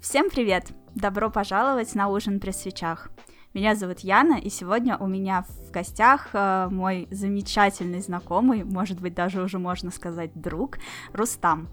Всем привет! Добро пожаловать на ужин при свечах. Меня зовут Яна, и сегодня у меня в гостях э, мой замечательный знакомый, может быть, даже уже можно сказать друг, Рустам.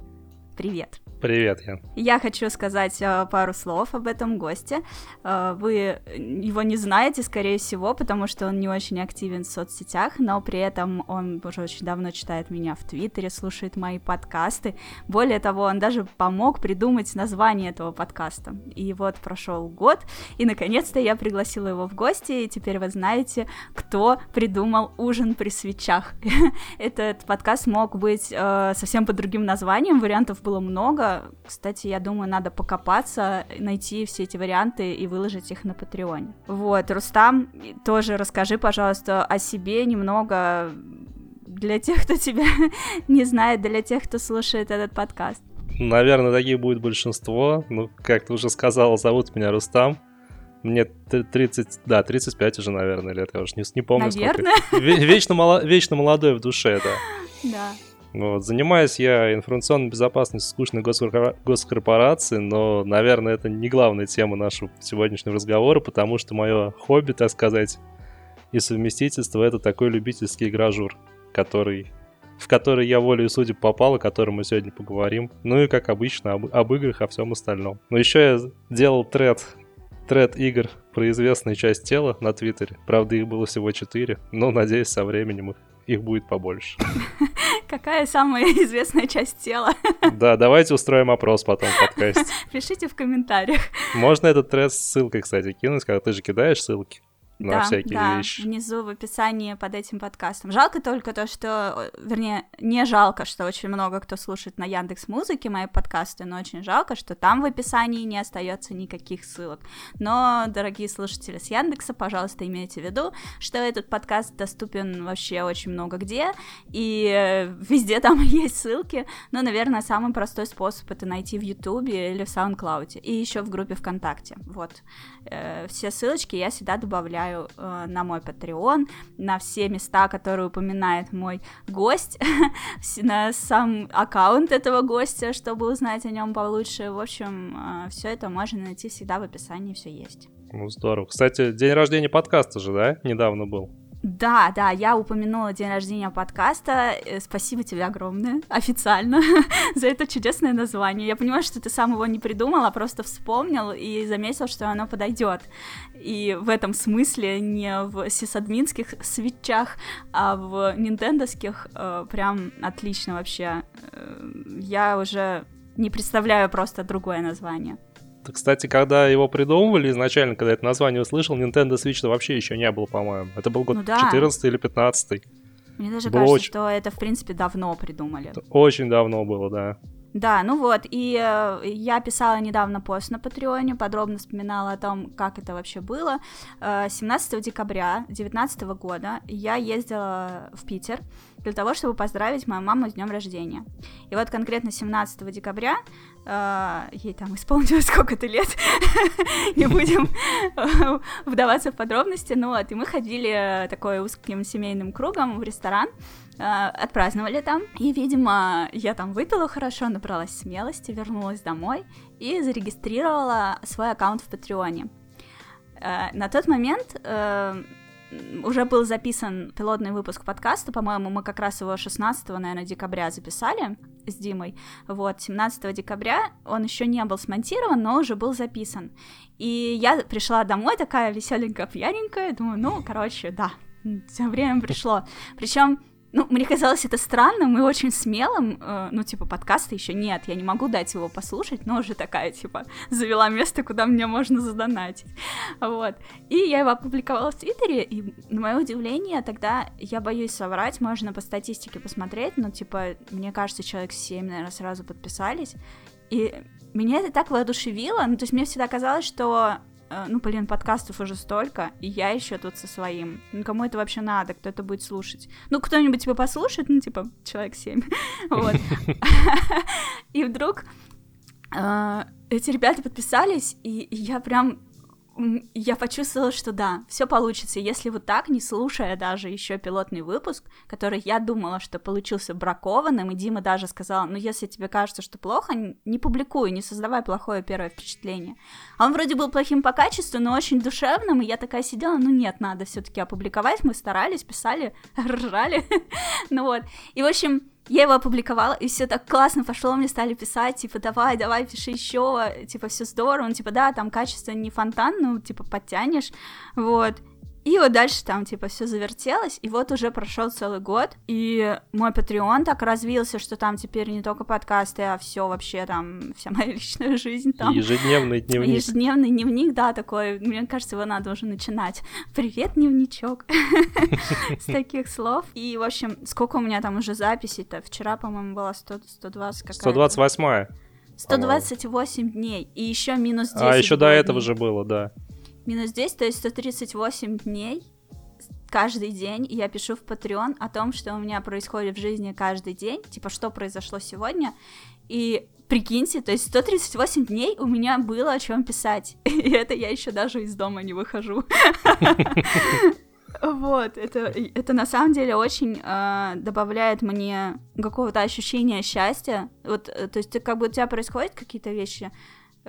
Привет! Привет, Ян. Я хочу сказать э, пару слов об этом госте. Э, вы его не знаете, скорее всего, потому что он не очень активен в соцсетях, но при этом он уже очень давно читает меня в Твиттере, слушает мои подкасты. Более того, он даже помог придумать название этого подкаста. И вот прошел год, и наконец-то я пригласила его в гости, и теперь вы знаете, кто придумал ужин при свечах. Этот подкаст мог быть э, совсем под другим названием, вариантов было много, кстати, я думаю, надо покопаться, найти все эти варианты и выложить их на Патреоне. Вот, Рустам, тоже расскажи, пожалуйста, о себе немного для тех, кто тебя не знает, для тех, кто слушает этот подкаст. Наверное, таких будет большинство. Ну, как ты уже сказал, зовут меня Рустам. Мне 30, да, 35 уже, наверное, лет, я уже не, не помню наверное. сколько. Вечно, мало, вечно молодой в душе, да. Да. Вот. Занимаюсь я информационной безопасностью скучной госкорпорации, но, наверное, это не главная тема нашего сегодняшнего разговора, потому что мое хобби, так сказать, и совместительство — это такой любительский игражур, который в который я волею судеб попал, о котором мы сегодня поговорим. Ну и, как обычно, об, об играх, о всем остальном. Но еще я делал тред, тред игр про известную часть тела на Твиттере. Правда, их было всего четыре, но, надеюсь, со временем их их будет побольше. Какая самая известная часть тела? Да, давайте устроим опрос потом в подкасте. Пишите в комментариях. Можно этот тред с ссылкой, кстати, кинуть, когда ты же кидаешь ссылки на да, всякие да, вещи. внизу в описании под этим подкастом. Жалко только то, что, вернее, не жалко, что очень много кто слушает на Яндекс Музыке мои подкасты, но очень жалко, что там в описании не остается никаких ссылок. Но, дорогие слушатели с Яндекса, пожалуйста, имейте в виду, что этот подкаст доступен вообще очень много где, и везде там есть ссылки, но, наверное, самый простой способ это найти в Ютубе или в SoundCloud, и еще в группе ВКонтакте. Вот. Э, все ссылочки я всегда добавляю э, на мой Patreon, на все места, которые упоминает мой гость, на сам аккаунт этого гостя, чтобы узнать о нем получше. В общем, э, все это можно найти всегда в описании, все есть. Ну, здорово. Кстати, день рождения подкаста же, да, недавно был? Да, да, я упомянула день рождения подкаста. Э, спасибо тебе огромное, официально, за это чудесное название. Я понимаю, что ты сам его не придумал, а просто вспомнил и заметил, что оно подойдет. И в этом смысле не в сисадминских свечах, а в нинтендовских э, прям отлично вообще. Э, я уже не представляю просто другое название. Кстати, когда его придумывали изначально, когда это название услышал, Nintendo Switch вообще еще не было, по-моему. Это был год ну, да. 14 или 15. Мне даже было кажется, очень... что это, в принципе, давно придумали. Очень давно было, да. Да, ну вот, и э, я писала недавно пост на Патреоне, подробно вспоминала о том, как это вообще было. Э, 17 декабря 2019 года я ездила в Питер для того, чтобы поздравить мою маму с днем рождения. И вот конкретно 17 декабря Uh, ей там исполнилось сколько-то лет, не будем вдаваться в подробности, ну вот, и мы ходили такой узким семейным кругом в ресторан, uh, отпраздновали там, и, видимо, я там выпила хорошо, набралась смелости, вернулась домой и зарегистрировала свой аккаунт в Патреоне. На тот момент уже был записан пилотный выпуск подкаста, по-моему, мы как раз его 16, наверное, декабря записали с Димой, вот, 17 декабря он еще не был смонтирован, но уже был записан, и я пришла домой такая веселенькая, пьяненькая, думаю, ну, короче, да, время пришло, причем ну, мне казалось это странным и очень смелым. Э, ну, типа, подкаста еще нет, я не могу дать его послушать, но уже такая, типа, завела место, куда мне можно задонатить. Вот. И я его опубликовала в Твиттере, и, на мое удивление, тогда, я боюсь соврать, можно по статистике посмотреть, но, типа, мне кажется, человек 7, наверное, сразу подписались. И меня это так воодушевило, ну, то есть мне всегда казалось, что ну, блин, подкастов уже столько, и я еще тут со своим. Ну, кому это вообще надо, кто это будет слушать? Ну, кто-нибудь, типа, послушает, ну, типа, человек семь, вот. И вдруг э, эти ребята подписались, и я прям я почувствовала, что да, все получится. Если вот так, не слушая даже еще пилотный выпуск, который я думала, что получился бракованным, и Дима даже сказал, ну если тебе кажется, что плохо, не публикуй, не создавай плохое первое впечатление. А он вроде был плохим по качеству, но очень душевным, и я такая сидела, ну нет, надо все-таки опубликовать. Мы старались, писали, ржали. ну вот. И, в общем, я его опубликовала, и все так классно пошло, мне стали писать, типа, давай, давай, пиши еще, типа, все здорово, он, типа, да, там качество не фонтан, ну, типа, подтянешь, вот, и вот дальше там, типа, все завертелось, и вот уже прошел целый год, и мой Patreon так развился, что там теперь не только подкасты, а все вообще там, вся моя личная жизнь там. Ежедневный дневник. Ежедневный дневник, да, такой, мне кажется, его надо уже начинать. Привет, дневничок. С таких слов. И, в общем, сколько у меня там уже записей-то? Вчера, по-моему, было 100, 120 какая-то. 128 128 дней, и еще минус 10 А, еще до этого же было, да минус 10, то есть 138 дней каждый день я пишу в Patreon о том, что у меня происходит в жизни каждый день, типа, что произошло сегодня, и прикиньте, то есть 138 дней у меня было о чем писать, и это я еще даже из дома не выхожу. Вот, это, это на самом деле очень э, добавляет мне какого-то ощущения счастья. Вот, э, то есть, как бы у тебя происходят какие-то вещи,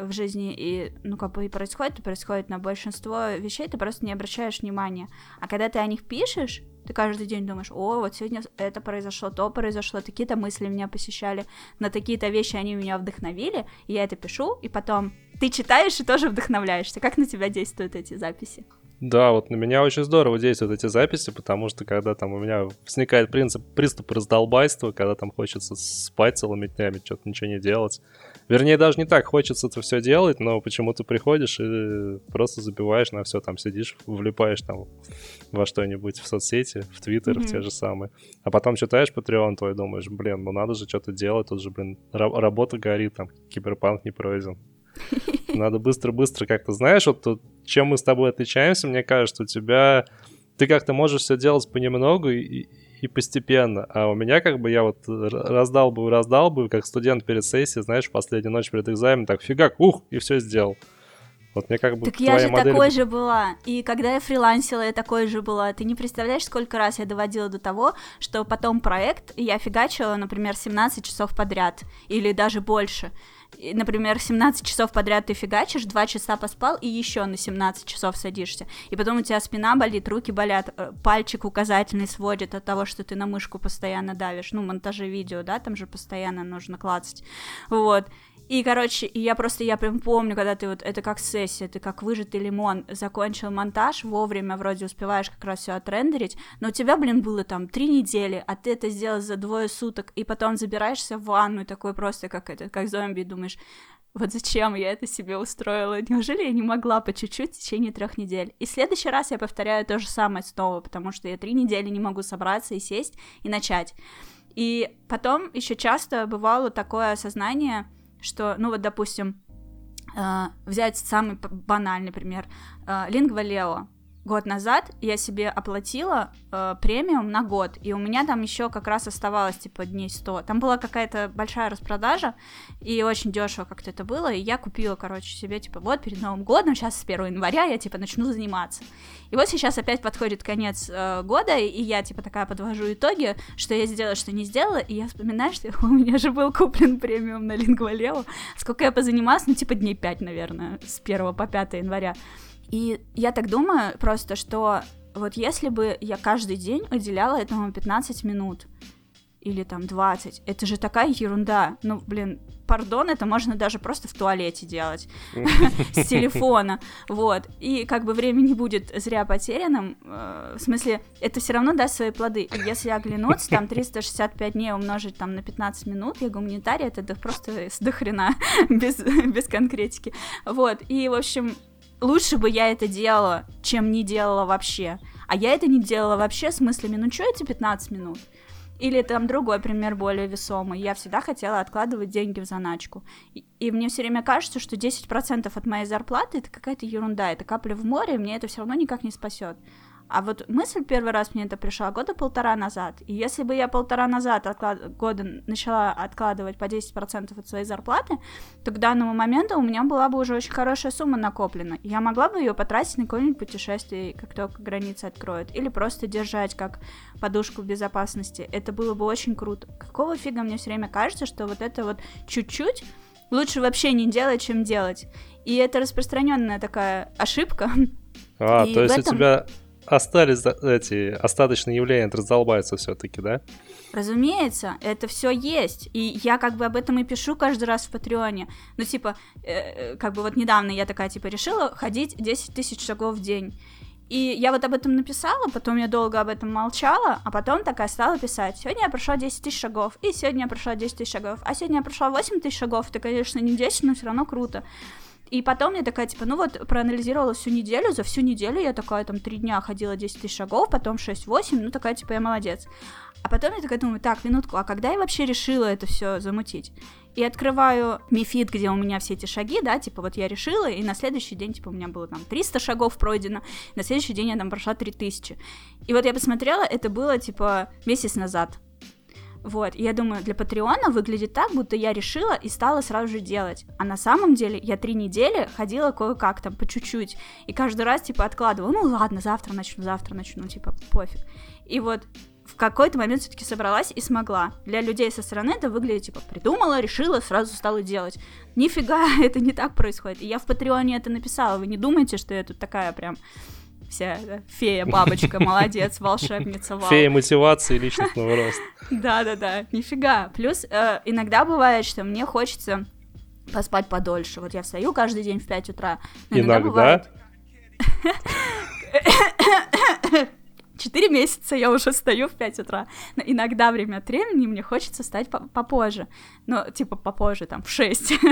в жизни и, ну, как бы и происходит, и происходит на большинство вещей, ты просто не обращаешь внимания. А когда ты о них пишешь, ты каждый день думаешь, о, вот сегодня это произошло, то произошло, такие-то мысли меня посещали, на такие-то вещи они меня вдохновили, и я это пишу, и потом ты читаешь и тоже вдохновляешься. Как на тебя действуют эти записи? Да, вот на меня очень здорово действуют эти записи, потому что когда там у меня возникает принцип, приступ раздолбайства, когда там хочется спать целыми днями, что-то ничего не делать. Вернее, даже не так хочется это все делать, но почему ты приходишь и просто забиваешь на все, там сидишь, влипаешь там во что-нибудь в соцсети, в Твиттер, mm-hmm. в те же самые. А потом читаешь Patreon твой, думаешь, блин, ну надо же что-то делать, тут же, блин, работа горит, там, киберпанк не пройден. Надо быстро-быстро как-то, знаешь, вот тут, чем мы с тобой отличаемся, мне кажется, у тебя ты как-то можешь все делать понемногу и, и постепенно. А у меня как бы я вот раздал бы, раздал бы, как студент перед сессией, знаешь, в последнюю ночь перед экзаменом, так фигак, ух, и все сделал. Вот мне как бы Так я же модель... такой же была. И когда я фрилансила, я такой же была. Ты не представляешь, сколько раз я доводила до того, что потом проект я фигачила, например, 17 часов подряд. Или даже больше например, 17 часов подряд ты фигачишь, 2 часа поспал и еще на 17 часов садишься. И потом у тебя спина болит, руки болят, э, пальчик указательный сводит от того, что ты на мышку постоянно давишь. Ну, монтажи видео, да, там же постоянно нужно клацать. Вот. И, короче, я просто, я прям помню, когда ты вот, это как сессия, ты как выжатый лимон, закончил монтаж, вовремя вроде успеваешь как раз все отрендерить, но у тебя, блин, было там три недели, а ты это сделал за двое суток, и потом забираешься в ванну, такой просто как это, как зомби, думаешь, вот зачем я это себе устроила? Неужели я не могла по чуть-чуть в течение трех недель? И в следующий раз я повторяю то же самое снова, потому что я три недели не могу собраться и сесть и начать. И потом еще часто бывало такое осознание, что, ну вот, допустим, э, взять самый банальный пример, э, Lingua Leo, год назад я себе оплатила э, премиум на год, и у меня там еще как раз оставалось, типа, дней 100. Там была какая-то большая распродажа, и очень дешево как-то это было, и я купила, короче, себе, типа, вот, перед Новым годом, сейчас с 1 января я, типа, начну заниматься. И вот сейчас опять подходит конец э, года, и я, типа, такая подвожу итоги, что я сделала, что не сделала, и я вспоминаю, что у меня же был куплен премиум на Лингвалео, сколько я позанималась, ну, типа, дней 5, наверное, с 1 по 5 января. И я так думаю просто, что вот если бы я каждый день уделяла этому 15 минут, или там 20. Это же такая ерунда. Ну, блин, пардон, это можно даже просто в туалете делать с телефона, вот. И как бы время не будет зря потерянным, э, в смысле, это все равно даст свои плоды. Если оглянуться, там 365 дней умножить там на 15 минут, я гуманитарий, это просто с дохрена, без, без конкретики. Вот, и, в общем, лучше бы я это делала, чем не делала вообще. А я это не делала вообще с мыслями, ну что эти 15 минут? Или там другой пример более весомый. Я всегда хотела откладывать деньги в заначку. И, и мне все время кажется, что 10% от моей зарплаты это какая-то ерунда, это капля в море, и мне это все равно никак не спасет. А вот мысль первый раз мне это пришла года полтора назад. И если бы я полтора назад отклад... года начала откладывать по 10% от своей зарплаты, то к данному моменту у меня была бы уже очень хорошая сумма накоплена. И я могла бы ее потратить на какое-нибудь путешествие, как только границы откроют. Или просто держать как подушку безопасности. Это было бы очень круто. Какого фига мне все время кажется, что вот это вот чуть-чуть лучше вообще не делать, чем делать. И это распространенная такая ошибка. А, и то есть этом... у тебя остались эти остаточные явления раздолбаются все-таки, да? Разумеется, это все есть. И я как бы об этом и пишу каждый раз в Патреоне. Ну, типа, э, э, как бы вот недавно я такая, типа, решила ходить 10 тысяч шагов в день. И я вот об этом написала, потом я долго об этом молчала, а потом такая стала писать. Сегодня я прошла 10 тысяч шагов, и сегодня я прошла 10 тысяч шагов, а сегодня я прошла 8 тысяч шагов. Это, конечно, не 10, но все равно круто. И потом я такая, типа, ну вот, проанализировала всю неделю, за всю неделю я такая, там, три дня ходила 10 тысяч шагов, потом 6-8, ну, такая, типа, я молодец. А потом я такая думаю, так, минутку, а когда я вообще решила это все замутить? И открываю Мифит, где у меня все эти шаги, да, типа, вот я решила, и на следующий день, типа, у меня было там 300 шагов пройдено, на следующий день я там прошла 3000. И вот я посмотрела, это было, типа, месяц назад, вот, и я думаю, для Патреона выглядит так, будто я решила и стала сразу же делать. А на самом деле я три недели ходила кое-как там, по чуть-чуть. И каждый раз, типа, откладывала, ну ладно, завтра начну, завтра начну, типа, пофиг. И вот в какой-то момент все-таки собралась и смогла. Для людей со стороны это выглядит, типа, придумала, решила, сразу стала делать. Нифига, это не так происходит. И я в Патреоне это написала. Вы не думайте, что я тут такая прям вся да, фея, бабочка, молодец, волшебница, вау. Фея мотивации и личностного роста. Да-да-да, нифига. Плюс э, иногда бывает, что мне хочется поспать подольше. Вот я встаю каждый день в 5 утра. иногда? Четыре месяца я уже встаю в 5 утра. Но иногда время от времени мне хочется встать попозже. Ну, типа попозже, там, в 6.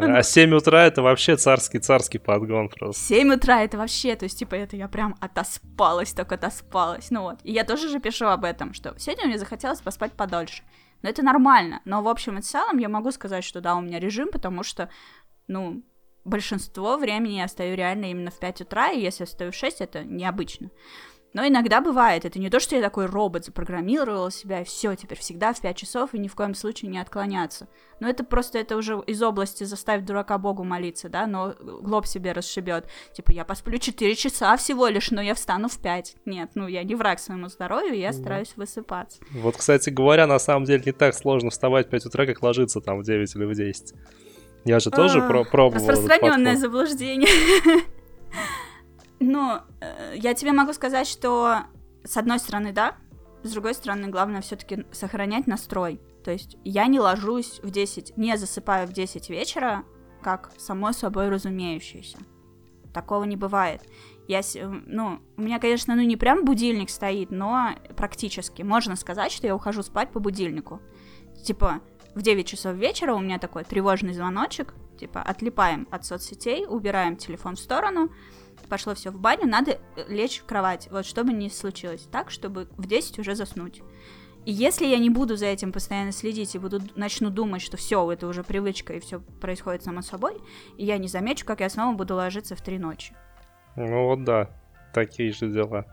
А 7 утра это вообще царский-царский подгон просто. 7 утра это вообще, то есть, типа, это я прям отоспалась, только отоспалась. Ну вот. И я тоже же пишу об этом, что сегодня мне захотелось поспать подольше. Но это нормально. Но в общем и целом я могу сказать, что да, у меня режим, потому что, ну, большинство времени я стою реально именно в 5 утра, и если я стою в 6, это необычно. Но иногда бывает, это не то, что я такой робот, запрограммировал себя, и все, теперь всегда в 5 часов, и ни в коем случае не отклоняться. Но это просто, это уже из области заставить дурака Богу молиться, да, но глоб себе расшибет. Типа, я посплю 4 часа всего лишь, но я встану в 5. Нет, ну я не враг своему здоровью, я стараюсь высыпаться. Вот, кстати говоря, на самом деле не так сложно вставать в 5 утра, как ложиться там в 9 или в 10. Я же тоже а, про пробовал. Распространенное заблуждение. Но э, я тебе могу сказать, что с одной стороны, да, с другой стороны, главное все-таки сохранять настрой. То есть я не ложусь в 10, не засыпаю в 10 вечера, как само собой разумеющееся. Такого не бывает. Я, ну, у меня, конечно, ну не прям будильник стоит, но практически. Можно сказать, что я ухожу спать по будильнику. Типа, в 9 часов вечера у меня такой тревожный звоночек, типа отлипаем от соцсетей, убираем телефон в сторону, пошло все в баню, надо э, лечь в кровать, вот чтобы не случилось так, чтобы в 10 уже заснуть. И если я не буду за этим постоянно следить и буду начну думать, что все, это уже привычка и все происходит само собой, и я не замечу, как я снова буду ложиться в три ночи. Ну вот да, такие же дела.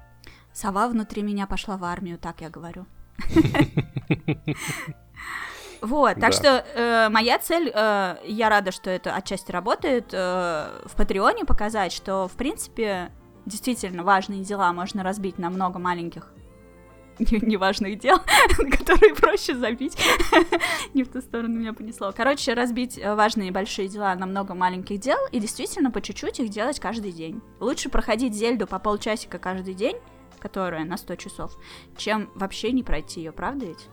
Сова внутри меня пошла в армию, так я говорю. Вот, так да. что э, моя цель, э, я рада, что это отчасти работает, э, в Патреоне показать, что, в принципе, действительно важные дела можно разбить на много маленьких неважных дел, которые проще забить. Не в ту сторону меня понесло. Короче, разбить э, важные большие дела на много маленьких дел и действительно по чуть-чуть их делать каждый день. Лучше проходить Зельду по полчасика каждый день, которая на 100 часов, чем вообще не пройти ее, правда ведь?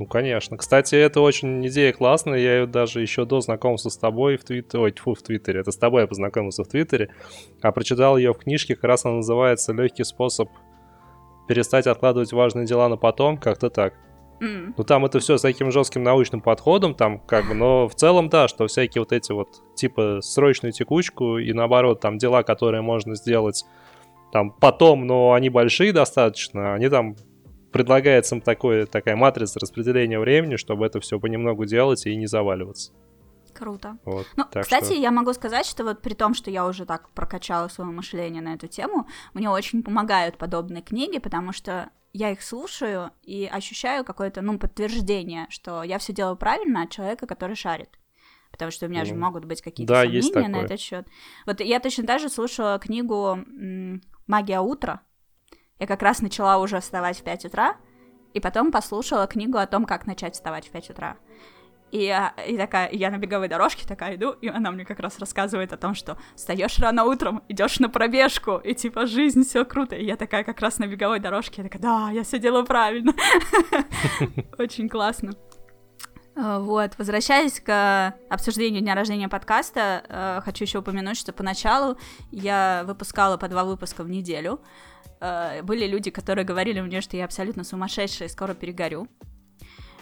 Ну, конечно. Кстати, это очень идея классная. Я ее даже еще до знакомства с тобой в Твиттере... Ой, тьфу, в Твиттере. Это с тобой я познакомился в Твиттере. А прочитал ее в книжке. Как раз она называется «Легкий способ перестать откладывать важные дела на потом». Как-то так. Mm. Ну, там это все с таким жестким научным подходом, там как бы, но в целом, да, что всякие вот эти вот, типа, срочную текучку и наоборот, там дела, которые можно сделать там потом, но они большие достаточно, они там предлагается такое, такая матрица распределения времени, чтобы это все понемногу делать и не заваливаться. Круто. Вот, Ну, кстати, что- я могу сказать, что вот при том, что я уже так прокачала свое мышление на эту тему, мне очень помогают подобные книги, потому что я их слушаю и ощущаю какое-то, ну, подтверждение, что я все делаю правильно от человека, который шарит. Потому что у меня же Ну, могут быть какие-то да, сомнения на этот счет. Вот я точно так же слушала книгу «Магия утра». Я как раз начала уже вставать в 5 утра, и потом послушала книгу о том, как начать вставать в 5 утра. И, я- и такая, я на беговой дорожке такая иду, и она мне как раз рассказывает о том, что встаешь рано утром, идешь на пробежку, и типа жизнь все круто. И я такая как раз на беговой дорожке, я такая, да, я все делаю правильно. Очень классно. Э, Вот, возвращаясь к обсуждению дня рождения подкаста, э, хочу еще упомянуть, что поначалу я выпускала по два выпуска в неделю. Э, Были люди, которые говорили мне, что я абсолютно сумасшедшая и скоро перегорю.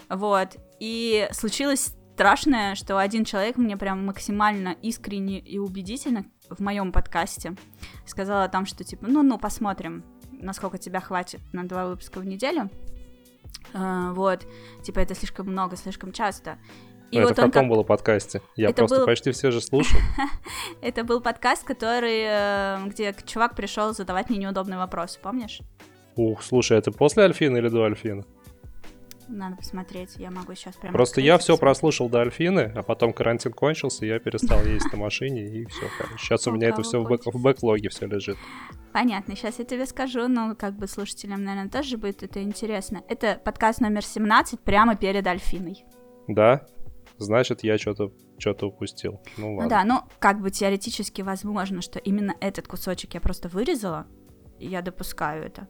Вот, и случилось страшное, что один человек мне прям максимально искренне и убедительно в моем подкасте сказал о том, что типа, ну-ну, посмотрим, насколько тебя хватит на два выпуска в неделю. Э, вот, типа, это слишком много, слишком часто. И Ну, это вот в он каком как- было подкасте? Я Это просто было- почти все же слушал. Это был подкаст, который, э, где чувак пришел задавать мне неудобные вопросы, помнишь? Ух, слушай, это после Альфина или до Альфина? Надо посмотреть, я могу сейчас прям. Просто я все прослушал до Альфины, а потом карантин кончился, я перестал ездить на машине, и все. Сейчас у меня это все в, в бэклоге все лежит. Понятно, сейчас я тебе скажу, но как бы слушателям, наверное, тоже будет это интересно. Это подкаст номер 17, прямо перед Альфиной. Да? Значит, я что-то что упустил. Ну Ну ладно. да, ну как бы теоретически возможно, что именно этот кусочек я просто вырезала, я допускаю это.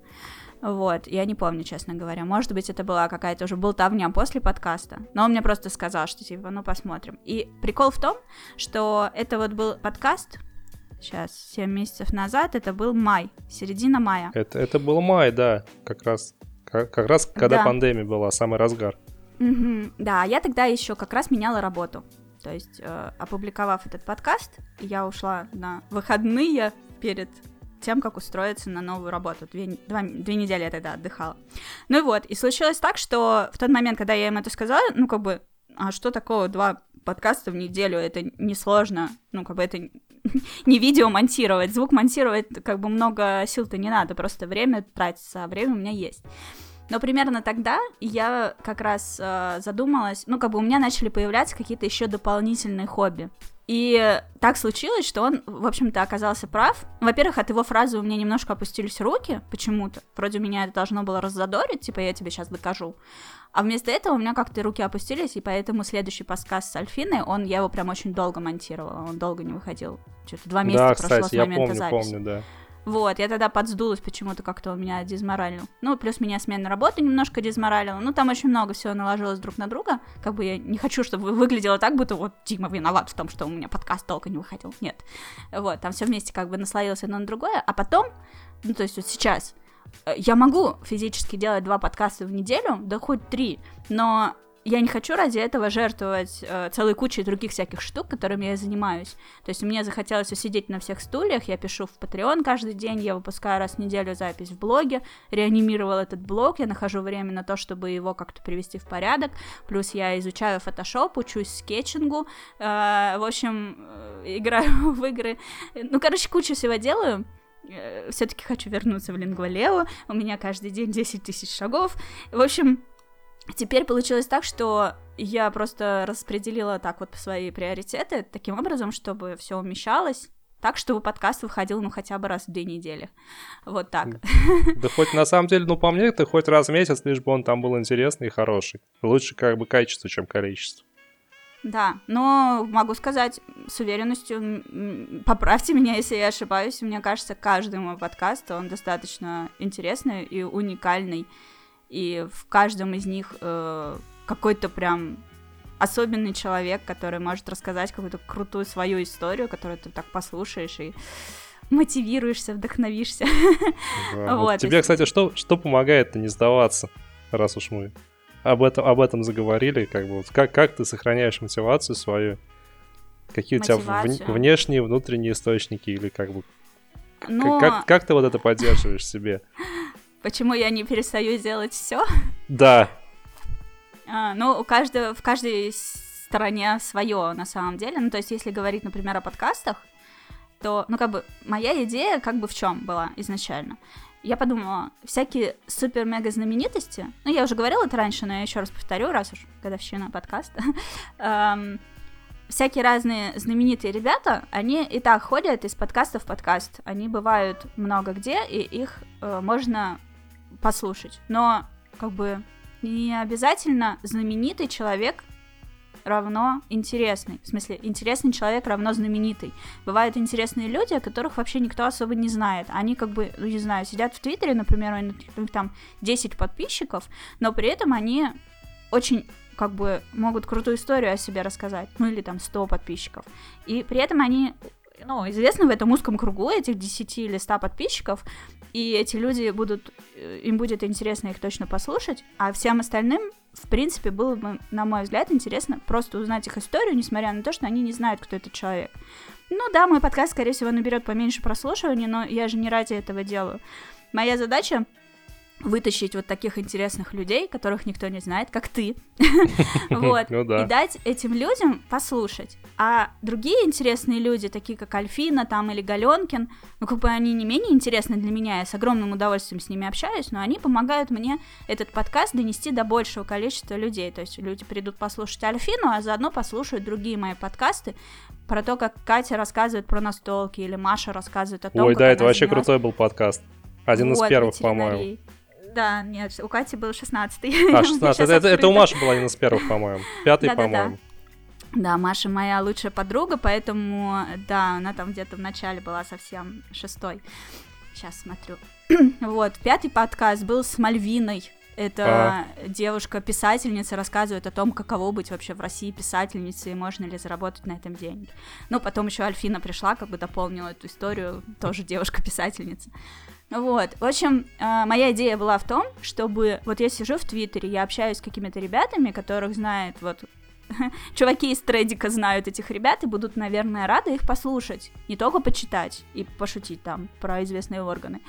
Вот, я не помню, честно говоря. Может быть, это была какая-то уже болтовня после подкаста. Но он мне просто сказал, что типа, ну посмотрим. И прикол в том, что это вот был подкаст, сейчас, 7 месяцев назад, это был май, середина мая. Это, это был май, да, как раз. Как, как раз когда Да. пандемия была, самый разгар. Мгм, Да, я тогда еще как раз меняла работу. То есть, э, опубликовав этот подкаст, я ушла на выходные перед тем, как устроиться на новую работу. Две, два- две недели я тогда отдыхала. Ну и вот, и случилось так, что в тот момент, когда я им это сказала, ну как бы, а что такого, два подкаста в неделю, это несложно, ну как бы это не видео монтировать, звук монтировать, как бы много сил-то не надо, просто время тратится, а время у меня есть. Но примерно тогда я как раз э, задумалась, ну, как бы у меня начали появляться какие-то еще дополнительные хобби. И так случилось, что он, в общем-то, оказался прав. Во-первых, от его фразы у меня немножко опустились руки почему-то. Вроде меня это должно было раззадорить, типа, я тебе сейчас докажу. А вместо этого у меня как-то руки опустились, и поэтому следующий подкаст с Альфиной, он, я его прям очень долго монтировала, он долго не выходил. Что-то два месяца Да, прошло кстати, с я момента помню, записи. помню, да. Вот, я тогда подсдулась почему-то, как-то он меня дизморалил. Ну, плюс меня смена работы немножко дизморалила. Ну, там очень много всего наложилось друг на друга. Как бы я не хочу, чтобы выглядело так, будто вот Дима виноват в том, что у меня подкаст долго не выходил. Нет. Вот, там все вместе как бы наслоилось одно на другое. А потом, ну, то есть вот сейчас, э, я могу физически делать два подкаста в неделю, да хоть три, но я не хочу ради этого жертвовать э, целой кучей других всяких штук, которыми я занимаюсь. То есть мне захотелось усидеть на всех стульях, я пишу в Patreon каждый день, я выпускаю раз в неделю запись в блоге, реанимировал этот блог, я нахожу время на то, чтобы его как-то привести в порядок, плюс я изучаю Photoshop, учусь скетчингу, э, в общем, э, играю в игры, ну, короче, кучу всего делаю, все-таки хочу вернуться в Лингвалео, у меня каждый день 10 тысяч шагов, в общем, Теперь получилось так, что я просто распределила так вот свои приоритеты таким образом, чтобы все умещалось, так, чтобы подкаст выходил, ну, хотя бы раз в две недели. Вот так. Да хоть на самом деле, ну, по мне, это хоть раз в месяц, лишь бы он там был интересный и хороший. Лучше как бы качество, чем количество. Да, но могу сказать с уверенностью, поправьте меня, если я ошибаюсь, мне кажется, каждый мой подкаст, он достаточно интересный и уникальный, и в каждом из них э, какой-то прям особенный человек, который может рассказать какую-то крутую свою историю, которую ты так послушаешь и мотивируешься, вдохновишься. Да. Вот, тебе, кстати, что, что помогает-то не сдаваться, раз уж мы об этом, об этом заговорили, как бы, вот как, как ты сохраняешь мотивацию свою? Какие у тебя Мотивацию? внешние, внутренние источники, или как бы, Но как, как ты вот это поддерживаешь себе? Почему я не перестаю делать все? Да, А, ну, у каждого, в каждой стороне свое на самом деле. Ну, то есть, если говорить, например, о подкастах, то, ну, как бы, моя идея как бы в чем была изначально? Я подумала, всякие супер-мега знаменитости, ну, я уже говорила это раньше, но я еще раз повторю, раз уж годовщина подкаста, всякие разные знаменитые ребята, они и так ходят из подкаста в подкаст. Они бывают много где, и их э, можно послушать. Но, как бы, не обязательно знаменитый человек равно интересный. В смысле, интересный человек равно знаменитый. Бывают интересные люди, о которых вообще никто особо не знает. Они как бы, ну, не знаю, сидят в Твиттере, например, у них там 10 подписчиков, но при этом они очень как бы могут крутую историю о себе рассказать, ну или там 100 подписчиков. И при этом они ну, известны в этом узком кругу этих 10 или 100 подписчиков, и эти люди будут, э, им будет интересно их точно послушать, а всем остальным, в принципе, было бы, на мой взгляд, интересно просто узнать их историю, несмотря на то, что они не знают, кто этот человек. Ну да, мой подкаст, скорее всего, наберет поменьше прослушиваний, но я же не ради этого делаю. Моя задача вытащить вот таких интересных людей, которых никто не знает, как ты, вот, ну, и дать этим людям послушать. А другие интересные люди, такие как Альфина там или Галенкин, ну как бы они не менее интересны для меня, я с огромным удовольствием с ними общаюсь, но они помогают мне этот подкаст донести до большего количества людей. То есть люди придут послушать Альфину, а заодно послушают другие мои подкасты про то, как Катя рассказывает про настолки или Маша рассказывает о том, Ой, да, это вообще крутой был подкаст. Один вот, из первых, по-моему. Да, нет, у Кати был 16-й. А, 16 это, это, у Маши был один из первых, по-моему. Пятый, по-моему. Да, Маша моя лучшая подруга, поэтому, да, она там где-то в начале была совсем шестой. Сейчас смотрю. вот, пятый подкаст был с Мальвиной. Это а. девушка-писательница рассказывает о том, каково быть вообще в России писательницей и можно ли заработать на этом деньги. Ну, потом еще Альфина пришла, как бы дополнила эту историю, тоже девушка-писательница. Вот, в общем, э, моя идея была в том, чтобы, вот я сижу в Твиттере, я общаюсь с какими-то ребятами, которых знает, вот, чуваки из Тредика знают этих ребят и будут, наверное, рады их послушать, не только почитать и пошутить там про известные органы,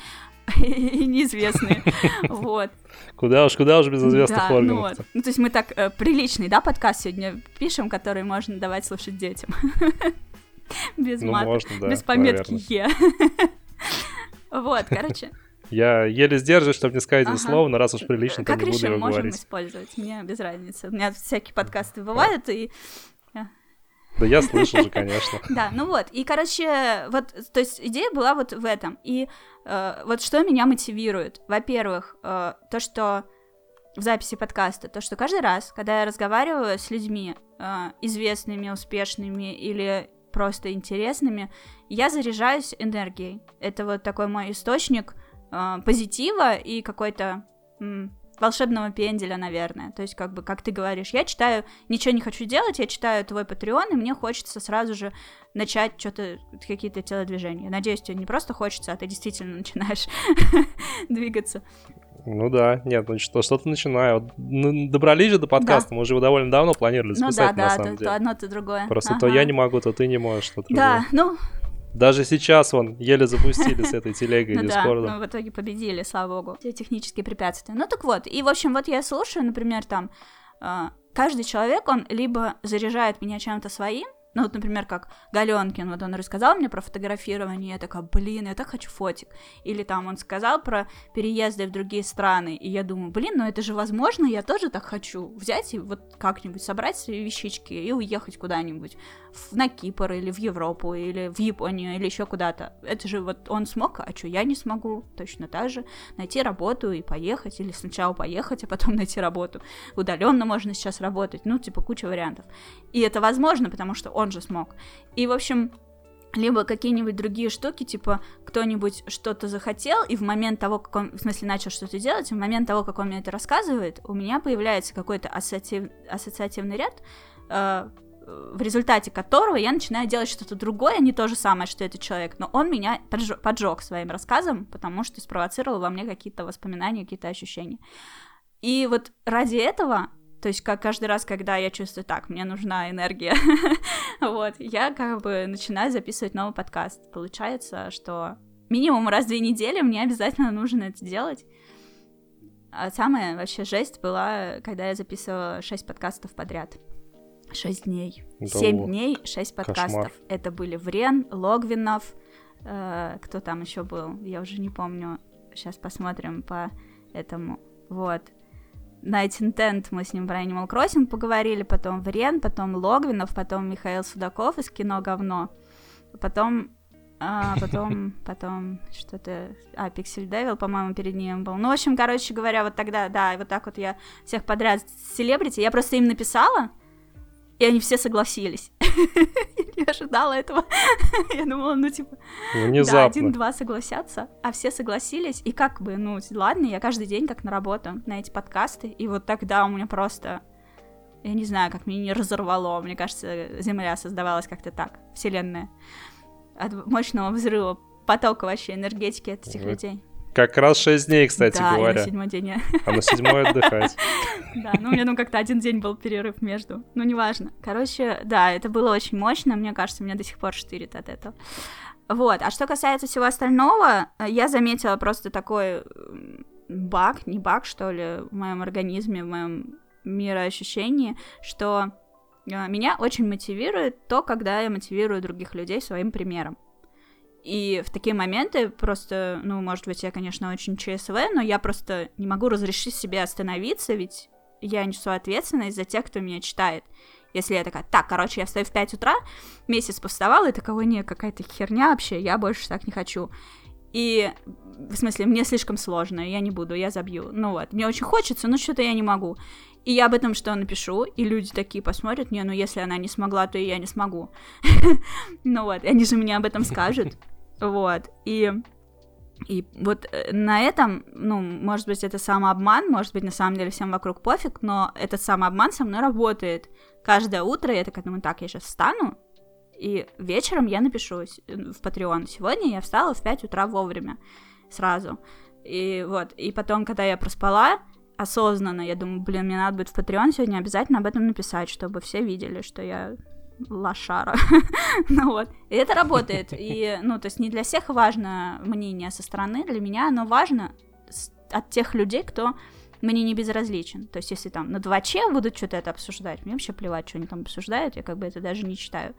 и неизвестные, вот. Куда уж, куда уж без известных да, органов. Ну, вот. ну, то есть мы так э, приличный, да, подкаст сегодня пишем, который можно давать слушать детям. без ну, мата, можно, да, без пометки «е». Вот, короче. Я еле сдерживаюсь, чтобы не сказать ага. это слово, но раз уж прилично, то как не буду его можем говорить. использовать, мне без разницы. У меня всякие подкасты бывают, и... Да я слышал же, конечно. Да, ну вот, и, короче, вот, то есть идея была вот в этом. И э, вот что меня мотивирует? Во-первых, э, то, что в записи подкаста, то, что каждый раз, когда я разговариваю с людьми, э, известными, успешными или просто интересными, я заряжаюсь энергией. Это вот такой мой источник э, позитива и какой-то волшебного пенделя, наверное. То есть, как бы, как ты говоришь, я читаю, ничего не хочу делать, я читаю твой Patreon, и мне хочется сразу же начать что-то, какие-то телодвижения. Надеюсь, тебе не просто хочется, а ты действительно начинаешь двигаться. Ну да, нет, ну что, что-то начинаю. Ну, добрались же до подкаста, да. мы уже его довольно давно планировали ну записать, ну, да, на да, самом то, деле. то одно, то другое. Просто ага. то я не могу, то ты не можешь, то Да, ну... Даже сейчас он еле запустили с этой телегой ну Дискорда. Да, мы в итоге победили, слава богу. Все технические препятствия. Ну так вот, и в общем, вот я слушаю, например, там, а, каждый человек, он либо заряжает меня чем-то своим, ну, вот, например, как Галенкин, вот он рассказал мне про фотографирование, я такая, блин, я так хочу фотик. Или там он сказал про переезды в другие страны, и я думаю, блин, ну это же возможно, я тоже так хочу взять и вот как-нибудь собрать свои вещички и уехать куда-нибудь на Кипр или в Европу, или в Японию, или еще куда-то. Это же вот он смог, а что я не смогу? Точно так же найти работу и поехать, или сначала поехать, а потом найти работу. Удаленно можно сейчас работать, ну, типа куча вариантов. И это возможно, потому что он же смог. И, в общем, либо какие-нибудь другие штуки, типа кто-нибудь что-то захотел, и в момент того, как он, в смысле, начал что-то делать, в момент того, как он мне это рассказывает, у меня появляется какой-то ассоциатив... ассоциативный ряд, э, в результате которого я начинаю делать что-то другое, не то же самое, что этот человек, но он меня поджег, поджег своим рассказом, потому что спровоцировал во мне какие-то воспоминания, какие-то ощущения. И вот ради этого то есть, как каждый раз, когда я чувствую, так, мне нужна энергия, вот, я как бы начинаю записывать новый подкаст. Получается, что минимум раз в две недели мне обязательно нужно это делать. А самая вообще жесть была, когда я записывала шесть подкастов подряд. Шесть дней. Да дней, шесть подкастов. Кошмар. Это были Врен, Логвинов, э, кто там еще был, я уже не помню. Сейчас посмотрим по этому. Вот. Night Intent мы с ним про Animal Crossing поговорили, потом Врен, потом Логвинов, потом Михаил Судаков из кино «Говно», потом а, потом, потом что-то... А, Пиксель Девил, по-моему, перед ним был. Ну, в общем, короче говоря, вот тогда, да, и вот так вот я всех подряд селебрити, я просто им написала, и они все согласились. Я не ожидала этого. Я думала, ну, типа, да, Внезапно. один-два согласятся, а все согласились. И как бы, ну, ладно, я каждый день как на работу на эти подкасты, и вот тогда у меня просто... Я не знаю, как меня не разорвало. Мне кажется, Земля создавалась как-то так, Вселенная. От мощного взрыва потока вообще энергетики от этих Вот. людей. Как раз 6 дней, кстати да, говоря. на седьмой день я- А на седьмой отдыхать. Да, ну у меня ну как-то один день был перерыв между. Ну, неважно. Короче, да, это было очень мощно. Мне кажется, меня до сих пор штырит от этого. Вот. А что касается всего остального, э, я заметила просто такой баг, не баг, что ли, в моем организме, в моем мироощущении, что э, меня очень мотивирует то, когда я мотивирую других людей своим примером. И в такие моменты просто, ну, может быть, я, конечно, очень ЧСВ, но я просто не могу разрешить себе остановиться, ведь я несу ответственность за тех, кто меня читает. Если я такая, так, короче, я встаю в 5 утра, месяц повставала, и такого, не, какая-то херня вообще, я больше так не хочу. И, в смысле, мне слишком сложно, я не буду, я забью. Ну вот, мне очень хочется, но что-то я не могу. И я об этом что напишу, и люди такие посмотрят, не, ну если она не смогла, то и я не смогу. Ну вот, они же мне об этом скажут. Вот, и... И вот э, на этом, ну, может быть, это самообман, может быть, на самом деле всем вокруг пофиг, но этот самообман со мной работает. Каждое утро я такая думаю, так, я сейчас встану, и вечером я напишу в Patreon. Сегодня я встала в 5 утра вовремя, сразу. И вот, и потом, когда я проспала, осознанно, я думаю, блин, мне надо будет в Patreon сегодня обязательно об этом написать, чтобы все видели, что я лошара. ну вот. И это работает. И, ну, то есть не для всех важно мнение со стороны, для меня оно важно от тех людей, кто мне не безразличен. То есть, если там на 2Ч будут что-то это обсуждать, мне вообще плевать, что они там обсуждают, я как бы это даже не читаю.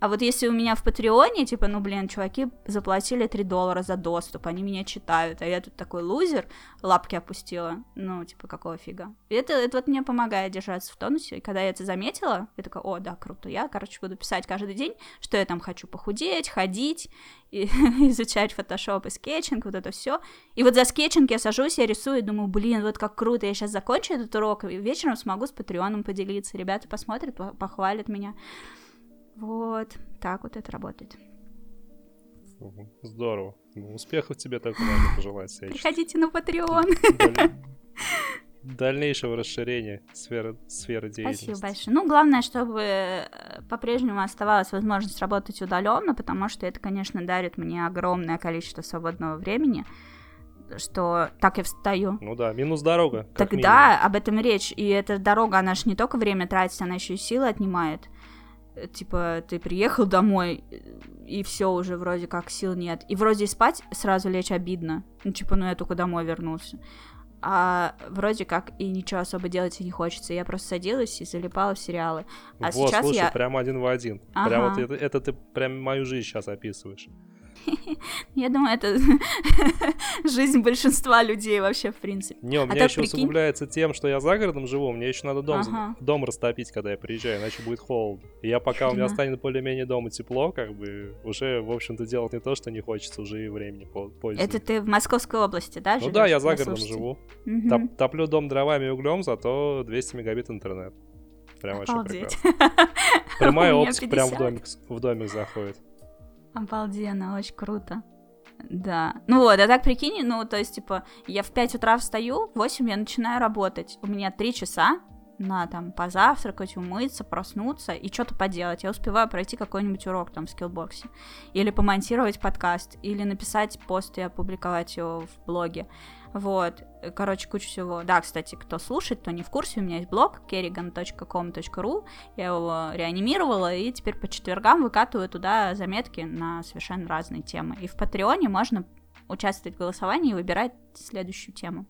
А вот если у меня в Патреоне, типа, ну, блин, чуваки заплатили 3 доллара за доступ, они меня читают, а я тут такой лузер, лапки опустила, ну, типа, какого фига. И это, это вот мне помогает держаться в тонусе, и когда я это заметила, я такая, о, да, круто, я, короче, буду писать каждый день, что я там хочу похудеть, ходить, и изучать фотошоп и скетчинг, вот это все. И вот за скетчинг я сажусь, я рисую, и думаю, блин, вот как круто, я сейчас закончу этот урок, и вечером смогу с Патреоном поделиться, ребята посмотрят, по- похвалят меня. Вот, так вот это работает. Здорово. Ну, Успехов тебе только надо пожелать. Приходите на Patreon. Даль- Дальнейшего расширения сферы, сферы деятельности. Спасибо большое. Ну, главное, чтобы э, по-прежнему оставалась возможность работать удаленно, потому что это, конечно, дарит мне огромное количество свободного времени, что так я встаю. Ну да, минус дорога. Тогда об этом речь. И эта дорога, она же не только время тратит, она еще и силы отнимает. Э, Типа, ты приехал домой, и все уже вроде как сил нет. И вроде и спать сразу лечь обидно. Ну, типа, ну я только домой вернулся. А вроде как и ничего особо делать и не хочется. Я просто садилась и залипала в сериалы. А. Вот, сейчас слушай, я... прям один в один. Ага. Прям вот это, это ты прям мою жизнь сейчас описываешь. Я думаю, это жизнь большинства людей вообще, в принципе. Не, у А меня так еще прикинь- усугубляется тем, что я за городом живу, мне еще надо дом, Ага. дом растопить, когда я приезжаю, иначе будет холодно. И я пока у меня станет более-менее дома тепло, как бы уже, в общем-то, делать не то, что не хочется, уже и времени по- позднее. Это ты в Московской области, да, Ну живёшь? да, я за городом живу. Топ- топлю дом дровами и углем, зато 200 мегабит интернет. Прям вообще Обалдеть. прекрасно. Прямая оптика прям в 50. домик, в домик заходит. Обалденно, очень круто. Да. Ну вот, а так прикинь, ну, то есть, типа, я в 5 утра встаю, в 8 я начинаю работать. У меня 3 часа на там позавтракать, умыться, проснуться и что-то поделать. Я успеваю пройти какой-нибудь урок там в скиллбоксе. Или помонтировать подкаст, или написать пост и опубликовать его в блоге. Вот, короче, куча всего. Да, кстати, кто слушает, кто не в курсе, у меня есть блог kerrigan.com.ru, я его реанимировала, и теперь по четвергам выкатываю туда заметки на совершенно разные темы. И в Патреоне можно участвовать в голосовании и выбирать следующую тему.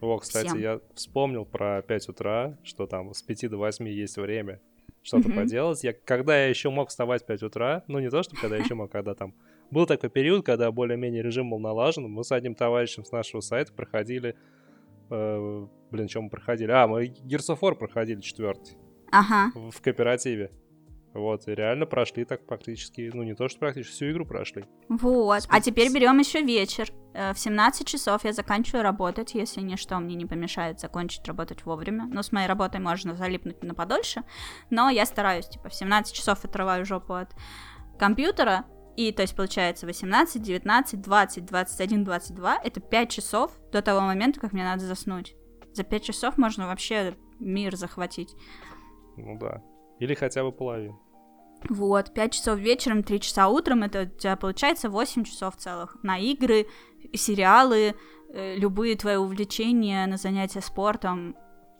О, кстати, Всем. я вспомнил про 5 утра, что там с 5 до 8 есть время что-то Мгм. поделать. Я, когда я еще мог вставать в 5 утра, ну не то, что когда я еще мог, когда там... Был такой период, когда более-менее режим был налажен, мы с одним товарищем с нашего сайта проходили... э, блин, что мы проходили? А, мы War проходили четвертый Ага. в кооперативе. Вот, и реально прошли так практически, ну не то, что практически, всю игру прошли. Вот. А теперь берем еще вечер. Э, В 17 часов я заканчиваю работать, если ничто мне не помешает закончить работать вовремя. Ну, с моей работой можно залипнуть на подольше, но я стараюсь, типа, в 17 часов отрываю жопу от компьютера, и, то есть, получается, 18, 19, 20, 21, 22 — это 5 часов до того момента, как мне надо заснуть. За 5 часов можно вообще мир захватить. Ну да. Или хотя бы половину. Вот, 5 часов вечером, 3 часа утром, это у тебя получается 8 часов целых на игры, сериалы, э, любые твои увлечения, на занятия спортом.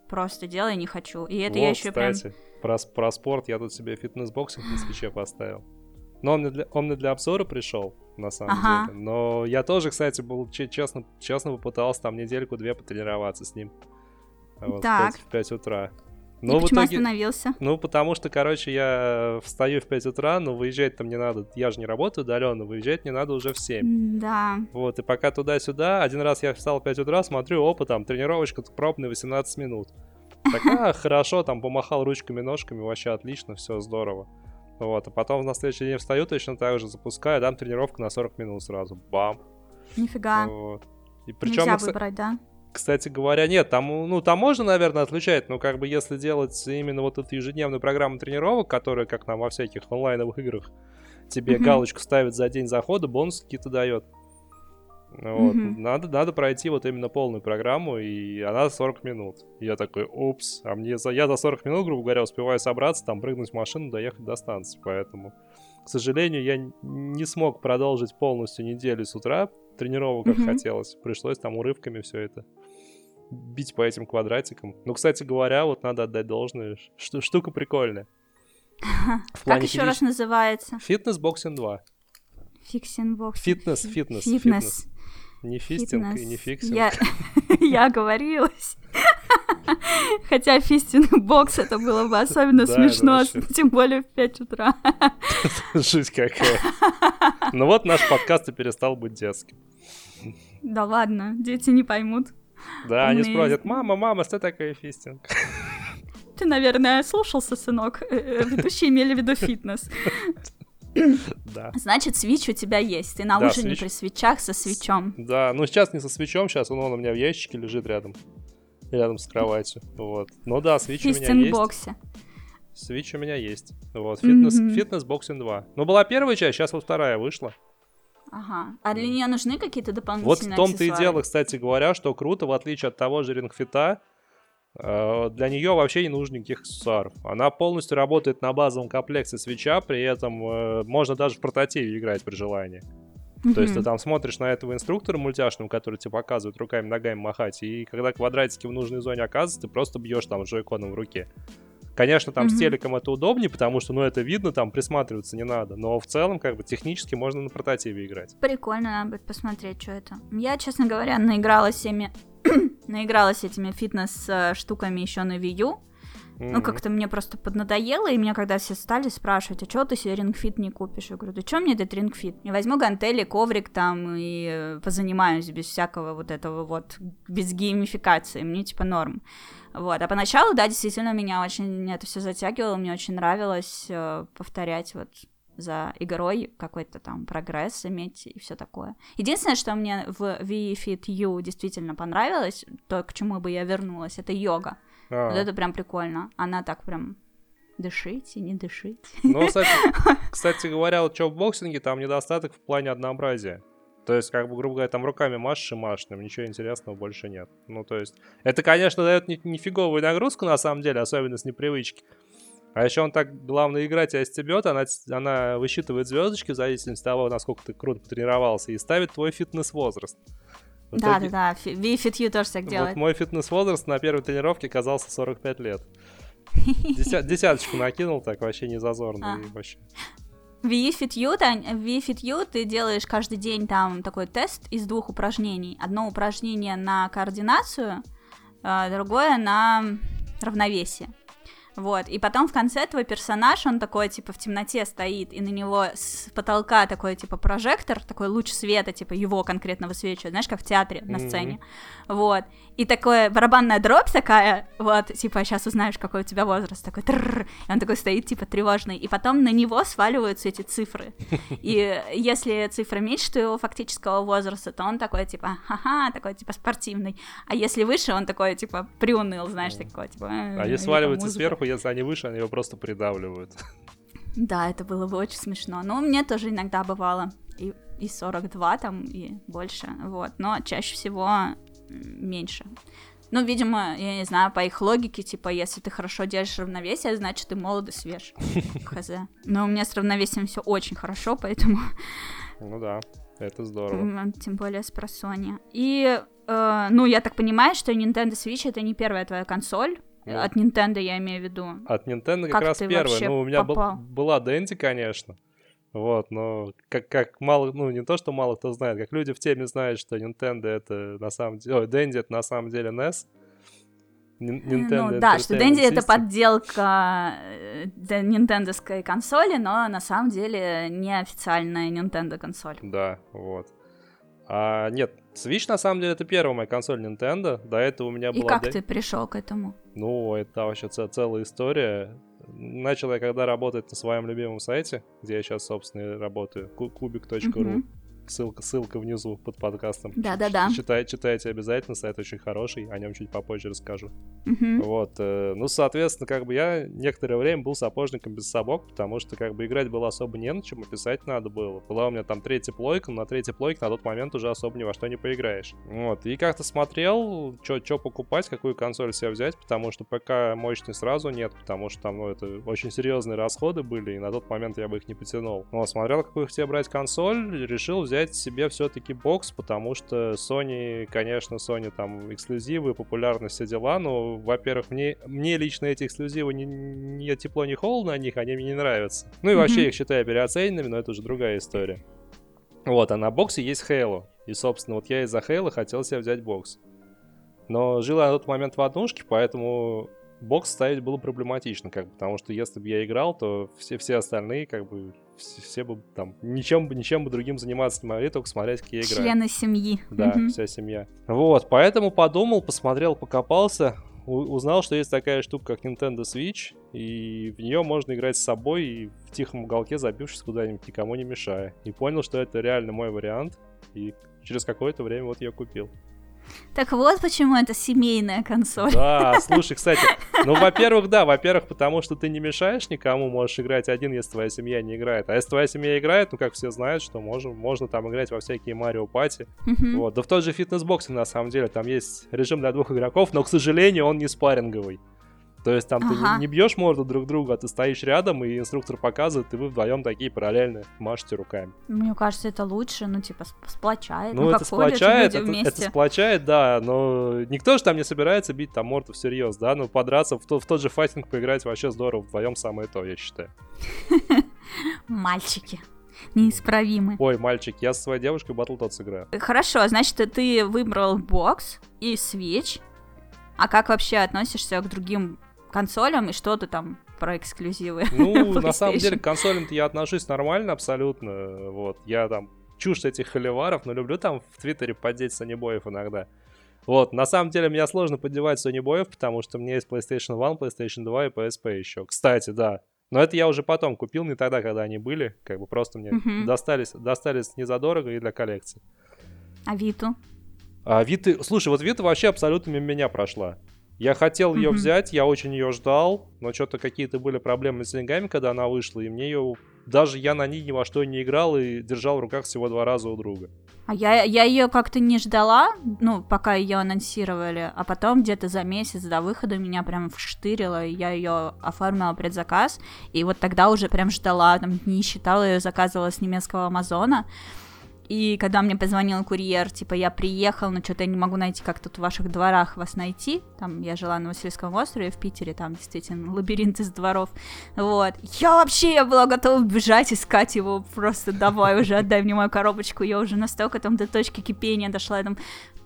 Просто делай не хочу. И это я Вот, еще прям... кстати, про, с- про спорт я тут себе Fitness Boxing на свиче поставил. Но он мне для, он мне для обзора пришел, на самом Ага. деле. Но я тоже, кстати, был че- честно, честно попытался там недельку-две потренироваться с ним. Вот, Так. В, 5, в 5 утра. И Но в почему итоге... остановился? Ну, потому что, короче, я встаю в 5 утра, но выезжать там не надо. Я же не работаю удаленно, выезжать мне надо уже в 7. Да. Вот, и пока туда-сюда, один раз я встал в 5 утра, смотрю, опа, там, тренировочка пробная 18 минут. Так, а, хорошо, там, помахал ручками, ножками, вообще отлично, все здорово. Вот, а потом на следующий день встаю точно так же, запускаю, дам тренировку на 40 минут сразу, бам. Нифига. Вот. И причем, Нельзя выбрать, да? кстати говоря, нет, там, ну, там можно, наверное, отключать, но как бы если делать именно вот эту ежедневную программу тренировок, которая, как нам во всяких онлайновых играх, тебе Мгм. галочку ставит за день захода, бонусы какие-то дает. Вот. Мгм. Надо, надо пройти вот именно полную программу, и она 40 минут. И я такой, упс, а мне за, я за 40 минут, грубо говоря, успеваю собраться, там, прыгнуть в машину, доехать до станции, поэтому, к сожалению, я не смог продолжить полностью неделю с утра тренировок, как Мгм. хотелось. Пришлось там урывками все это бить по этим квадратикам. Ну, кстати говоря, вот надо отдать должное, ш- штука прикольная. Как еще раз называется? Fitness Boxing 2. Фиксинбокс. Фитнес, фитнес, Фитнес. фитнес. Не фистинг и не Фитнес. фиксинг. Я, я оговорилась. Хотя фистинг-бокс это было бы особенно смешно, тем более в 5 утра. Жуть какая. Ну вот наш подкаст и перестал быть детским. Да ладно, дети не поймут. Да, они спросят, мама, мама, что такое фистинг? Ты, наверное, слушался, сынок. Э, э, Ведущие имели в виду фитнес. Да. Значит, свич у тебя есть. Ты на Да, ужине свич. при свечах со свечом. Да, ну сейчас не со свечом, сейчас он, он у меня в ящике лежит рядом. Рядом с кроватью. Вот. Ну да, свич у меня есть. фистинг-боксе. Свич у меня есть. Вот, фитнес, Мгм. Fitness Boxing 2. Ну, была первая часть, сейчас вот вторая вышла. Ага. А для нее нужны какие-то дополнительные Вот в том-то и дело, кстати говоря, что круто, в отличие от того же Ring Fit а, для нее вообще не нужно никаких аксессуаров. Она полностью работает на базовом комплекте свича, при этом э, можно даже в портативе играть при желании. То есть ты там смотришь на этого инструктора мультяшного, который тебе показывает руками, ногами махать, и когда квадратики в нужной зоне оказываются, ты просто бьешь там Joy-Con ом в руке. Конечно, там с Мгм. телеком это удобнее, потому что, ну, это видно, там присматриваться не надо. Но в целом, как бы, технически можно на портативе играть. Прикольно, надо будет посмотреть, что это. Я, честно говоря, наигралась всеми... наигралась этими фитнес-штуками еще на Wii U. Ну, как-то мне просто поднадоело, и меня когда все стали спрашивать, а чего ты себе рингфит не купишь? Я говорю, да что мне этот рингфит? Я возьму гантели, коврик там и э, позанимаюсь без всякого вот этого вот, без геймификации, мне типа норм. Вот, а поначалу, да, действительно, меня очень это все затягивало, мне очень нравилось э, повторять вот за игрой какой-то там прогресс иметь и все такое. Единственное, что мне в Wii Fit U действительно понравилось, то, к чему бы я вернулась, это йога. А, Вот это прям прикольно. Она так прям дышите, не дышите. Ну, кстати, кстати говоря, вот что в боксинге, там недостаток в плане однообразия. То есть, как бы, грубо говоря, там руками машешь и машешь, там ничего интересного больше нет. Ну, то есть, это, конечно, дает ни- нифиговую нагрузку, на самом деле, особенно с непривычки. А еще он так, главное, игра тебя стебет, она, она высчитывает звездочки в зависимости от того, насколько ты круто потренировался, и ставит твой фитнес-возраст. В Да, итоге- да, да. Фи- Wii Fit U тоже так Вот делает. мой фитнес-возраст на первой тренировке казался 45 лет. Деся- Десяточку накинул, так вообще не зазорно. А. вообще. В eFitU, в eFitU ты делаешь каждый день там такой тест из двух упражнений. Одно упражнение на координацию, а, другое на равновесие. Вот, и потом в конце твой персонаж, он такой, типа, в темноте стоит, и на него с потолка такой, типа, прожектор, такой луч света, типа, его конкретно высвечивает, знаешь, как в театре на сцене, mm-hmm. Вот, и такое барабанная дробь такая, вот, типа, сейчас узнаешь, какой у тебя возраст, такой, трррр, и он такой стоит, типа, тревожный, и потом на него сваливаются эти цифры, и если цифра меньше твоего фактического возраста, то он такой, типа, ха-ха, такой, типа, спортивный, а если выше, он такой, типа, приуныл, знаешь, такой, типа... А если сваливается сверху, если они выше, они его просто придавливают. Да, это было бы очень смешно. Но мне тоже иногда бывало. И, и 42 там, и больше, вот. Но чаще всего меньше. Ну, видимо, я не знаю, по их логике, типа, если ты хорошо держишь равновесие, значит, ты молод и свеж. Хз. Но у меня с равновесием все очень хорошо, поэтому... Ну да, это здорово. Тем более с просони. И, э, ну, я так понимаю, что Nintendo Switch это не первая твоя консоль, ну, от Nintendo я имею в виду. От Nintendo как, как раз первая. Ну, у меня был, была Дэнди, конечно. Вот, но как, как мало, ну, не то, что мало кто знает, как люди в теме знают, что Nintendo это на самом деле, ой, Dendy это на самом деле NES, Nintendo ну да, что Dendy это подделка э, нинтендовской консоли, но на самом деле не официальная Nintendo консоль. Да, вот. А, нет, Switch на самом деле это первая моя консоль Nintendo. До этого у меня была... И как ты пришел к этому? Ну, это вообще целая история. Начал я когда работать на своем любимом сайте, где я сейчас, собственно, работаю, kubik.ru. Uh-huh. Ссылка, ссылка внизу под подкастом. Да-да-да. Читай, читайте обязательно, сайт очень хороший, о нем чуть попозже расскажу. Угу. Вот, э, ну, соответственно, как бы я некоторое время был сапожником без сапог, потому что как бы играть было особо не на чем, а писать надо было. Была у меня там третья плойка, но на третьей плойке на тот момент уже особо ни во что не поиграешь. Вот, и как-то смотрел, что покупать, какую консоль себе взять, потому что ПК мощный сразу нет, потому что там, ну, это очень серьезные расходы были, и на тот момент я бы их не потянул. Вот, смотрел, какую себе брать консоль, решил взять себе все-таки бокс, потому что Sony, конечно, Sony там эксклюзивы, популярность, все дела, но, во-первых, мне, мне лично эти эксклюзивы не, не тепло, не холодно о них, они мне не нравятся. Ну и вообще mm-hmm. их считаю переоцененными, но это уже другая история. Вот, а на боксе есть Halo. И, собственно, вот я из-за Halo хотел себе взять бокс. Но жил я на тот момент в однушке, поэтому бокс ставить было проблематично, как бы, потому что если бы я играл, то все, все остальные, как бы, все, все бы там ничем бы ничем бы другим заниматься не могли, только смотреть, как я играю. Члены семьи. Да, mm-hmm. вся семья. Вот, поэтому подумал, посмотрел, покопался, узнал, что есть такая штука, как Nintendo Switch, и в нее можно играть с собой и в тихом уголке, забившись куда-нибудь, никому не мешая. И понял, что это реально мой вариант, и через какое-то время вот я купил. Так вот почему это семейная консоль. Да, слушай, кстати, ну, во-первых, да, во-первых, потому что ты не мешаешь никому, можешь играть один, если твоя семья не играет. А если твоя семья играет, ну, как все знают, что можем, можно там играть во всякие Марио Пати. Uh-huh. Вот, да в тот же фитнес-боксе, на самом деле, там есть режим для двух игроков, но, к сожалению, он не спарринговый. То есть там ага. ты не, бьешь морду друг друга, а ты стоишь рядом, и инструктор показывает, и вы вдвоем такие параллельно машете руками. Мне кажется, это лучше, ну, типа, сплочает. Ну, ну это сплочает, это, это сплочает, да, но никто же там не собирается бить там морду всерьез, да, ну, подраться, в, то, в тот же файтинг поиграть вообще здорово, вдвоем самое то, я считаю. Мальчики неисправимы. Ой, мальчик, я со своей девушкой Battletoads сыграю. Хорошо, значит, ты выбрал бокс и свеч. А как вообще относишься к другим консолям и что ты там про эксклюзивы. Ну, на самом деле, к консолям-то я отношусь нормально абсолютно. Вот, я там чушь этих холиваров, но люблю там в Твиттере поддеть Сонибоев иногда. Вот, на самом деле, меня сложно поддевать Сонибоев, потому что меня есть PlayStation 1, PlayStation 2 и PSP еще. Кстати, да. Но это я уже потом купил, не тогда, когда они были. Как бы просто мне uh-huh. достались, достались не задорого и для коллекции. А Виту? А Виты... Слушай, вот Вита вообще абсолютно мимо меня прошла. Я хотел ее mm-hmm. взять, я очень ее ждал, но что-то какие-то были проблемы с деньгами, когда она вышла, и мне ее... Даже я на ней ни во что не играл и держал в руках всего два раза у друга. А я, я ее как-то не ждала, ну, пока ее анонсировали, а потом где-то за месяц до выхода меня прям вштырило, и я ее оформила предзаказ, и вот тогда уже прям ждала, там, не считала ее, заказывала с немецкого Амазона, и когда мне позвонил курьер, типа, я приехал, но что-то я не могу найти, как тут в ваших дворах вас найти, там, я жила на Васильевском острове в Питере, там, действительно, лабиринт из дворов, вот, я вообще, я была готова бежать, искать его, просто давай уже, отдай мне мою коробочку, я уже настолько там до точки кипения дошла, я там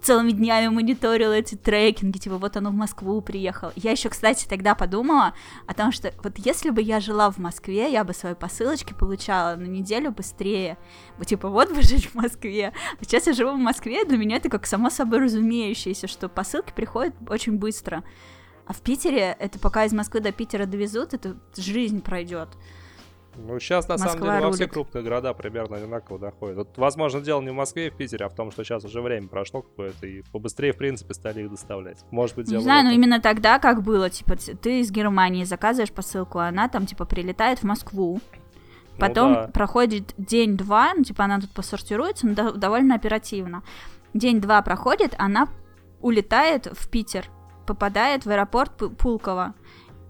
целыми днями мониторила эти трекинги, типа вот оно в Москву приехал. Я еще, кстати, тогда подумала о том, что вот если бы я жила в Москве, я бы свои посылочки получала на неделю быстрее. Типа вот бы жить в Москве. А сейчас я живу в Москве, для меня это как само собой разумеющееся, что посылки приходят очень быстро. А в Питере, это пока из Москвы до Питера довезут, это жизнь пройдет. Ну, сейчас, на Москва самом деле, во все рулит. крупные города примерно одинаково доходит. Вот, возможно, дело не в Москве и в Питере, а в том, что сейчас уже время прошло какое-то, и побыстрее, в принципе, стали их доставлять. Может быть, дело Не знаю, но именно тогда как было, типа, ты из Германии заказываешь посылку, а она там, типа, прилетает в Москву, потом Ну да. проходит день-два, ну, типа, она тут посортируется, но до- довольно оперативно. День-два проходит, она улетает в Питер, попадает в аэропорт Пу- Пулково,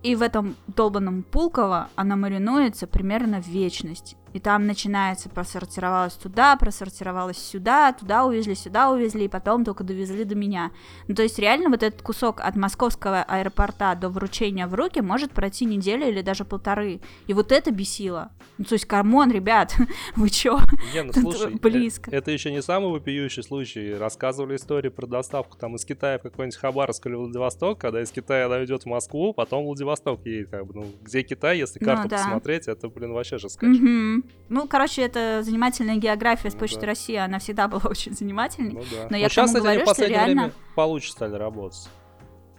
и в этом долбанном Пулково она маринуется примерно в вечность. И там начинается, просортировалась туда, просортировалась сюда, туда увезли, сюда увезли, и потом только довезли до меня. Ну, то есть реально вот этот кусок от московского аэропорта до вручения в руки может пройти неделю или даже полторы. И вот это бесило. Ну, то есть, come on, ребят, вы чё? Не, ну слушай, э, близко. это еще не самый вопиющий случай. Рассказывали истории про доставку там из Китая в какой-нибудь Хабаровск или Владивосток, когда из Китая она идет в Москву, потом Владивосток едет. Как бы, ну, где Китай, если Ну карту да. посмотреть, это, блин, вообще же скачет. Мгм. Ну, короче, это занимательная география с Ну Почты да. России, она всегда была очень занимательной. Ну да. Но я к сейчас, кстати, говорю, в последнее реально- время получше стали работать.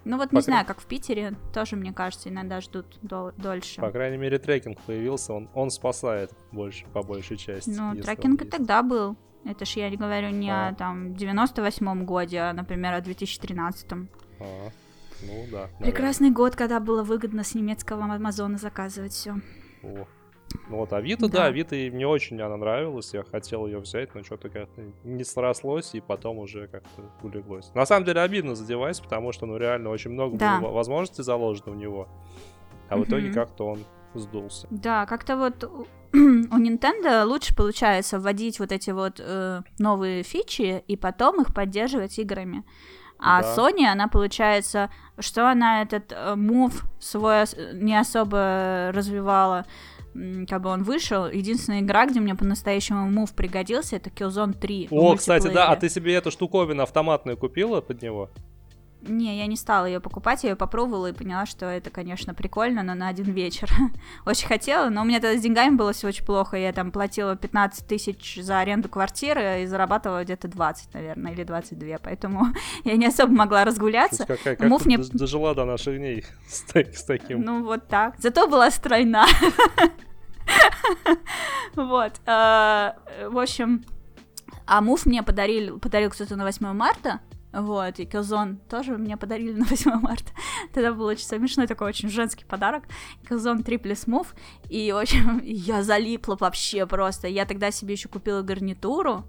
Ну вот По не кра- знаю, как в Питере, тоже, мне кажется, иногда ждут дол- дольше. По крайней мере, трекинг появился, он, он спасает больше, по большей части. Ну, трекинг и тогда был. Это ж я не говорю не А. о там 98-м годе, а, например, о 2013-м. А, ну да. наверное. Прекрасный год, когда было выгодно с немецкого Амазона заказывать все. О. Ну вот Авито, Да. да, Авито мне очень она нравилась, я хотел ее взять, но что-то как-то не срослось, и потом уже как-то улеглось. На самом деле обидно за девайс, потому что, ну, реально очень много Да. было во- возможностей заложено в него, а в итоге как-то он сдулся. Да, как-то вот у у Nintendo лучше получается вводить вот эти вот э, новые фичи и потом их поддерживать играми. А Да. Sony, она получается, что она этот э, мув свой не особо развивала, как бы он вышел. Единственная игра, где мне по-настоящему мув пригодился, это Killzone 3. в О, кстати, да, а ты себе эту штуковину автоматную купила под него? Не, я не стала ее покупать, я ее попробовала и поняла, что это, конечно, прикольно, но на один вечер. очень хотела, но у меня тогда с деньгами было все очень плохо. Я там платила 15 тысяч за аренду квартиры и зарабатывала где-то 20, наверное, или 22, поэтому я не особо могла разгуляться. Слушай, Какая, как Мув ты мне- дож- дожила до наших дней с, с таким. Ну, вот так. Зато была стройна. Вот. э, В общем, а мув мне подарили, подарил кто-то на 8 марта. Вот, и Killzone тоже мне подарили на 8 марта. Тогда был очень смешной такой очень женский подарок. Killzone 3 плюс мув. И, в общем, я залипла вообще просто. Я тогда себе еще купила гарнитуру,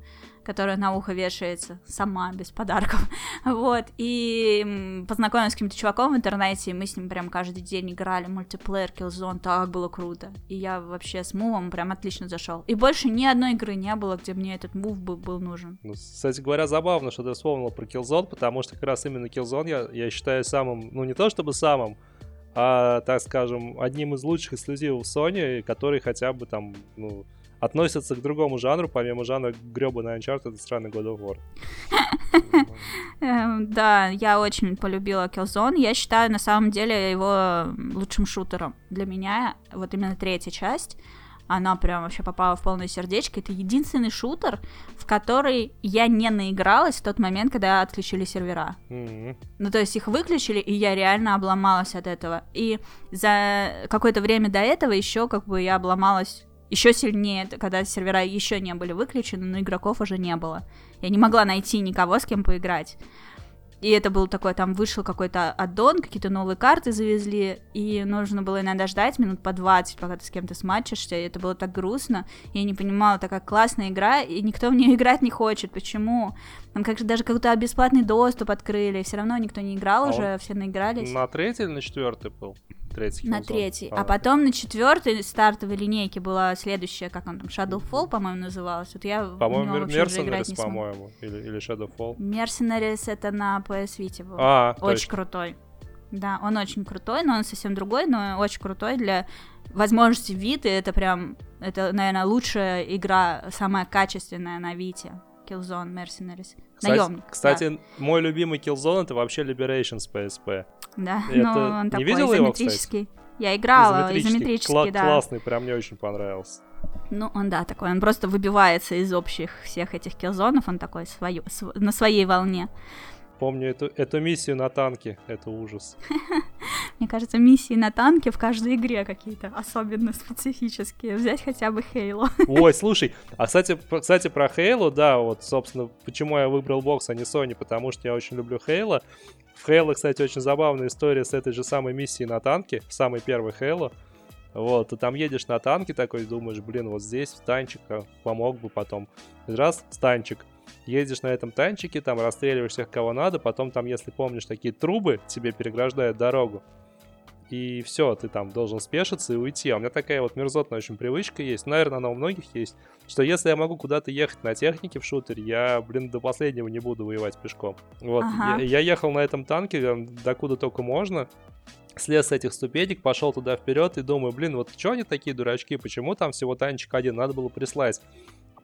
которая на ухо вешается сама, без подарков. Вот, и познакомилась с каким-то чуваком в интернете, и мы с ним прям каждый день играли мультиплеер Killzone, так было круто. И я вообще с мувом прям отлично зашел. И больше ни одной игры не было, где мне этот мув был, был нужен. Ну, кстати говоря, забавно, что ты вспомнил про Killzone, потому что как раз именно Killzone я, я считаю самым, ну не то чтобы самым, а, так скажем, одним из лучших эксклюзивов Sony, который хотя бы там, ну, относится к другому жанру, помимо жанра гребаный Uncharted и странный God of War. Эм, да, я очень полюбила Killzone. Я считаю, на самом деле, его лучшим шутером. Для меня вот именно третья часть, она прям вообще попала в полное сердечко. Это единственный шутер, в который я не наигралась в тот момент, когда отключили сервера. Мгм. Ну, то есть их выключили, и я реально обломалась от этого. И за какое-то время до этого еще как бы я обломалась еще сильнее, когда сервера еще не были выключены, но игроков уже не было. Я не могла найти никого, с кем поиграть. И это был такой, там вышел какой-то аддон, какие-то новые карты завезли, и нужно было иногда ждать минут по 20, пока ты с кем-то сматчишься, и это было так грустно. Я не понимала, такая классная игра, и никто в нее играть не хочет. Почему? Там как же даже какой-то бесплатный доступ открыли, все равно никто не играл А уже, все наигрались. На третий или на четвертый был? Третий На третий. А, потом на четвертой стартовой линейке была следующая, как он там, Shadowfall, по-моему, называлась. Вот я По-моему, Mercenaries, по-моему, или, или Shadowfall. Mercenaries это на PS Vita был. А, очень точно. крутой. Да, он очень крутой, но он совсем другой, но очень крутой для возможности Виты. Это прям, это, наверное, лучшая игра, самая качественная на Вите. Killzone Mercenaries. Кстати, Наемник. кстати, мой любимый Killzone это вообще Liberation с PSP. Да, это- но он не такой видела его, кстати? изометрический. Я играла, Изометрический. изометрический, Кла- да. Классный, прям мне очень понравился. Ну, он, да, такой, он просто выбивается из общих всех этих киллзонов, он такой свою, св- на своей волне. Помню эту, эту миссию на танке, это ужас. Мне кажется, миссии на танке в каждой игре какие-то особенно специфические. Взять хотя бы Хейло. Ой, слушай, а кстати, кстати, про Halo, да, вот, собственно, почему я выбрал бокс, а не Sony, потому что я очень люблю Halo. В Halo, кстати, очень забавная история с этой же самой миссией на танке, самый первый Halo. Вот, ты там едешь на танке такой, думаешь, блин, вот здесь танчик а, помог бы потом. Раз, танчик. Едешь на этом танчике, там расстреливаешь всех, кого надо, потом там, если помнишь, такие трубы тебе переграждают дорогу. И все, ты там должен спешиться и уйти. А у меня такая вот мерзотная очень привычка есть, наверное, она у многих есть, что если я могу куда-то ехать на технике в шутере, я, блин, до последнего не буду воевать пешком. Вот, Ага. я, я ехал на этом танке, докуда только можно, слез с этих ступенек, пошел туда вперед и думаю, блин, вот что они такие дурачки, почему там всего танчик один, надо было прислать.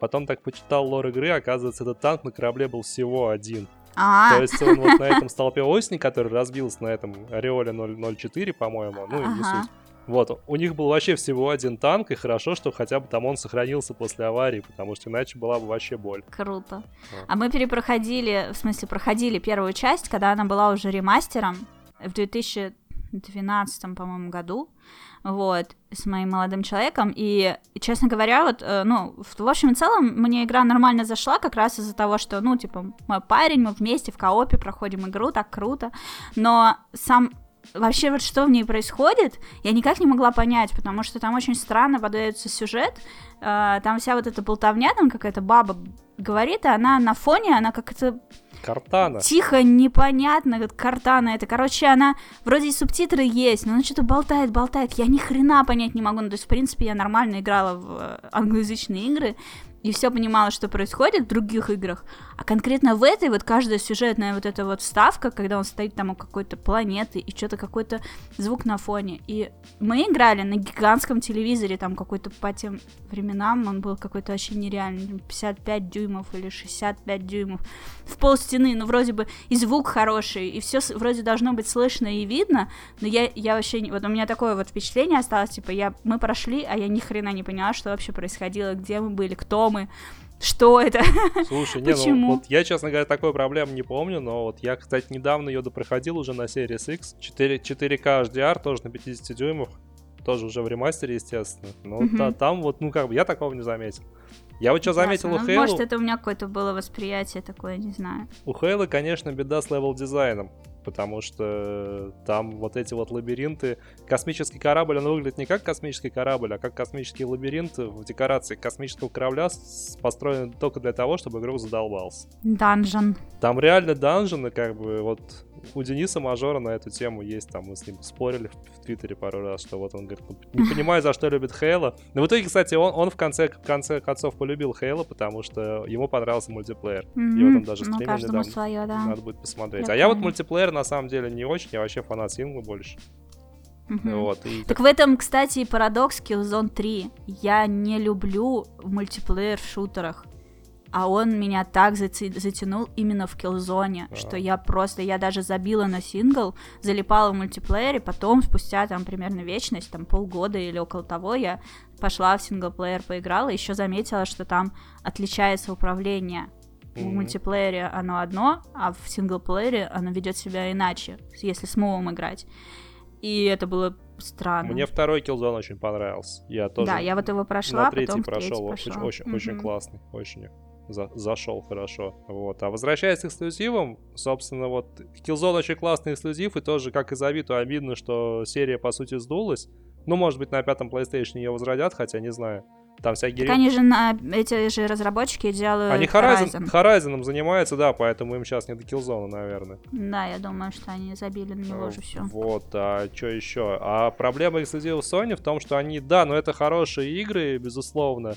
А потом так почитал лор игры, оказывается, этот танк на корабле был всего один. А, То есть он вот на этом столпе осени, который разбился на этом Ореоле 004, по-моему, ну и не суть. Вот, у них был вообще всего один танк, и хорошо, что хотя бы там он сохранился после аварии, потому что иначе была бы вообще боль. круто. Вот. А мы перепроходили, в смысле, проходили первую часть, когда она была уже ремастером в 2012, по-моему, году. Вот, с моим молодым человеком. И, честно говоря, вот, э, ну, в, в общем и целом, мне игра нормально зашла, как раз из-за того, что, ну, типа, мой парень, мы вместе в коопе проходим игру, так круто. Но сам вообще вот что в ней происходит, я никак не могла понять, потому что там очень странно подается сюжет, э, там вся вот эта болтовня, там какая-то баба говорит, и она на фоне, она как-то Картана. тихо, непонятно, картана это. Короче, она вроде и субтитры есть, но она что-то болтает, болтает. Я ни хрена понять не могу. Ну, то есть, в принципе, я нормально играла в э, англоязычные игры и все понимала, что происходит в других играх. А конкретно в этой вот каждая сюжетная вот эта вот вставка, когда он стоит там у какой-то планеты и что-то какой-то звук на фоне. И мы играли на гигантском телевизоре, там какой-то по тем временам он был какой-то вообще нереальный, 55 дюймов или 65 дюймов в пол стены, ну вроде бы и звук хороший, и все вроде должно быть слышно и видно, но я, я вообще, не- вот у меня такое вот впечатление осталось, типа, я, мы прошли, а я ни хрена не поняла, что вообще происходило, где мы были, кто мы, что это. Слушай, не, ну Почему? вот я, честно говоря, такой проблемы не помню, но вот я, кстати, недавно ее допроходил уже на Series X. 4, 4К HDR, тоже на 50 дюймах, тоже уже в ремастере, естественно. Но Мгм. та- там вот, ну как бы, я такого не заметил. Я вот что заметил у Ясно. Ну, Halo, Может, это у меня какое-то было восприятие такое, не знаю. у Halo, конечно, беда с level design ом, потому что там вот эти вот лабиринты... Космический корабль, он выглядит не как космический корабль, а как космический лабиринт в декорации космического корабля, с- построен только для того, чтобы игрок задолбался. Данжен. Там реально данжены, как бы, вот у Дениса Мажора на эту тему есть, там мы с ним спорили в, в Твиттере пару раз, что вот он говорит, «Ну, не понимаю, за что любит Хейла. Но в итоге, кстати, он, он в конце, в конце концов полюбил Хейла, потому что ему понравился мультиплеер. И вот он даже ну, стримил каждому недавно. свое, да. Надо будет посмотреть. А я вот Прикольно. мультиплеер на самом деле не очень, я вообще фанат сингла больше. Мгм. Вот, и Так в этом, кстати, и парадокс Killzone 3. Я не люблю мультиплеер в шутерах. А он меня так затянул именно в Killzone, А. что я просто, я даже забила на сингл, залипала в мультиплеере, потом спустя там примерно вечность, там полгода или около того, я пошла в синглплеер, поиграла, еще заметила, что там отличается управление. В Мгм. мультиплеере оно одно, а в синглплеере оно ведет себя иначе, если с мувом играть. И это было странно. мне второй Killzone очень понравился. Я тоже Да, я вот его прошла, на третий потом в третий прошел. Очень, очень, очень Мгм. классный, очень за- зашел хорошо. Вот. А возвращаясь к эксклюзивам, собственно, вот Killzone очень классный эксклюзив, и тоже, как и за Vita, обидно, что серия, по сути, сдулась. Ну, может быть, на пятом PlayStation ее возродят, хотя не знаю. Там всякие... Так они же, на... эти же разработчики делают Они Horizon, Horizon занимаются, да, поэтому им сейчас не до Killzone, наверное. Да, я думаю, что они забили на него же все. Вот, а что еще? А проблема эксклюзивов Sony в том, что они, да, но это хорошие игры, безусловно,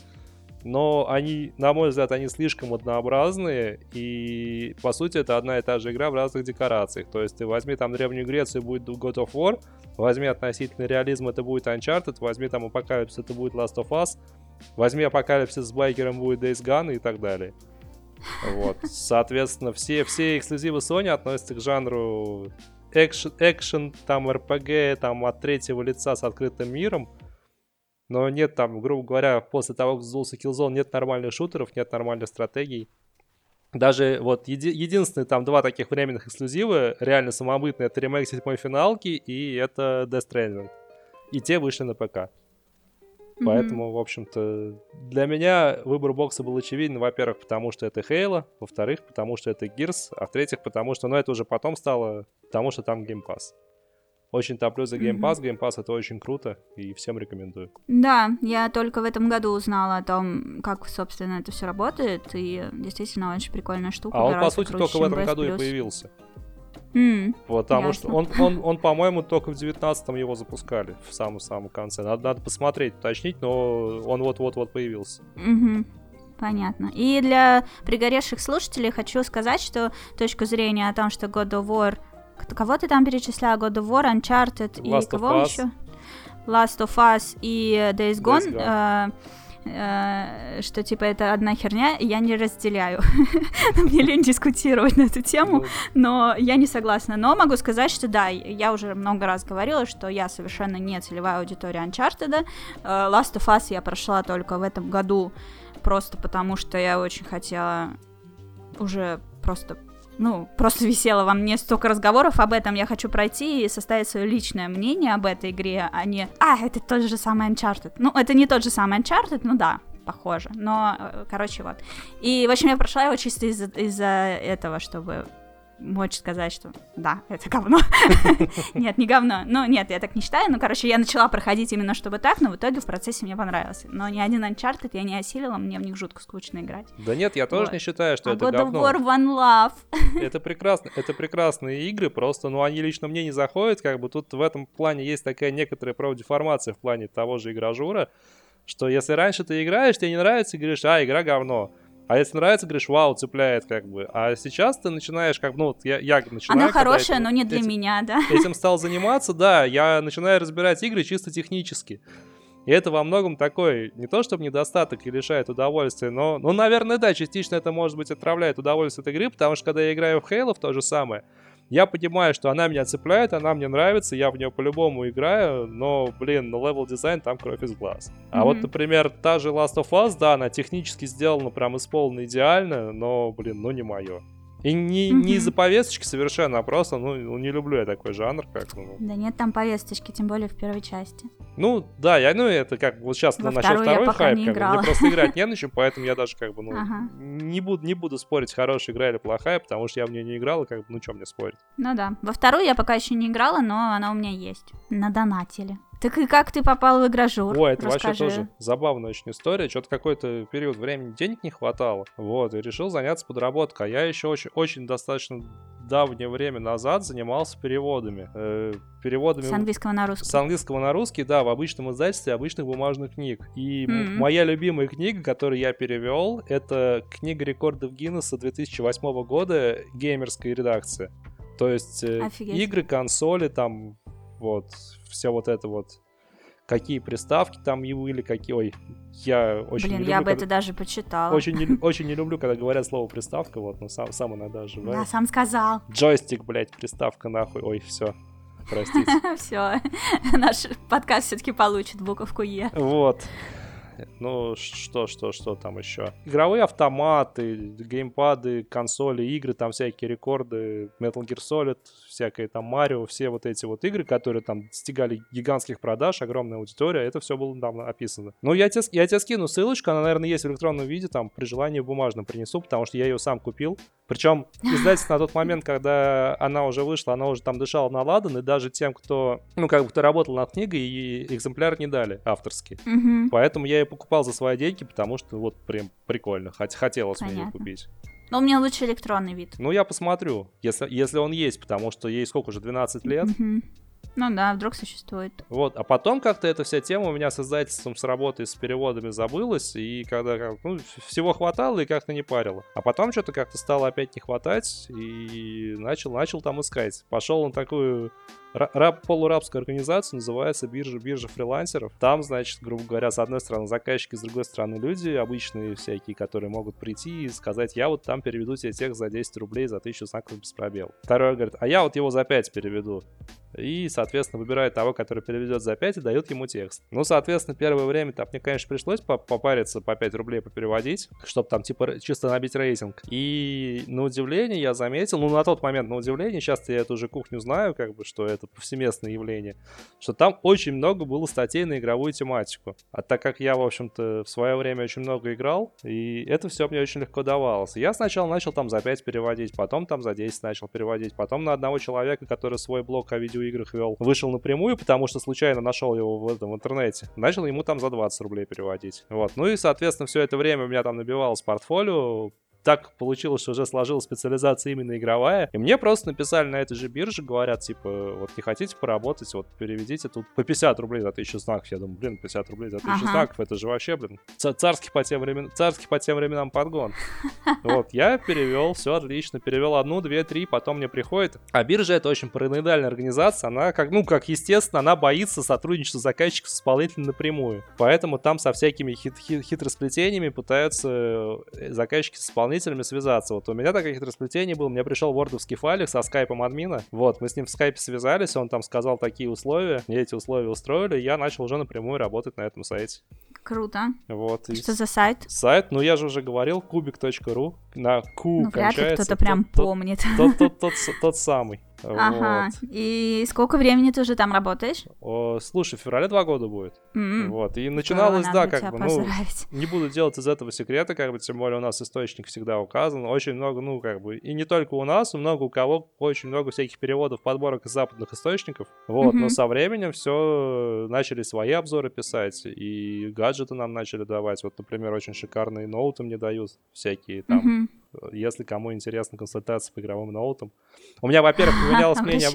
но они, на мой взгляд, они слишком однообразные, и, по сути, это одна и та же игра в разных декорациях. То есть ты возьми там Древнюю Грецию, будет God of War, возьми относительный реализм, это будет Uncharted, возьми там Апокалипсис, это будет Last of Us, возьми Апокалипсис с байкером, будет Days Gone и так далее. Вот. Соответственно, все, все эксклюзивы Sony относятся к жанру экшен, экшен, там RPG, там от третьего лица с открытым миром, но нет там, грубо говоря, после того, как сдулся Killzone, нет нормальных шутеров, нет нормальных стратегий. Даже вот еди- единственные там два таких временных эксклюзива, реально самобытные, это ремейк седьмой финалки и это Death Stranding. И те вышли на ПК. Поэтому, в общем-то, для меня выбор бокса был очевиден, во-первых, потому что это Halo, во-вторых, потому что это Gears, а в-третьих, потому что, ну, это уже потом стало, потому что там Pass. Очень топлю за Game Pass. Game Pass это очень круто и всем рекомендую. Да, я только в этом году узнала о том, как, собственно, это все работает, и действительно очень прикольная штука. А он, по сути, только в этом году и появился. Mm, Потому ясно. что он, он, он, по-моему, только в 19-м его запускали, в самом-самом конце. Надо, надо посмотреть, уточнить, но он вот-вот-вот появился. Угу. Понятно. И для пригоревших слушателей хочу сказать, что точка зрения о том, что God of War Кого ты там перечислял? God of War, Uncharted Last и кого еще? Last of Us и Days Gone. Days Gone. Э, э, что типа это одна херня, я не разделяю. Мне лень дискутировать на эту тему, но я не согласна. Но могу сказать, что да, я уже много раз говорила, что я совершенно не целевая аудитория Uncharted. Э, Last of Us я прошла только в этом году, просто потому что я очень хотела уже просто ну, просто висело во мне столько разговоров об этом, я хочу пройти и составить свое личное мнение об этой игре, а не, а, это тот же самый Uncharted. Ну, это не тот же самый Uncharted, ну да, похоже, но, э, короче, вот. И, в общем, я прошла его чисто из-за из этого, чтобы мочь сказать, что да, это говно. нет, не говно. Ну, нет, я так не считаю. Ну, короче, я начала проходить именно чтобы так, но в итоге в процессе мне понравился. Но ни один Uncharted я не осилила, мне в них жутко скучно играть. Да нет, я тоже вот. не считаю, что а это God говно. of War One Love. это прекрасно, это прекрасные игры, просто, ну, они лично мне не заходят, как бы тут в этом плане есть такая некоторая правдеформация в плане того же игражура, что если раньше ты играешь, тебе не нравится, и говоришь, а, игра говно. А если нравится, говоришь, вау, цепляет как бы. А сейчас ты начинаешь, как, ну, вот я, я начинаю... Она хорошая, но не для этим, меня, да? Этим стал заниматься, да, я начинаю разбирать игры чисто технически. И это во многом такой, не то чтобы недостаток и лишает удовольствия, но, ну, наверное, да, частично это, может быть, отравляет удовольствие от игры, потому что когда я играю в Halo, в то же самое, я понимаю, что она меня цепляет, она мне нравится, я в нее по-любому играю, но, блин, на level design там кровь из глаз. А mm-hmm. вот, например, та же Last of Us, да, она технически сделана прям исполнена идеально, но, блин, ну не мое. И не, mm-hmm. не из-за повесточки совершенно, а просто, ну, ну, не люблю я такой жанр, как, ну... Да нет там повесточки, тем более в первой части. Ну, да, я, ну, это как, вот сейчас Во начал второй хайп, как бы, мне просто играть не на чем, поэтому я даже, как бы, ну, ага. не, буду, не буду спорить, хорошая игра или плохая, потому что я в нее не играл, и, как бы, ну, чем мне спорить. Ну да, во вторую я пока еще не играла, но она у меня есть, на донателе. Так и как ты попал в игражур? Ой, это Расскажи. вообще тоже забавная очень история. Что-то какой-то период времени денег не хватало. Вот, и решил заняться подработкой. А я еще очень, очень достаточно давнее время назад занимался переводами. Э, переводами... С английского на русский. С английского на русский, да, в обычном издательстве обычных бумажных книг. И mm-hmm. моя любимая книга, которую я перевел, это книга рекордов Гиннесса 2008 года, геймерская редакция. То есть э, игры, консоли, там вот, все вот это вот какие приставки там и были, какие... Ой, я очень Блин, не люблю, я бы когда... это даже почитала. Очень не, очень не люблю, когда говорят слово приставка, вот, но сам, сам иногда оживаю. Да, сам сказал. Джойстик, блядь, приставка нахуй. Ой, все, простите. Все, наш подкаст все-таки получит буковку Е. Вот. Ну, что, что, что там еще? Игровые автоматы, геймпады, консоли, игры, там всякие рекорды, Metal Gear Solid, всякое там Марио, все вот эти вот игры, которые там достигали гигантских продаж, огромная аудитория, это все было там описано. Ну, я тебе, я тебе скину ссылочку, она, наверное, есть в электронном виде, там, при желании в бумажном принесу, потому что я ее сам купил, Причем издательство на тот момент, когда она уже вышла, она уже там дышала на ладан, и даже тем, кто, ну, как бы, кто работал над книгой, и экземпляр не дали авторский. Мгм. Поэтому я ее покупал за свои деньги, потому что вот прям прикольно. Хоть хотелось мне ее Понятно. купить. Но у меня лучше электронный вид. Ну, я посмотрю, если, если он есть, потому что ей сколько уже, 12 лет. Мгм. Ну да, вдруг существует. Вот, а потом как-то эта вся тема у меня с издательством, с работой, с переводами забылась, и когда ну, всего хватало и как-то не парило. А потом что-то как-то стало опять не хватать, и начал, начал там искать. Пошел на такую ра- раб, полурабскую организацию, называется биржа, биржа фрилансеров. Там, значит, грубо говоря, с одной стороны заказчики, с другой стороны люди, обычные всякие, которые могут прийти и сказать, я вот там переведу тебе текст за 10 рублей, за 1000 знаков без пробел. Второй говорит, а я вот его за 5 переведу и, соответственно, выбирает того, который переведет за 5 и дает ему текст. Ну, соответственно, первое время там мне, конечно, пришлось по- попариться по 5 рублей попереводить, чтобы там, типа, чисто набить рейтинг. И, на удивление, я заметил, ну, на тот момент, на удивление, сейчас я эту уже кухню знаю, как бы, что это повсеместное явление, что там очень много было статей на игровую тематику. А так как я, в общем-то, в свое время очень много играл, и это все мне очень легко давалось. Я сначала начал там за 5 переводить, потом там за 10 начал переводить, потом на одного человека, который свой блог о видеоиграх вел, вышел напрямую, потому что случайно нашел его в этом в интернете. Начал ему там за 20 рублей переводить. Вот. Ну и, соответственно, все это время у меня там набивалось портфолио, так получилось, что уже сложилась специализация именно игровая. И мне просто написали на этой же бирже, говорят, типа, вот не хотите поработать, вот переведите тут по 50 рублей за 1000 знаков. Я думаю, блин, 50 рублей за 1000 Ага. знаков, это же вообще, блин, ца- царский по тем, времен... царский по тем временам подгон. Вот, я перевел, все отлично, перевел одну, две, три, потом мне приходит. А биржа это очень параноидальная организация, она как, ну, как естественно, она боится сотрудничества заказчиков с исполнителем напрямую. Поэтому там со всякими хит- хит- хитросплетениями пытаются э, заказчики с исполнителями связаться. Вот у меня такое хитросплетение было, мне пришел вордовский файлик со скайпом админа. Вот, мы с ним в скайпе связались, он там сказал такие условия, мне эти условия устроили, и я начал уже напрямую работать на этом сайте. Круто. Вот, и Что за сайт? сайт, ну я же уже говорил, kubik.ru, на Q Ну, вряд ли кто-то прям тот, тот- помнит. тот, тот, тот, с- тот самый. Ага. Вот. И сколько времени ты уже там работаешь? О, слушай, в феврале два года будет. М. Вот. И начиналось, да, надо как бы, ну, не буду делать из этого секрета, как бы, тем более у нас источник всегда указан. Очень много, ну, как бы, и не только у нас, у много у кого, очень много всяких переводов, подборок из западных источников. Вот, но Мгм. со временем все начали свои обзоры писать, и гаджеты нам начали давать. Вот, например, очень шикарные ноуты мне дают, всякие там, Мгм. Если кому интересна консультация по игровым ноутам. У меня, во-первых, поменялось мнение...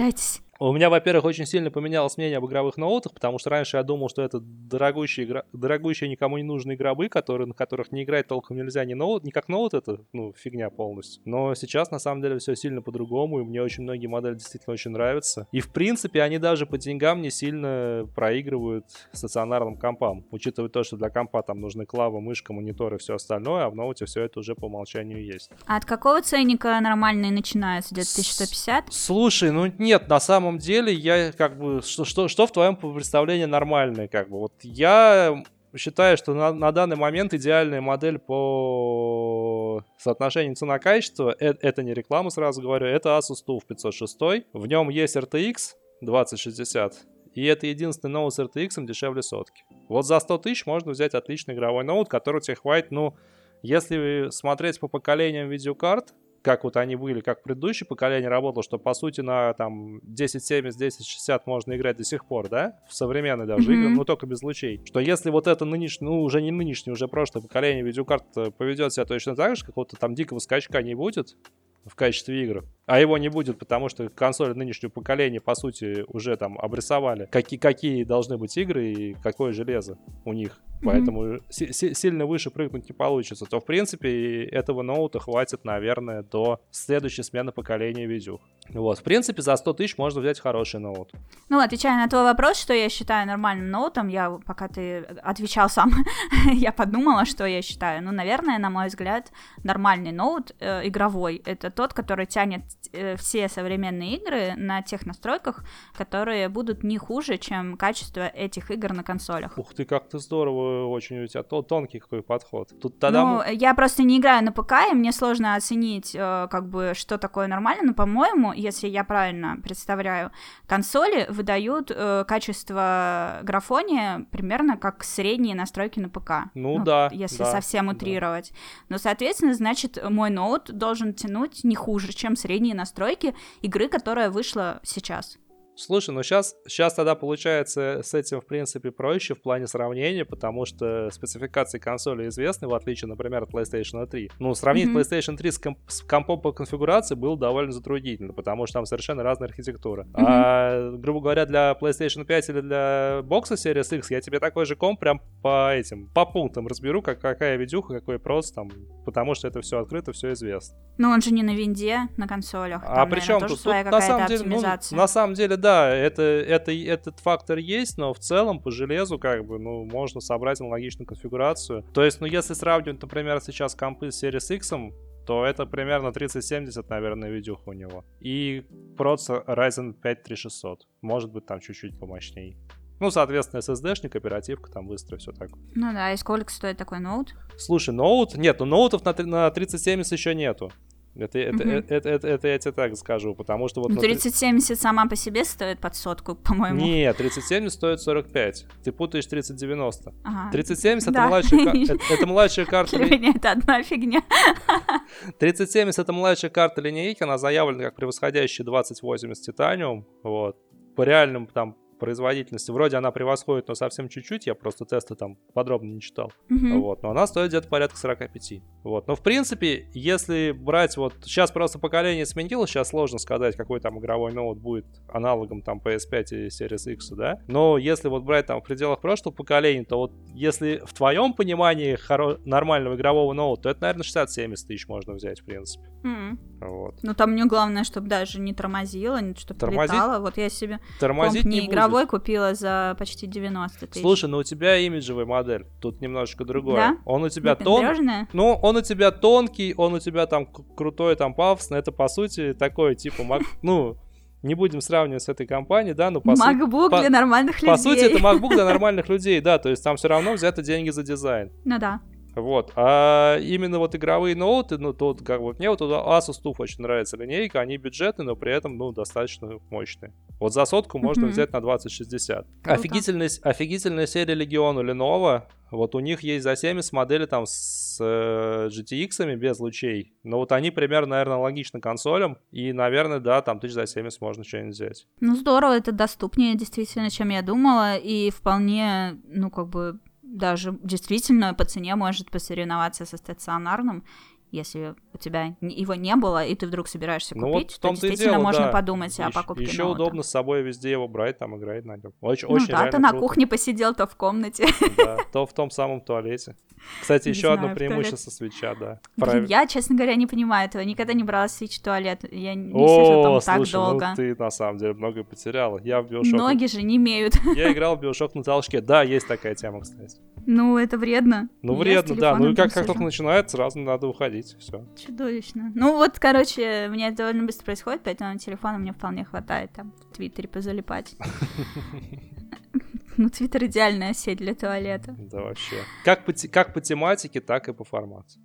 У меня, во-первых, очень сильно поменялось мнение об игровых ноутах, потому что раньше я думал, что это дорогущие, игра... дорогущие никому не нужные гробы, которые, на которых не играть толком нельзя, ни, ноут, ни как ноут, это, ну, фигня полностью. Но сейчас, на самом деле, все сильно по-другому, и мне очень многие модели действительно очень нравятся. И, в принципе, они даже по деньгам не сильно проигрывают стационарным компам, учитывая то, что для компа там нужны клавы, мышка, монитор и все остальное, а в ноуте все это уже по умолчанию есть. А от какого ценника нормальные начинаются? Где-то 1150? Слушай, ну нет, на самом деле я как бы что что что в твоем представлении нормальное, как бы вот я считаю, что на, на данный момент идеальная модель по соотношению цена-качество э- это не реклама, сразу говорю, это Asus TUF 506. В нем есть RTX 2060. И это единственный ноут с RTX дешевле сотки. Вот за 100 тысяч можно взять отличный игровой ноут, который тебе хватит, ну, если смотреть по поколениям видеокарт, как вот они были, как предыдущее поколение работало, что по сути на там 1070, 1060 можно играть до сих пор, да, в современные даже Мгм. игры, но только без лучей. Что если вот это нынешнее, ну уже не нынешнее, уже прошлое поколение видеокарт э, поведет себя точно так же, какого-то там дикого скачка не будет в качестве игр, а его не будет, потому что консоли нынешнего поколения, по сути, уже там обрисовали, какие, какие должны быть игры и какое железо у них. Мгм. Поэтому си- си- сильно выше прыгнуть не получится. То, в принципе, этого ноута хватит, наверное, до следующей смены поколения видео. Вот, в принципе, за 100 тысяч можно взять хороший ноут. Ну, отвечая на твой вопрос, что я считаю нормальным ноутом, я, пока ты отвечал сам, я подумала, что я считаю. Ну, наверное, на мой взгляд, нормальный ноут э, игровой — это тот, который тянет э, все современные игры на тех настройках, которые будут не хуже, чем качество этих игр на консолях. Ух ты, как ты здорово очень у тебя то- тонкий какой подход. Тут тогда... Ну, я просто не играю на ПК, и мне сложно оценить, э, как бы, что такое нормально, но, по-моему, если я правильно представляю, консоли выдают э, качество графония примерно как средние настройки на ПК. Ну да, Если да, совсем да. утрировать. Но, соответственно, значит, мой ноут должен тянуть не хуже, чем средние настройки игры, которая вышла сейчас. Слушай, ну сейчас, сейчас тогда получается с этим, в принципе, проще в плане сравнения, потому что спецификации консоли известны, в отличие, например, от PlayStation 3. Ну, сравнить mm-hmm. PlayStation 3 с, комп- с компом по конфигурации было довольно затруднительно, потому что там совершенно разная архитектура. Mm-hmm. А, грубо говоря, для PlayStation 5 или для бокса Series X я тебе такой же комп прям по этим, по пунктам разберу, как, какая видюха, какой прос там, потому что это все открыто, все известно. Но он же не на винде, на консолях. Там, а при чем тут, тут на самом деле, ну, на самом деле, да, это, это, этот фактор есть, но в целом по железу как бы, ну, можно собрать аналогичную конфигурацию. То есть, ну, если сравнивать, например, сейчас компы с Series X, то это примерно 3070, наверное, видюха у него. И процессор Ryzen 5 3600. Может быть, там чуть-чуть помощнее. Ну, соответственно, SSD-шник, оперативка, там быстро все так. Ну да, и сколько стоит такой ноут? Слушай, ноут... Нет, ну ноутов на, на 3070 еще нету. Это, это, угу. это, это, это, это я тебе так скажу, потому что вот... Ну, 3070 сама по себе стоит под сотку, по-моему. Нет, 3070 стоит 45. Ты путаешь 3090. Ага. 3070 да. это, младшая, это, это младшая карта... Нет, это одна фигня. 3070 это младшая карта линейки, она заявлена как превосходящая 2080 Titanium. Вот. По реальным там производительности. Вроде она превосходит, но совсем чуть-чуть, я просто тесты там подробно не читал. Mm-hmm. Вот, но она стоит где-то порядка 45. Вот, но в принципе, если брать вот, сейчас просто поколение сменилось, сейчас сложно сказать, какой там игровой ноут будет аналогом там PS5 и Series X, да, но если вот брать там в пределах прошлого поколения, то вот если в твоем понимании хоро- нормального игрового ноута, то это, наверное, 60-70 тысяч можно взять, в принципе. Mm-hmm. Вот. Ну там мне главное, чтобы даже не тормозило, чтобы Тормозить... летало. Вот я себе Тормозить не, не игровой купила за почти 90 тысяч. Слушай, ну у тебя имиджевая модель, тут немножечко другое. Да? Он у тебя тон... Ну, он у тебя тонкий, он у тебя там крутой, там пафосный. Это, по сути, такой, типа, мак... ну, не будем сравнивать с этой компанией, да, но по MacBook сути... для по, нормальных людей. По сути, это MacBook для нормальных людей, да, то есть там все равно взяты деньги за дизайн. Ну да. Вот. А именно вот игровые ноуты, ну, тут как бы мне вот Asus TUF очень нравится линейка, они бюджетные, но при этом, ну, достаточно мощные. Вот за сотку можно mm-hmm. взять на 2060. Офигительная, офигительная серия Legion у Lenovo. Вот у них есть за 70 модели там с э, GTX без лучей. Но вот они примерно, наверное, логично консолям. И, наверное, да, там тысяч за 70 можно что-нибудь взять. Ну, здорово, это доступнее действительно, чем я думала. И вполне, ну, как бы даже действительно по цене может посоревноваться со стационарным, если у тебя его не было, и ты вдруг собираешься купить, ну, вот то действительно дело, можно да. подумать о покупке Еще ноута. удобно с собой везде его брать, там играть на нем. Очень, ну очень да, ты на кухне посидел, то в комнате. Да, то в том самом туалете. Кстати, еще знаю, одно преимущество свеча, да. Блин, я, честно говоря, не понимаю этого. Никогда не брала свич в туалет. Я не сижу там так слушай, ну долго. Ну ты на самом деле многое потеряла. Я в Bioshock... Ноги же не имеют. Я играл в Bioshock на толчке. Да, есть такая тема, кстати. Ну, это вредно. Ну, вредно, да. Ну и как, как только начинает, сразу надо уходить. Все. Чудовищно. Ну, вот, короче, у меня это довольно быстро происходит, поэтому телефона мне вполне хватает там в Твиттере позалипать. Ну, Твиттер идеальная сеть для туалета. Да, вообще. Как по, как по тематике, так и по формату.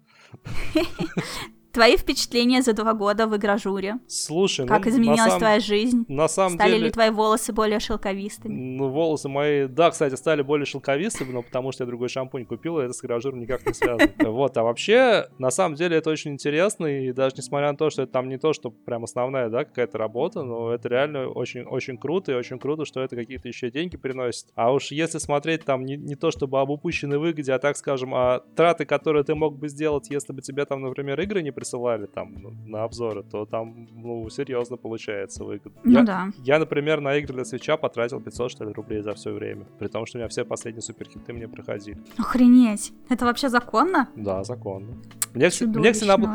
Твои впечатления за два года в игражуре? Слушай, как ну, изменилась сам... твоя жизнь? На самом стали деле... ли твои волосы более шелковистыми? Ну, волосы мои, да, кстати, стали более шелковистыми, но потому что я другой шампунь купил, и это с игражуром никак не связано. Вот, а вообще, на самом деле, это очень интересно, и даже несмотря на то, что это там не то, что прям основная, да, какая-то работа, но это реально очень, очень круто, и очень круто, что это какие-то еще деньги приносит. А уж если смотреть там не, не то, чтобы об упущенной выгоде, а так скажем, а траты, которые ты мог бы сделать, если бы тебе там, например, игры не присылали, там, на обзоры, то там, ну, серьезно получается выгодно. Ну я, да. Я, например, на игры для свеча потратил 500, что ли, рублей за все время. При том, что у меня все последние суперхиты мне проходили. Охренеть. Это вообще законно? Да, законно. Мне, мне ксенобл...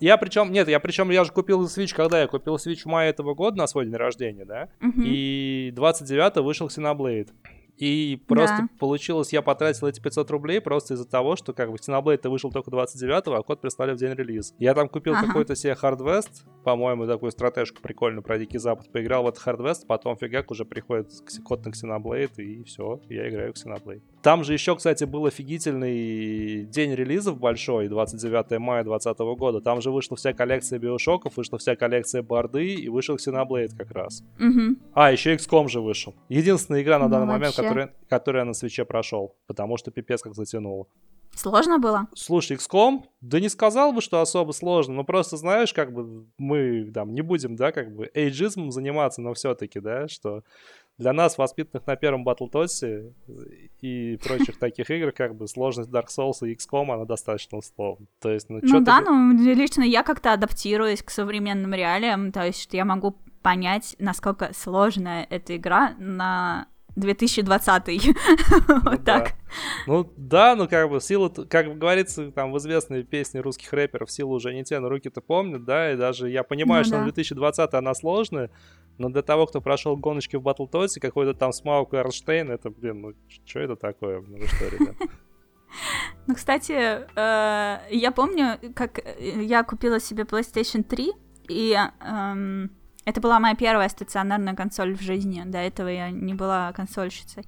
Я причем, нет, я причем, я же купил Switch, когда я купил Switch в мае этого года на свой день рождения, да? Угу. И 29 вышел Xenoblade. И просто да. получилось, я потратил эти 500 рублей просто из-за того, что как бы Xenoblade вышел только 29-го, а код прислали в день релиза. Я там купил ага. какой-то себе West, по-моему, такую стратежку прикольную про Дикий Запад, поиграл в этот West, потом фигак уже приходит код на Xenoblade, и все, я играю в Xenoblade. Там же еще, кстати, был офигительный день релизов большой, 29 мая 2020 года. Там же вышла вся коллекция биошоков, вышла вся коллекция борды, и вышел Xenoblade как раз. Угу. А, еще XCOM же вышел. Единственная игра на ну, данный вообще. момент, которая, я на свече прошел, потому что пипец как затянуло. Сложно было? Слушай, XCOM, да не сказал бы, что особо сложно, но просто знаешь, как бы мы там не будем, да, как бы эйджизмом заниматься, но все-таки, да, что для нас, воспитанных на первом Battletoads и прочих таких игр, как бы сложность Dark Souls и XCOM, она достаточно условна. То есть, ну, ну да, ну лично я как-то адаптируюсь к современным реалиям, то есть я могу понять, насколько сложная эта игра на 2020 вот так. Ну да, ну как бы сила, как говорится там в известной песне русских рэперов, сила уже не те, но руки-то помнят, да, и даже я понимаю, ну, что да. 2020 она сложная, но для того, кто прошел гоночки в Battletoads, какой-то там Смаук Эрнштейн, это, блин, ну что это такое? Ну что, ребят? Ну, кстати, э, я помню, как я купила себе PlayStation 3, и эм, это была моя первая стационарная консоль в жизни. До этого я не была консольщицей.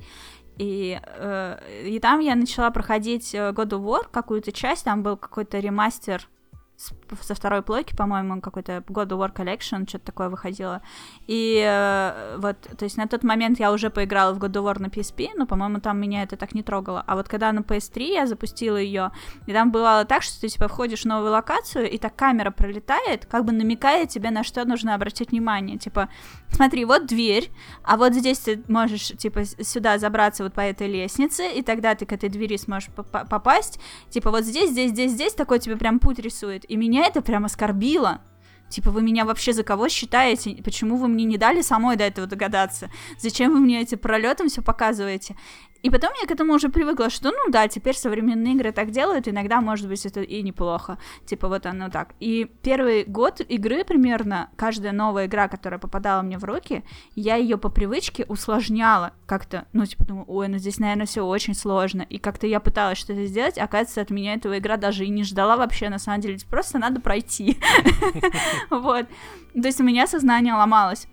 И, э, и там я начала проходить э, God of War, какую-то часть, там был какой-то ремастер со второй плойки, по-моему, какой-то God of War Collection, что-то такое выходило. И э, вот, то есть на тот момент я уже поиграла в God of War на PSP, но, по-моему, там меня это так не трогало. А вот когда на PS3 я запустила ее, и там бывало так, что ты, типа, входишь в новую локацию, и так камера пролетает, как бы намекая тебе, на что нужно обратить внимание. Типа, смотри, вот дверь, а вот здесь ты можешь, типа, сюда забраться вот по этой лестнице, и тогда ты к этой двери сможешь попасть. Типа, вот здесь, здесь, здесь, здесь, такой тебе прям путь рисует. И меня это прям оскорбило. Типа, вы меня вообще за кого считаете? Почему вы мне не дали самой до этого догадаться? Зачем вы мне эти пролетом все показываете? И потом я к этому уже привыкла, что, ну да, теперь современные игры так делают, иногда, может быть, это и неплохо. Типа вот оно так. И первый год игры примерно, каждая новая игра, которая попадала мне в руки, я ее по привычке усложняла как-то. Ну, типа, думаю, ой, ну здесь, наверное, все очень сложно. И как-то я пыталась что-то сделать, оказывается, от меня этого игра даже и не ждала вообще, на самом деле. Просто надо пройти. Вот. То есть у меня сознание ломалось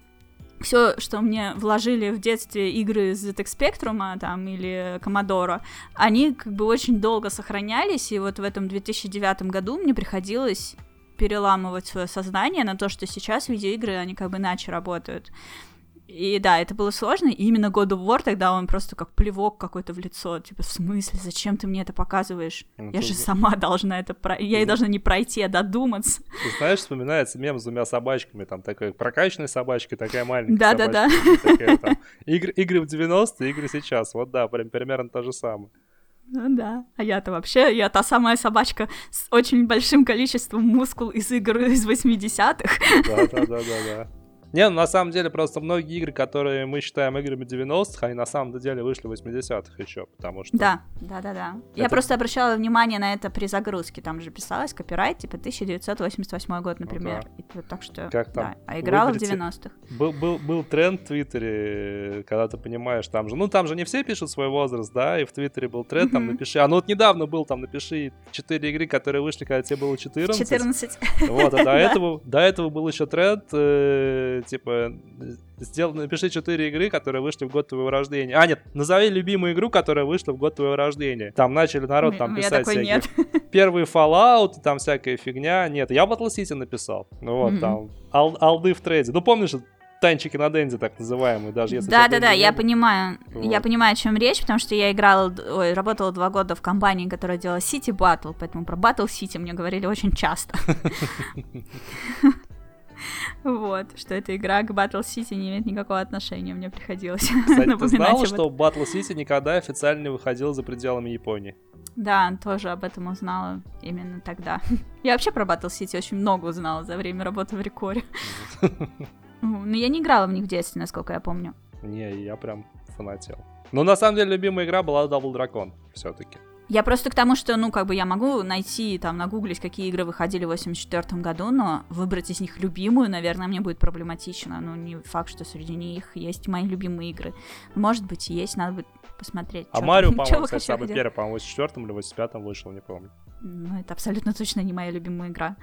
все, что мне вложили в детстве игры ZX Spectrum там, или Commodore, они как бы очень долго сохранялись, и вот в этом 2009 году мне приходилось переламывать свое сознание на то, что сейчас видеоигры, они как бы иначе работают. И да, это было сложно, и именно God of War тогда он просто как плевок какой-то в лицо, типа, в смысле, зачем ты мне это показываешь? Ну, я же сама должна это, про... я и должна не пройти, а додуматься. Ты знаешь, вспоминается мем с двумя собачками, там такая прокачанная собачка, такая маленькая Да-да-да. Игры, игры в 90-е, игры сейчас, вот да, прям примерно то же самое. Ну да. А я-то вообще, я та самая собачка с очень большим количеством мускул из игр из 80-х. Да-да-да-да. Не, ну, на самом деле просто многие игры, которые мы считаем играми 90-х, они на самом деле вышли в 80-х еще, потому что... Да, да, да, да. Это... Я просто обращала внимание на это при загрузке, там же писалось копирайт, типа 1988 год, например. Ну, да. И, так что, как там? Да. А играла Выберите... в 90-х. Был, был, был тренд в Твиттере, когда ты понимаешь, там же, ну там же не все пишут свой возраст, да, и в Твиттере был тренд, mm-hmm. там напиши, а ну вот недавно был, там напиши 4 игры, которые вышли, когда тебе было 14. 14. Вот, а до этого, до этого был еще тренд, типа, сделал, напиши 4 игры, которые вышли в год твоего рождения. А, нет, назови любимую игру, которая вышла в год твоего рождения. Там начали народ там писать всякие... Нет. Первый Fallout, там всякая фигня. Нет, я Battle City написал. Ну вот, mm-hmm. там, ал- алды в трейде. Ну, помнишь, танчики на Денде, так называемые, даже если... Да-да-да, я понимаю, вот. я понимаю, о чем речь, потому что я играла, ой, работала два года в компании, которая делала City Battle, поэтому про Battle City мне говорили очень часто. Вот, что эта игра к Battle City не имеет никакого отношения, мне приходилось Кстати, ты знала, что Battle City никогда официально не выходил за пределами Японии? Да, тоже об этом узнала именно тогда. Я вообще про Battle City очень много узнала за время работы в Рекоре. Но я не играла в них в детстве, насколько я помню. Не, я прям фанател. Но на самом деле любимая игра была Double Dragon все-таки. Я просто к тому, что, ну, как бы я могу найти, там, нагуглить, какие игры выходили в 84 году, но выбрать из них любимую, наверное, мне будет проблематично. Ну, не факт, что среди них есть мои любимые игры. Может быть, есть, надо будет посмотреть. А Марио, по-моему, кстати, самый первый, по-моему, в 84 или 85 вышел, не помню. Ну, это абсолютно точно не моя любимая игра.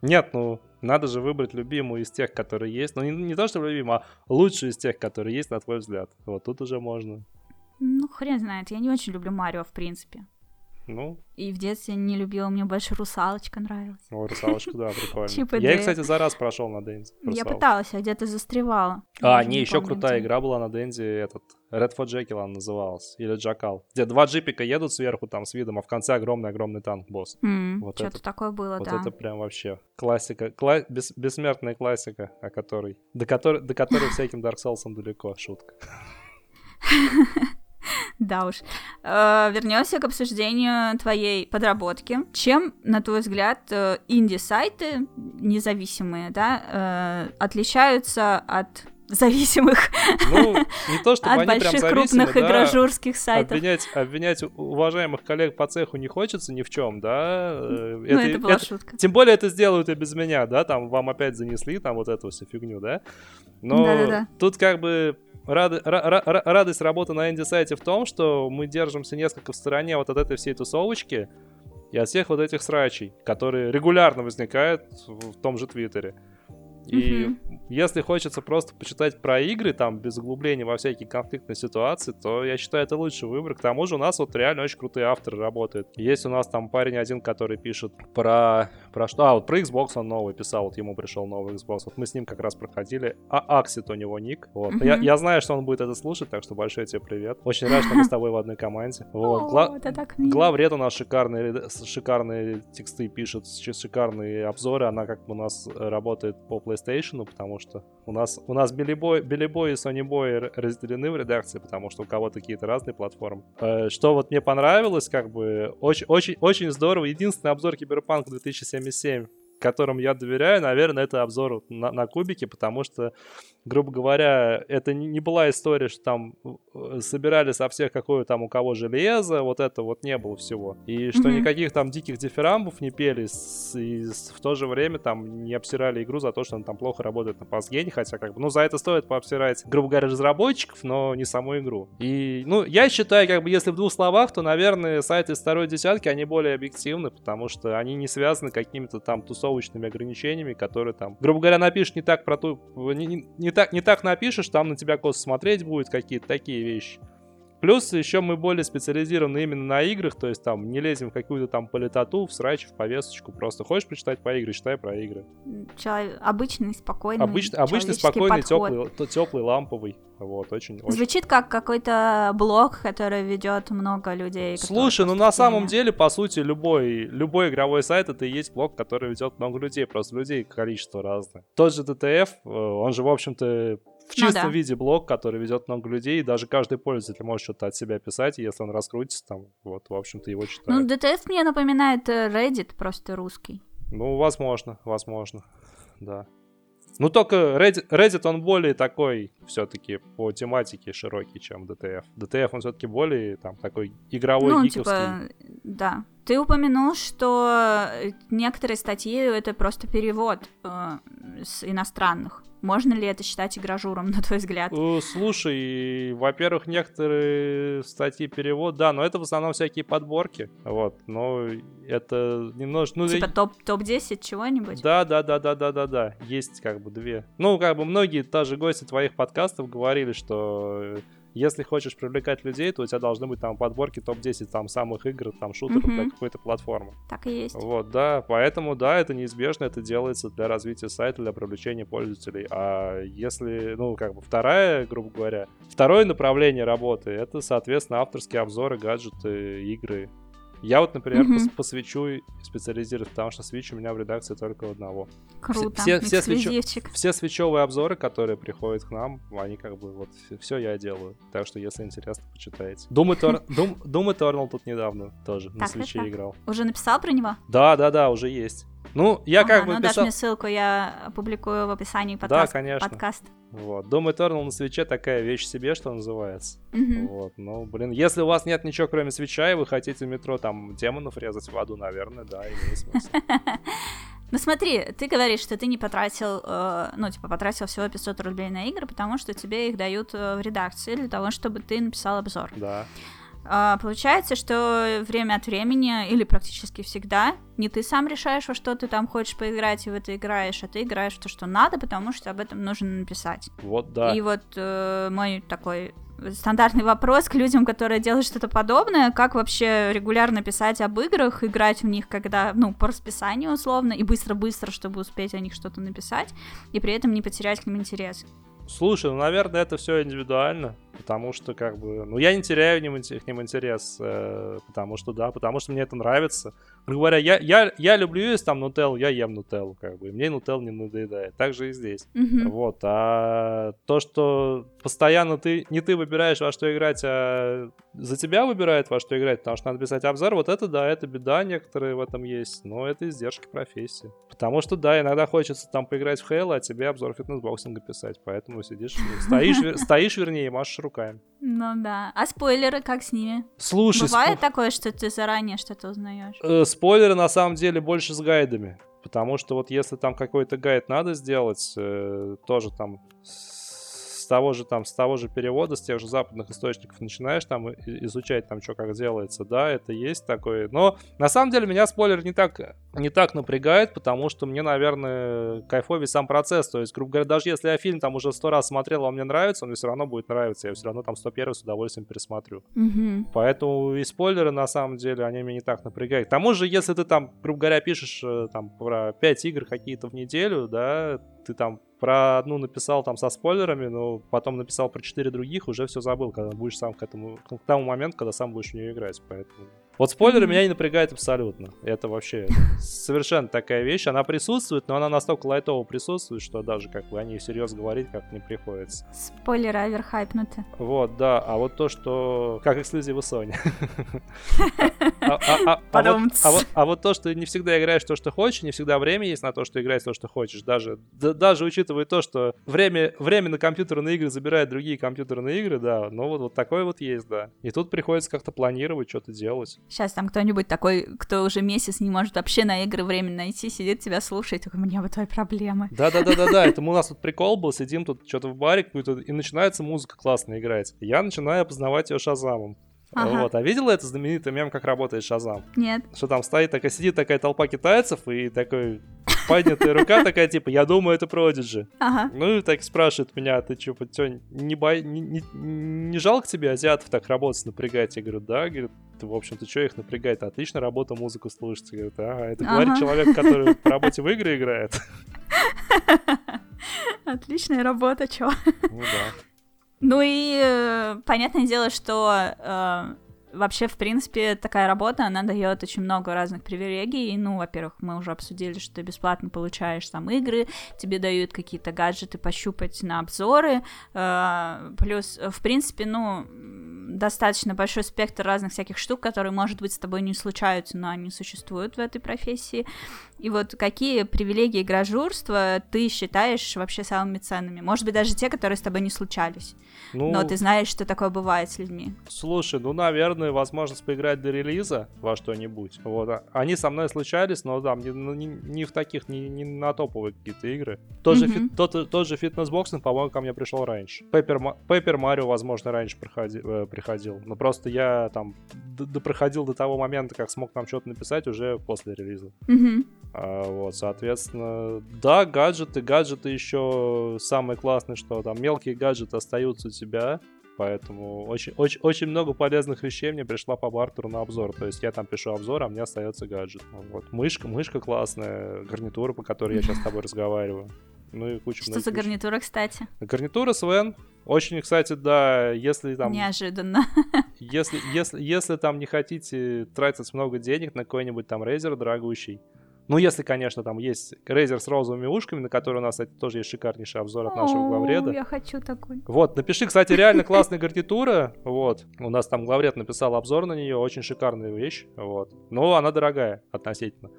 Нет, ну, надо же выбрать любимую из тех, которые есть. Ну, не, не то, что любимую, а лучшую из тех, которые есть, на твой взгляд. Вот тут уже можно. Ну, хрен знает, я не очень люблю Марио, в принципе. Ну, И в детстве не любила, мне больше русалочка нравилась. о, русалочка, да, прикольно. Чип и Я, кстати, за раз прошел на Денди. Я пыталась, а где-то застревала. А, не, еще крутая игра была на Денди, этот, Red for Jekyll она называлась, или Джакал, где два джипика едут сверху там с видом, а в конце огромный-огромный танк-босс. М, Вот Что-то такое было, Вот да. это прям вообще классика, кла- бес- бессмертная классика, о которой, до которой, до которой всяким Dark Souls далеко, шутка. Да уж. Вернемся к обсуждению твоей подработки. Чем, на твой взгляд, э, инди-сайты независимые, да, э, отличаются от зависимых Ну, не то, чтобы от они прям больших зависимы, крупных да, игражурских сайтов. Обвинять, обвинять уважаемых коллег по цеху не хочется ни в чем, да. э, Ну, это была шутка. Тем более это сделают и без меня, да, там вам опять занесли там вот эту всю фигню, да. Но Да-да-да. тут как бы рады- ра- ра- ра- радость работы на инди-сайте в том, что мы держимся несколько в стороне вот от этой всей тусовочки и от всех вот этих срачей, которые регулярно возникают в том же Твиттере. И Мгм. если хочется просто почитать про игры, там, без углубления во всякие конфликтные ситуации, то я считаю, это лучший выбор. К тому же у нас вот реально очень крутые авторы работают. Есть у нас там парень один, который пишет про... Про что? А, вот про Xbox он новый писал, вот ему пришел новый Xbox. Вот мы с ним как раз проходили. А Аксит у него ник. Вот. Мгм. Я, я знаю, что он будет это слушать, так что большой тебе привет. Очень рад, что мы с тобой в одной команде. Вот. Гла-. Главред у нас шикарные, шикарные тексты пишет, шикарные обзоры. Она как бы у нас работает по PlayStation, потому что у нас, у нас Билли Бой, Билли Бой и Sony Boy разделены в редакции, потому что у кого-то какие-то разные платформы. Э, Что вот мне понравилось, как бы очень, очень, очень здорово. Единственный обзор Киберпанк 2077 которым я доверяю, наверное, это обзор на, на кубики, потому что, грубо говоря, это не, была история, что там э, собирали со всех какое там у кого железо, вот это вот не было всего. И что Мгм. никаких там диких дифирамбов не пели, и в то же время там не обсирали игру за то, что она там плохо работает на пасгене, хотя как бы, ну, за это стоит пообсирать, грубо говоря, разработчиков, но не саму игру. И, ну, я считаю, как бы, если в двух словах, то, наверное, сайты из второй десятки, они более объективны, потому что они не связаны какими-то там тусовочными ограничениями, которые там, грубо говоря, напишешь не так про ту... Не, не- не так, не так напишешь, там на тебя косо смотреть будет, какие-то такие вещи. Плюс еще мы более специализированы именно на играх, то есть там не лезем в какую-то там политоту, в срач, в повесточку. Просто хочешь почитать по игре, читай про игры. Человек- Обычный, спокойный, Обычный, обычный спокойный, теплый, теплый, ламповый. Вот, очень, очень. Звучит как какой-то блог, который ведет много людей. Слушай, ну на самом деле, по сути, любой, любой игровой сайт это и есть блог, который ведет много людей. Просто людей количество разное. Тот же DTF, э, он же, в общем-то, в Ну чистом да. виде блог, который ведет много людей, и даже каждый пользователь может что-то от себя писать, и если он раскрутится, там, вот, в общем-то, его Ну, читают. DTF мне напоминает э, Reddit, просто русский. Ну, возможно, возможно, да. Ну, только Reddit, Reddit он более такой, все-таки, по тематике широкий, чем DTF. DTF, он все-таки более, там, такой игровой, ну, гиковский. типа, да. Ты упомянул, что э, некоторые статьи это просто перевод э, с иностранных. Можно ли это считать игражуром, на твой взгляд? Э, Слушай, во-первых, некоторые статьи перевод, да, но это в основном всякие подборки, вот, но это немножко, ну, Типа топ- топ-10 чего-нибудь? да, да, да, да, да, да, да, есть как бы две. Ну, как бы многие даже гости твоих подкастов говорили, что если хочешь привлекать людей, то у тебя должны быть там подборки топ-10 там самых игр, там шутеров Мгм. для какой-то платформы. Так и есть. Вот, да, поэтому, да, это неизбежно, это делается для развития сайта, для привлечения пользователей. А если, ну, как бы вторая, грубо говоря, второе направление работы, это, соответственно, авторские обзоры, гаджеты, игры. Я вот, например, Мгм. пос- посвящу и специализируюсь, потому что свич у меня в редакции только одного. Круто. все- все свечу-. Все свечевые обзоры, которые приходят к нам, они как бы вот все я делаю. Так что, если интересно, почитайте. Doom Eternal тут недавно тоже на свече играл. Уже написал про него? Да, да, да, уже есть. Ну, я Ага, как бы ну писал... мне ссылку, я опубликую в описании Да, подкаст. конечно. подкаст. Вот. Doom Eternal на свече такая вещь себе, что называется. Мгм. Вот. Ну, блин, если у вас нет ничего, кроме свеча, и вы хотите в метро там демонов резать в аду, наверное, да, имеет смысл. Ну смотри, ты говоришь, что ты не потратил, э, ну, типа, потратил всего 500 рублей на игры, потому что тебе их дают э, в редакции для того, чтобы ты написал обзор. Да. А, получается, что время от времени, или практически всегда, не ты сам решаешь, во что ты там хочешь поиграть и в это играешь, а ты играешь в то, что надо, потому что об этом нужно написать. Вот, да. И вот э, мой такой стандартный вопрос к людям, которые делают что-то подобное, как вообще регулярно писать об играх, играть в них, когда, ну, по расписанию условно, и быстро-быстро, чтобы успеть о них что-то написать, и при этом не потерять к ним интерес. Слушай, ну, наверное, это все индивидуально, потому что, как бы, ну, я не теряю к ним интерес, э, потому что, да, потому что мне это нравится. Говоря, я, я, я люблю есть там нутеллу, я ем нутеллу, как бы, и мне нутелл не надоедает. Так же и здесь. Мгм. Вот, а то, что постоянно ты, не ты выбираешь, во что играть, а за тебя выбирает, во что играть, потому что надо писать обзор, вот это, да, это беда некоторые в этом есть, но это издержки профессии. Потому что, да, иногда хочется там поиграть в Halo, а тебе обзор фитнес-боксинга писать, поэтому сидишь, стоишь, стоишь, вернее, и машешь руками. Ну да. А спойлеры как с ними? Слушай, Бывает спо- такое, что ты заранее что-то узнаешь? Спойлеры на самом деле больше с гайдами. Потому что вот если там какой-то гайд надо сделать, э, тоже там того же там, с того же перевода, с тех же западных источников начинаешь там изучать там, что как делается, да, это есть такое. Но на самом деле меня спойлер не так, не так напрягает, потому что мне, наверное, кайфовый сам процесс. То есть, грубо говоря, даже если я фильм там уже сто раз смотрел, он мне нравится, он мне все равно будет нравиться. Я все равно там 101 с удовольствием пересмотрю. Мгм. Поэтому и спойлеры, на самом деле, они меня не так напрягают. К тому же, если ты там, грубо говоря, пишешь э, там про 5 игр какие-то в неделю, да, ты там про одну написал там со спойлерами, но потом написал про 4 других, уже все забыл, когда будешь сам к этому, к тому моменту, когда сам будешь в нее играть, поэтому... Вот спойлеры меня не напрягают абсолютно. Это вообще совершенно такая вещь. Она присутствует, но она настолько лайтово присутствует, что даже как бы о ней всерьез говорить как не приходится. Спойлеры оверхайпнуты. Вот, да. А вот то, что... Как эксклюзивы Sony. А- а- а- а вот- то, что не всегда играешь то, что хочешь, не всегда время есть на то, что играть то, что хочешь. Даже, да- даже учитывая то, что время, время на компьютерные игры забирает другие компьютерные игры, да. Ну вот, вот такое вот есть, да. И тут приходится как-то планировать, что-то делать. Сейчас там кто-нибудь такой, кто уже месяц не может вообще на игры время найти, сидит тебя слушает, такой, мне вот твои проблемы. Да-да-да-да-да, это у нас тут прикол был, сидим тут что-то в баре какую-то, и начинается музыка классно играть. Я начинаю познавать ее шазамом. Ага. Вот. А видела это знаменитый мем, как работает Шазам? Нет. Что там стоит такая, сидит такая толпа китайцев, и такой поднятая рука такая, типа, я думаю, это Продиджи. Ага. Ну и так спрашивает меня, «А ты что, не, бой... не, не, не жалко тебе азиатов так работать, напрягать? Я говорю, да, говорит, ты, в общем-то, что их напрягает? Отлично работа, музыку слушать. Говорит, ага, это говорит Ага. человек, который по работе в игры играет. Отличная работа, чё. Ну да. Ну и э, понятное дело, что э, вообще, в принципе, такая работа, она дает очень много разных привилегий. Ну, во-первых, мы уже обсудили, что ты бесплатно получаешь там игры, тебе дают какие-то гаджеты пощупать на обзоры. э, плюс, в принципе, ну, достаточно большой спектр разных всяких штук, которые, может быть, с тобой не случаются, но они существуют в этой профессии. И вот какие привилегии игрожурства ты считаешь вообще самыми ценными? Может быть, даже те, которые с тобой не случались. Ну, Но ты знаешь, что такое бывает с людьми. Слушай, ну, наверное, возможность поиграть до релиза во что-нибудь. Вот. а- Они со мной случались, но да, не, ну, не- не в таких, не, не на топовые какие-то игры. Тот же, Мгм. фит- тот, тот же Fitness Boxing, по-моему, ко мне пришел раньше. Paper, Ma- Paper Mario, возможно, раньше проходи- э, приходил. Но просто я там д- допроходил до того момента, как смог там что-то написать уже после релиза. Мгм. А, вот, соответственно, да, гаджеты, гаджеты еще самое классное, что там мелкие гаджеты остаются у тебя, поэтому очень, очень, очень много полезных вещей мне пришла по бартеру на обзор. То есть я там пишу обзор, а мне остается гаджет. Вот. Мышка, мышка классная, гарнитура, по которой я сейчас с тобой разговариваю. Ну и куча Что за гарнитура, кстати? Гарнитура Свен. Очень, кстати, да, если там... Неожиданно. Если, если, если там не хотите тратить много денег на какой-нибудь там Razer дорогущий, ну, если, конечно, там есть Razer с розовыми ушками, на который у нас, кстати, тоже есть шикарнейший обзор от нашего главреда. Я хочу такой. Вот, напиши, кстати, реально классная гарнитура, вот. У нас там главред написал обзор на нее, очень шикарная вещь, вот. Но она дорогая относительно.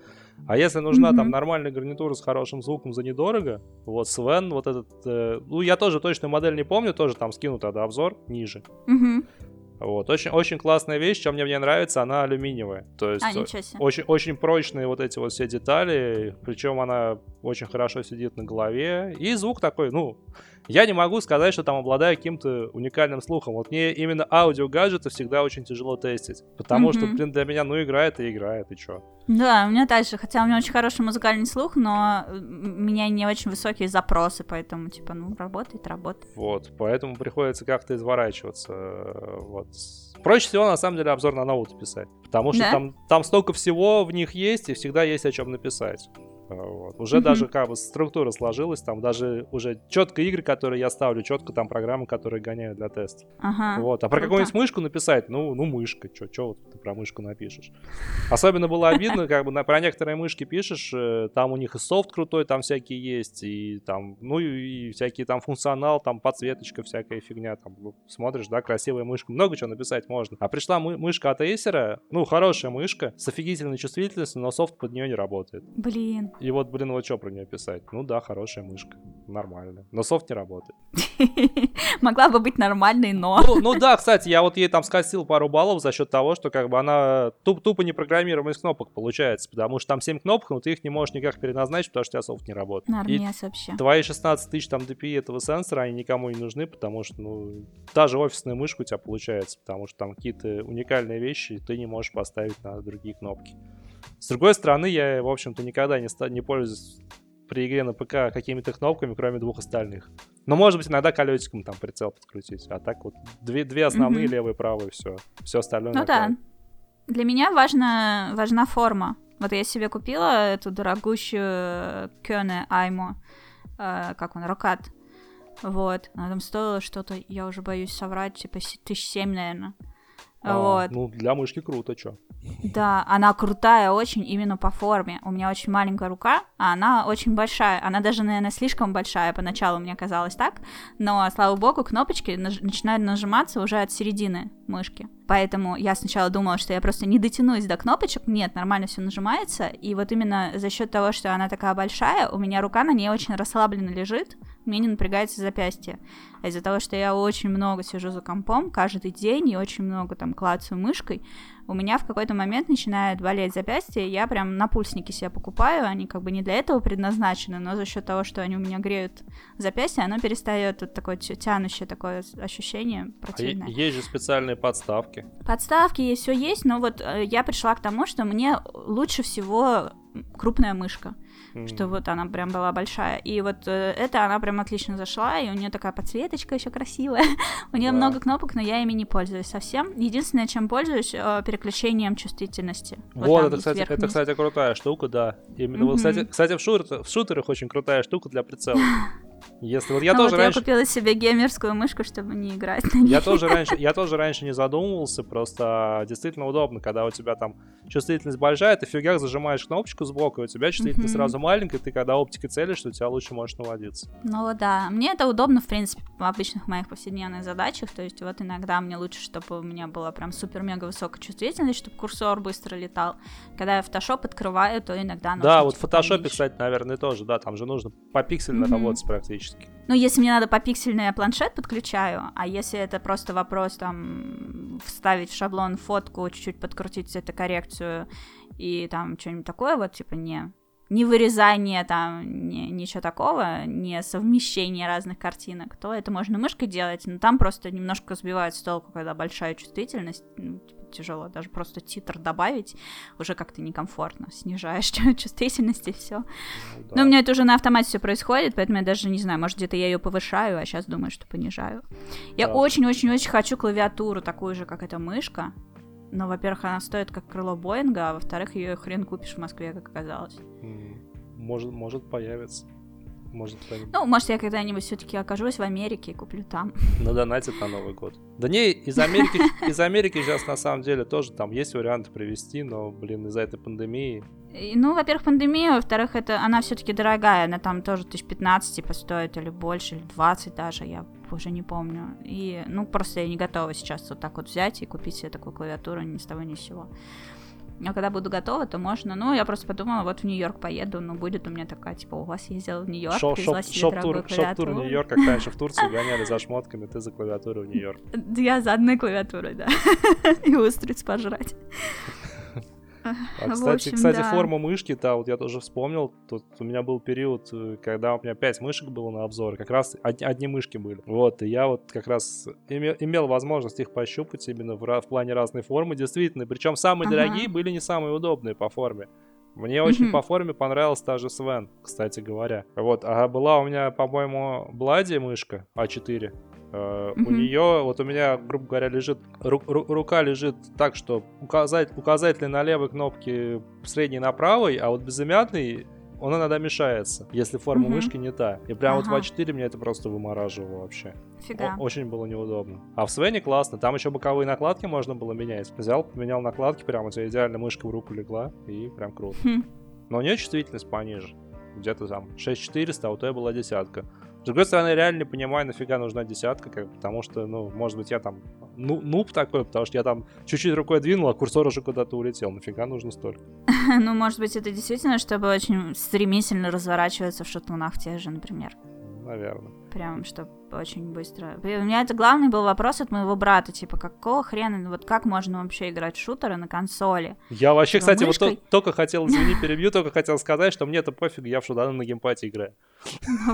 А если нужна там Мгм. нормальная гарнитура с хорошим звуком за недорого, вот Свен, вот этот, э, ну, я тоже точную модель не помню, тоже там скину тогда обзор ниже. Мгм. Вот. Очень, очень классная вещь, чем мне, мне нравится, она алюминиевая. То есть а, очень, очень прочные вот эти вот все детали, причем она очень хорошо сидит на голове. И звук такой, ну, я не могу сказать, что там обладаю каким-то уникальным слухом. Вот мне именно аудио-гаджеты всегда очень тяжело тестить. Потому mm-hmm. что, блин, для меня, ну, играет и играет, и чё. Да, у меня также, хотя у меня очень хороший музыкальный слух, но у меня не очень высокие запросы, поэтому, типа, ну, работает, работает. Вот, поэтому приходится как-то изворачиваться. Вот. Проще всего, на самом деле, обзор на ноут писать, потому что да? там, там столько всего в них есть, и всегда есть о чем написать. Вот. Уже mm-hmm. даже как бы структура сложилась, там даже уже четко игры, которые я ставлю, четко там программы, которые гоняю для теста. Ага. Вот. А про какую-нибудь мышку написать, ну, ну мышка, что чё вот ты про мышку напишешь. Особенно было обидно, как бы на, про некоторые мышки пишешь, э, там у них и софт крутой, там всякие есть, и там, ну и, всякие там функционал, там подсветочка, всякая фигня, там ну, смотришь, да, красивая мышка, много чего написать можно. А пришла мы, мышка от Acer, ну, хорошая мышка, с офигительной чувствительностью, но софт под нее не работает. Блин. И вот, блин, вот что про нее писать? Ну да, хорошая мышка, нормально. Но софт не работает. Могла бы быть нормальной, но... Ну, ну да, кстати, я вот ей там скосил пару баллов за счет того, что как бы она туп тупо не программируемая из кнопок получается, потому что там 7 кнопок, но ты их не можешь никак переназначить, потому что у тебя софт не работает. Нормес вообще. Твои 16 тысяч там DPI этого сенсора, они никому не нужны, потому что, ну, даже офисная мышка у тебя получается, потому что там какие-то уникальные вещи ты не можешь поставить на другие кнопки. С другой стороны, я, в общем-то, никогда не, ста- не пользуюсь при игре на ПК какими-то кнопками, кроме двух остальных. Но, может быть, иногда колесиком там прицел подкрутить. А так вот две, две основные, mm-hmm. левые, правые, все. Все остальное. Ну да. Для меня важна, важна форма. Вот я себе купила эту дорогущую Кёне Аймо, э, как он, Рокат. Вот. Она там стоила что-то, я уже боюсь соврать, типа тысяч семь, наверное. А, вот. Ну, для мышки круто, чё. Да, она крутая очень именно по форме. У меня очень маленькая рука, а она очень большая. Она даже, наверное, слишком большая. Поначалу мне казалось так. Но, слава богу, кнопочки наж- начинают нажиматься уже от середины мышки. Поэтому я сначала думала, что я просто не дотянусь до кнопочек. Нет, нормально все нажимается. И вот именно за счет того, что она такая большая, у меня рука на ней очень расслабленно лежит. Мне не напрягается запястье. А из-за того, что я очень много сижу за компом каждый день и очень много там клацаю мышкой, у меня в какой-то момент начинает болеть запястье, я прям на пульсники себе покупаю, они как бы не для этого предназначены, но за счет того, что они у меня греют запястье, оно перестает вот такое тянущее такое ощущение противное. А есть же специальные подставки. Подставки есть, все есть, но вот э, я пришла к тому, что мне лучше всего крупная мышка mm. что вот она прям была большая. И вот э, это она прям отлично зашла, и у нее такая подсветочка еще красивая. у нее да. много кнопок, но я ими не пользуюсь совсем. Единственное, чем пользуюсь, э, переключением чувствительности. Вот, вот это, кстати, это, кстати, крутая штука, да. Именно, mm-hmm. вот, кстати, кстати в, шутер, в шутерах очень крутая штука для прицела. Если вот я ну тоже вот раньше... Я купила себе геймерскую мышку, чтобы не играть на ней. Я тоже раньше, я тоже раньше не задумывался, просто действительно удобно, когда у тебя там чувствительность большая, ты в фигах зажимаешь кнопочку сбоку, и у тебя чувствительность mm-hmm. сразу маленькая, ты когда оптикой целишь, у тебя лучше можешь наводиться. Ну да, мне это удобно, в принципе, в обычных моих повседневных задачах, то есть вот иногда мне лучше, чтобы у меня была прям супер-мега высокая чувствительность, чтобы курсор быстро летал. Когда я Photoshop открываю, то иногда... Да, вот в Photoshop, кстати, наверное, тоже, да, там же нужно по пиксельно mm-hmm. работать практически. Ну, если мне надо по пиксельно, я планшет подключаю, а если это просто вопрос там вставить в шаблон фотку, чуть-чуть подкрутить эту коррекцию и там что-нибудь такое, вот типа не не вырезание там, не, ничего такого, не совмещение разных картинок, то это можно мышкой делать, но там просто немножко сбивает с толку, когда большая чувствительность, ну, типа, тяжело даже просто титр добавить, уже как-то некомфортно, снижаешь чувствительность и все. Ну, да. Но у меня это уже на автомате все происходит, поэтому я даже не знаю, может где-то я ее повышаю, а сейчас думаю, что понижаю. Я очень-очень-очень хочу клавиатуру такую же, как эта мышка, но, во-первых, она стоит как крыло Боинга, а во-вторых, ее хрен купишь в Москве, как оказалось. Может, может появится. Может, ну, может, я когда-нибудь все-таки окажусь в Америке и куплю там. На донате на Новый год. Да не, из Америки, из Америки сейчас на самом деле тоже там есть варианты привезти, но, блин, из-за этой пандемии. Ну, во-первых, пандемия, во-вторых, это она все-таки дорогая, она там тоже тысяч 15 типа стоит, или больше, или 20 даже, я уже не помню. И, ну, просто я не готова сейчас вот так вот взять и купить себе такую клавиатуру ни с того ни с сего. А когда буду готова, то можно. Ну, я просто подумала, вот в Нью-Йорк поеду, ну, будет у меня такая, типа, у вас ездила в Нью-Йорк, Шоп, привезла шоп, себе шоп-тур, дорогую шоп-тур в. Нью-Йорк, как раньше в Турцию гоняли за шмотками, ты за клавиатуру в Нью-Йорк. Я за одной клавиатурой, да. И устриц пожрать. А, В кстати, общем, кстати, да. форма мышки, да, вот я тоже вспомнил, тут у меня был период, э, когда у меня 5 мышек было на обзор, как раз од- одни мышки были. Вот, и я вот как раз име- имел возможность их пощупать именно в, плане разной формы, действительно, причем самые Ага. дорогие были не самые удобные по форме. Мне очень Мгм. по форме понравилась та же Свен, кстати говоря. Вот, а была у меня, по-моему, Блади мышка А4. Э, У нее, вот у меня, грубо говоря, лежит, ру- ру- рука лежит так, что указать, указательный на левой кнопке, средний на правой, а вот безымянный, он иногда мешается, если форма Мгм. мышки не та. И прям вот в Ага. А4 меня это просто вымораживало вообще. Фига. О- очень было неудобно. А в Свене классно, там еще боковые накладки можно было менять. Взял, поменял накладки, прям у тебя идеально мышка в руку легла, и прям круто. Хм. Но у нее чувствительность пониже. Где-то там 6400, а у той была десятка. С другой стороны, реально не понимаю, нафига нужна десятка, как, потому что, ну, может быть, я там ну, нуб такой, потому что я там чуть-чуть рукой двинул, а курсор уже куда-то улетел. Нафига нужно столько? Ну, может быть, это действительно, чтобы очень стремительно разворачиваться в шатунах тех же, например. Наверное. Прям, чтобы очень быстро. И У меня это главный был вопрос от моего брата, типа, какого хрена, вот как можно вообще играть в шутеры на консоли? Я вообще, Типа, кстати, вот то- мышкой? только хотел, извини, перебью, только хотел сказать, что мне это пофиг, я в шутаны на геймпаде играю.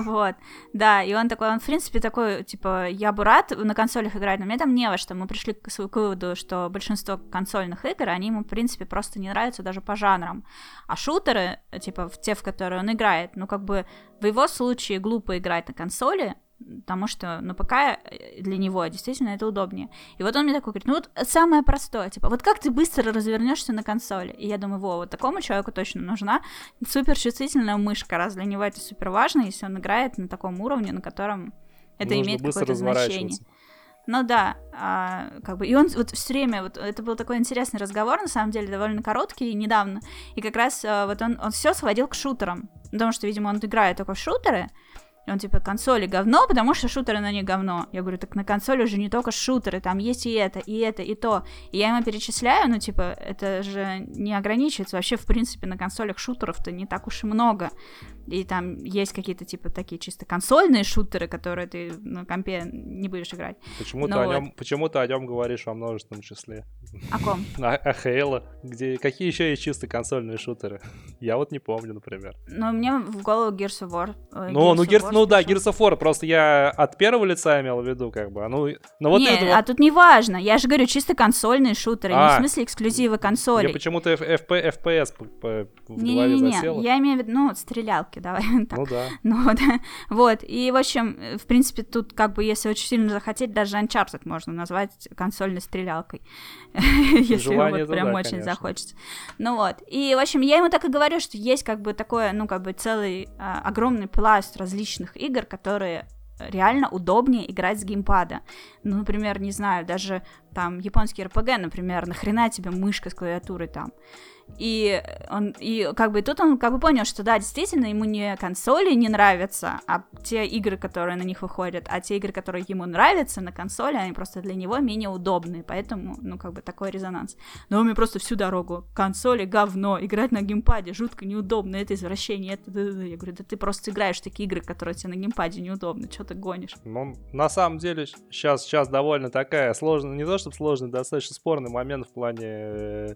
Вот, да, и он такой, он, в принципе, такой, типа, я бы рад на консолях играть, но мне там не во что. Мы пришли к, к выводу, что большинство консольных игр, они ему, в принципе, просто не нравятся даже по жанрам. А шутеры, типа, в те, в которые он играет, ну, как бы, в его случае глупо играть на консоли, потому что на ПК э, для него действительно это удобнее. И вот он мне такой говорит, ну вот самое простое, типа, вот как ты быстро развернешься на консоли? И я думаю, во, вот такому человеку точно нужна супер чувствительная мышка, раз для него это супер важно, если он играет на таком уровне, на котором это Нужно имеет какое-то значение. Ну да, а, как бы, и он вот все время, вот это был такой интересный разговор, на самом деле, довольно короткий, недавно, и как раз а, вот он, он все сводил к шутерам, потому что, видимо, он играет только в шутеры, и он типа, консоли говно, потому что шутеры на них говно. Я говорю, так на консоли уже не только шутеры, там есть и это, и это, и то. И я ему перечисляю, ну, типа, это же не ограничивается. Вообще, в принципе, на консолях шутеров-то не так уж и много. И там есть какие-то, типа, такие чисто консольные шутеры, которые ты на компе не будешь играть. Почему-то Ну о вот. нем, почему-то о нем говоришь во множественном числе. О ком? А, а Halo? где какие еще есть чисто консольные шутеры? Я вот не помню, например. Ну, мне в голову Gears of War. э, Ну, ну, of Gears, War ну да. Gears of War, просто я от первого лица имел в виду, как бы. а Ну, ну вот не, это а тут не важно. Я же говорю, чисто консольные шутеры, не А. в смысле эксклюзивы консолей. Мне почему-то FP FPS в голове Не-не-не, засело. я имею в виду, ну, стрелялки, давай так. Ну да. Ну вот, вот, и в общем, в принципе, тут как бы, если очень сильно захотеть, даже Uncharted можно назвать консольной стрелялкой, если вот прям очень захочется. Ну вот, и в общем, я ему так и говорю, что есть как бы такое, ну как бы целый а, огромный пласт различных игр, которые реально удобнее играть с геймпада. Ну, например, не знаю, даже там японский РПГ, например, нахрена тебе мышка с клавиатурой там? И он, и как бы тут он как бы понял, что да, действительно, ему не консоли не нравятся, а те игры, которые на них выходят, а те игры, которые ему нравятся на консоли, они просто для него менее удобные, поэтому, ну, как бы такой резонанс. Но он мне просто всю дорогу, консоли говно, играть на геймпаде жутко неудобно, это извращение, это... да-да-да». Я говорю, да ты просто играешь в такие игры, которые тебе на геймпаде неудобно, что ты гонишь? Ну, на самом деле, сейчас, сейчас довольно такая сложная, не то чтобы сложный, достаточно спорный момент в плане э,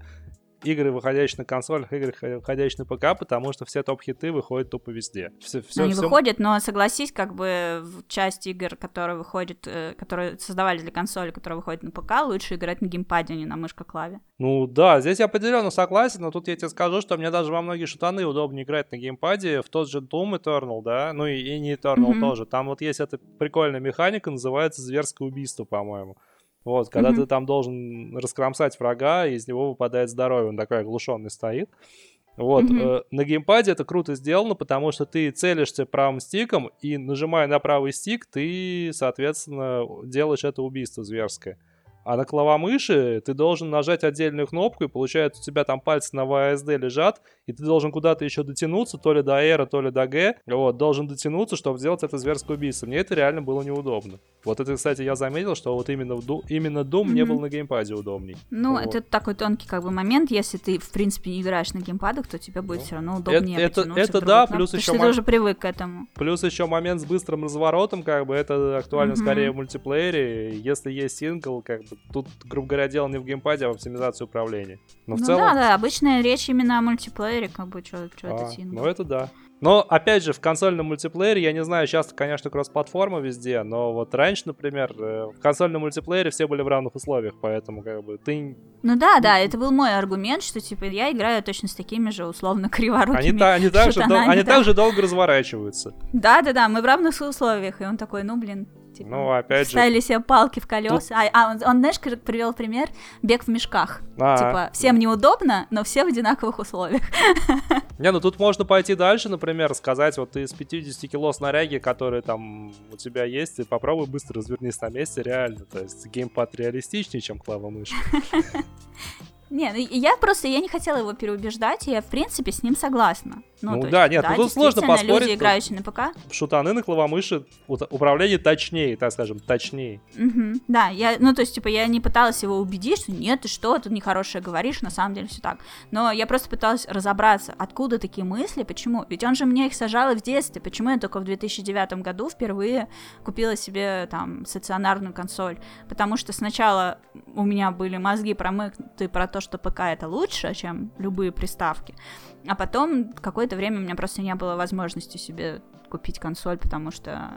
игры, выходящие на консолях, игры, выходящие на ПК, потому что все топ-хиты выходят тупо везде. Все, все, они выходят, но согласись, как бы часть игр, которые выходят, э, которые создавали для консоли, которые выходят на ПК, лучше играть на геймпаде, а не на мышка-клаве. Ну да, здесь я определенно согласен, но тут я тебе скажу, что мне даже во многие шутаны удобнее играть на геймпаде, в тот же Doom Eternal, да, ну и, и не Eternal Мгм. тоже. Там вот есть эта прикольная механика, называется зверское убийство, по-моему. Вот, когда Мгм. ты там должен раскромсать врага, и из него выпадает здоровье, он такой оглушенный стоит. Вот, Мгм. э, на геймпаде это круто сделано, потому что ты целишься правым стиком, и нажимая на правый стик, ты, соответственно, делаешь это убийство зверское. А на клавомыши ты должен нажать отдельную кнопку, и получается у тебя там пальцы на VSD лежат, и ты должен куда-то еще дотянуться, то ли до R, то ли до G. Вот, должен дотянуться, чтобы сделать это зверское убийство. Мне это реально было неудобно. Вот это, кстати, я заметил, что вот именно, Doom, именно Doom mm-hmm. мне был на геймпаде удобней. Ну, вот. это такой тонкий как бы момент. Если ты, в принципе, не играешь на геймпадах, то тебе будет ну, все равно удобнее Это, это, это да, плюс еще... Ты уже привык к этому. Плюс еще момент с быстрым разворотом, как бы, это актуально mm-hmm. скорее в мультиплеере. Если есть сингл, как бы, тут, грубо говоря, дело не в геймпаде, а в оптимизации управления. Но ну в целом... да, да, обычная речь именно о мультиплеере, как бы, что а, это. Ну это да. Но, опять же, в консольном мультиплеере, я не знаю, сейчас, конечно, кросс-платформа везде, но вот раньше, например, э, в консольном мультиплеере все были в равных условиях, поэтому, как бы, ты... Ну да, да, это был мой аргумент, что, типа, я играю точно с такими же, условно, криворукими Они, та, они, так, же, дол- они так же долго разворачиваются. Да-да-да, мы в равных условиях, и он такой, ну, блин, Типа, ну, опять ставили же... себе палки в колеса. Тут... А, а он, он, знаешь, привел пример бег в мешках. А-а. Типа, всем неудобно, но все в одинаковых условиях. Не, ну тут можно пойти дальше, например, сказать, вот ты из 50 кило снаряги, которые там у тебя есть, и попробуй быстро развернись на месте, реально. То есть геймпад реалистичнее, чем клава мышь. Не, ну я просто, я не хотела его переубеждать, и я, в принципе, с ним согласна. Ну, ну да, есть, нет, да, ну тут сложно поспорить. люди, играющие на ПК. Шутаны на клавомыши управление точнее, так скажем, точнее. Угу, да, я, ну то есть, типа, я не пыталась его убедить, что нет, ты что, ты нехорошее говоришь, на самом деле все так. Но я просто пыталась разобраться, откуда такие мысли, почему. Ведь он же мне их сажал и в детстве, почему я только в 2009 году впервые купила себе, там, стационарную консоль. Потому что сначала у меня были мозги промыкнуты про то, что ПК это лучше, чем любые приставки. А потом какое-то время у меня просто не было возможности себе купить консоль, потому что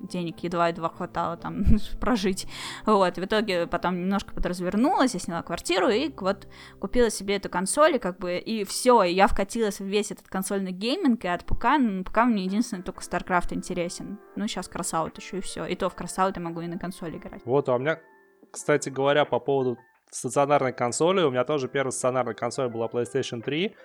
денег едва-едва хватало там прожить. Вот, в итоге потом немножко подразвернулась, я сняла квартиру и вот купила себе эту консоль, и как бы, и все, и я вкатилась в весь этот консольный гейминг, и от ПК, ну, ПК мне единственное только StarCraft интересен. Ну, сейчас Crossout еще и все. И то в Crossout я могу и на консоли играть. Вот, а у меня, кстати говоря, по поводу стационарной консоли, у меня тоже первая стационарная консоль была PlayStation 3,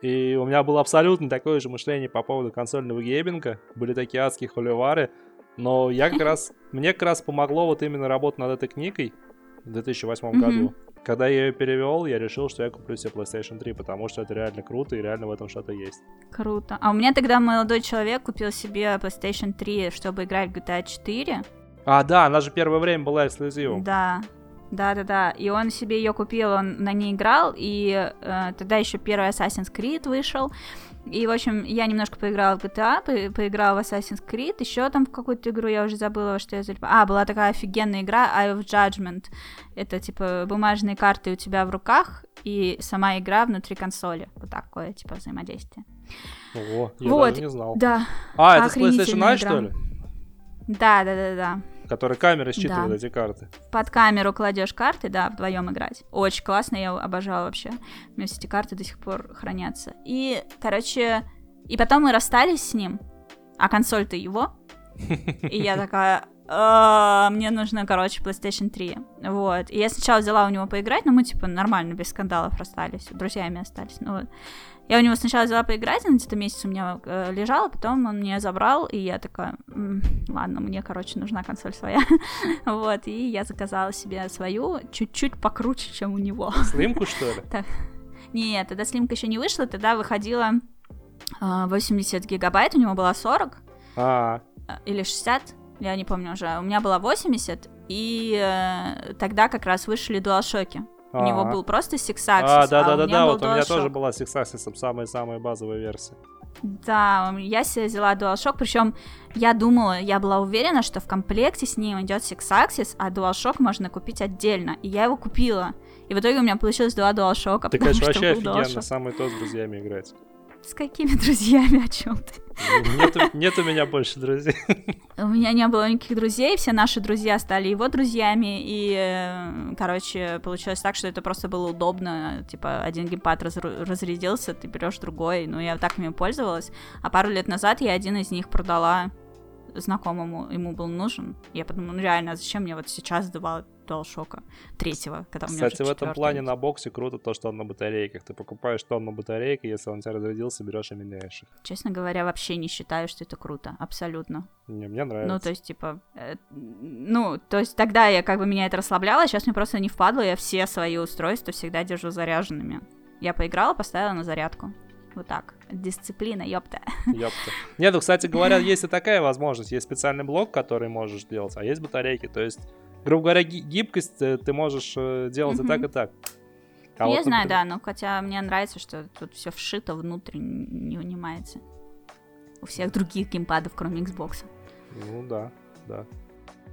и у меня было абсолютно такое же мышление по поводу консольного гейминга. Были такие адские холивары. Но я как раз... Мне как раз помогло вот именно работать над этой книгой в 2008 году. Когда я ее перевел, я решил, что я куплю себе PlayStation 3, потому что это реально круто и реально в этом что-то есть. Круто. А у меня тогда молодой человек купил себе PlayStation 3, чтобы играть в GTA 4. А, да, она же первое время была эксклюзивом. Да, да-да-да, и он себе ее купил, он на ней играл, и э, тогда еще первый Assassin's Creed вышел, и, в общем, я немножко поиграла в GTA, по поиграла в Assassin's Creed, еще там в какую-то игру, я уже забыла, что я залипала. А, была такая офигенная игра Eye of Judgment. Это, типа, бумажные карты у тебя в руках, и сама игра внутри консоли. Вот такое, типа, взаимодействие. Ого, я вот, даже не знал. Да. А, это с PlayStation Eye, что ли? Да, да, да, да который камера считывает да. эти карты. Под камеру кладешь карты, да, вдвоем играть. Очень классно, я обожала вообще. У меня все эти карты до сих пор хранятся. И, короче, и потом мы расстались с ним, а консоль-то его. И я такая, «А, мне нужно, короче, PlayStation 3. Вот. И я сначала взяла у него поиграть, но мы, типа, нормально, без скандалов расстались, друзьями остались. Ну, вот. Я у него сначала взяла поиграть, он где-то месяц у меня э, лежал, потом он мне забрал, и я такая, М, ладно, мне, короче, нужна консоль своя. вот, и я заказала себе свою, чуть-чуть покруче, чем у него. Слимку, что ли? Так. Нет, тогда слимка еще не вышла, тогда выходила э, 80 гигабайт, у него была 40. А. Или 60, я не помню уже. У меня была 80, и э, тогда как раз вышли DualShock. У него был просто Axis, а, да, да, да, да, вот у меня тоже была Axis, самая-самая базовая версия. Да, я себе взяла DualShock, причем я думала, я была уверена, что в комплекте с ним идет Axis, а DualShock можно купить отдельно, и я его купила. И в итоге у меня получилось два DualShock. Ты, конечно, вообще офигенно, самый то с друзьями играть. С какими друзьями, о чем ты? Нет, нет у меня больше друзей. У меня не было никаких друзей, все наши друзья стали его друзьями, и, э, короче, получилось так, что это просто было удобно, типа, один геймпад раз, разрядился, ты берешь другой, ну, я так ими пользовалась, а пару лет назад я один из них продала знакомому ему был нужен. Я подумала, ну реально, зачем мне вот сейчас два DualShock третьего, когда у меня Кстати, в этом плане на боксе круто то, что он на батарейках. Ты покупаешь тонну батарейки, если он у тебя разрядился, берешь и меняешь их. Честно говоря, вообще не считаю, что это круто. Абсолютно. Не, мне нравится. Ну, то есть, типа, э, ну, то есть тогда я как бы меня это расслабляло, сейчас мне просто не впадло, я все свои устройства всегда держу заряженными. Я поиграла, поставила на зарядку. Вот так. Дисциплина, ёпта. Ёпта. Нет, ну, кстати говоря, есть и такая возможность. Есть специальный блок, который можешь делать, а есть батарейки. То есть, грубо говоря, гибкость э, ты можешь э, делать и так, и так. А я вот, знаю, например... да, но хотя мне нравится, что тут все вшито внутрь, не унимается. У всех других геймпадов, кроме Xbox. Ну да, да.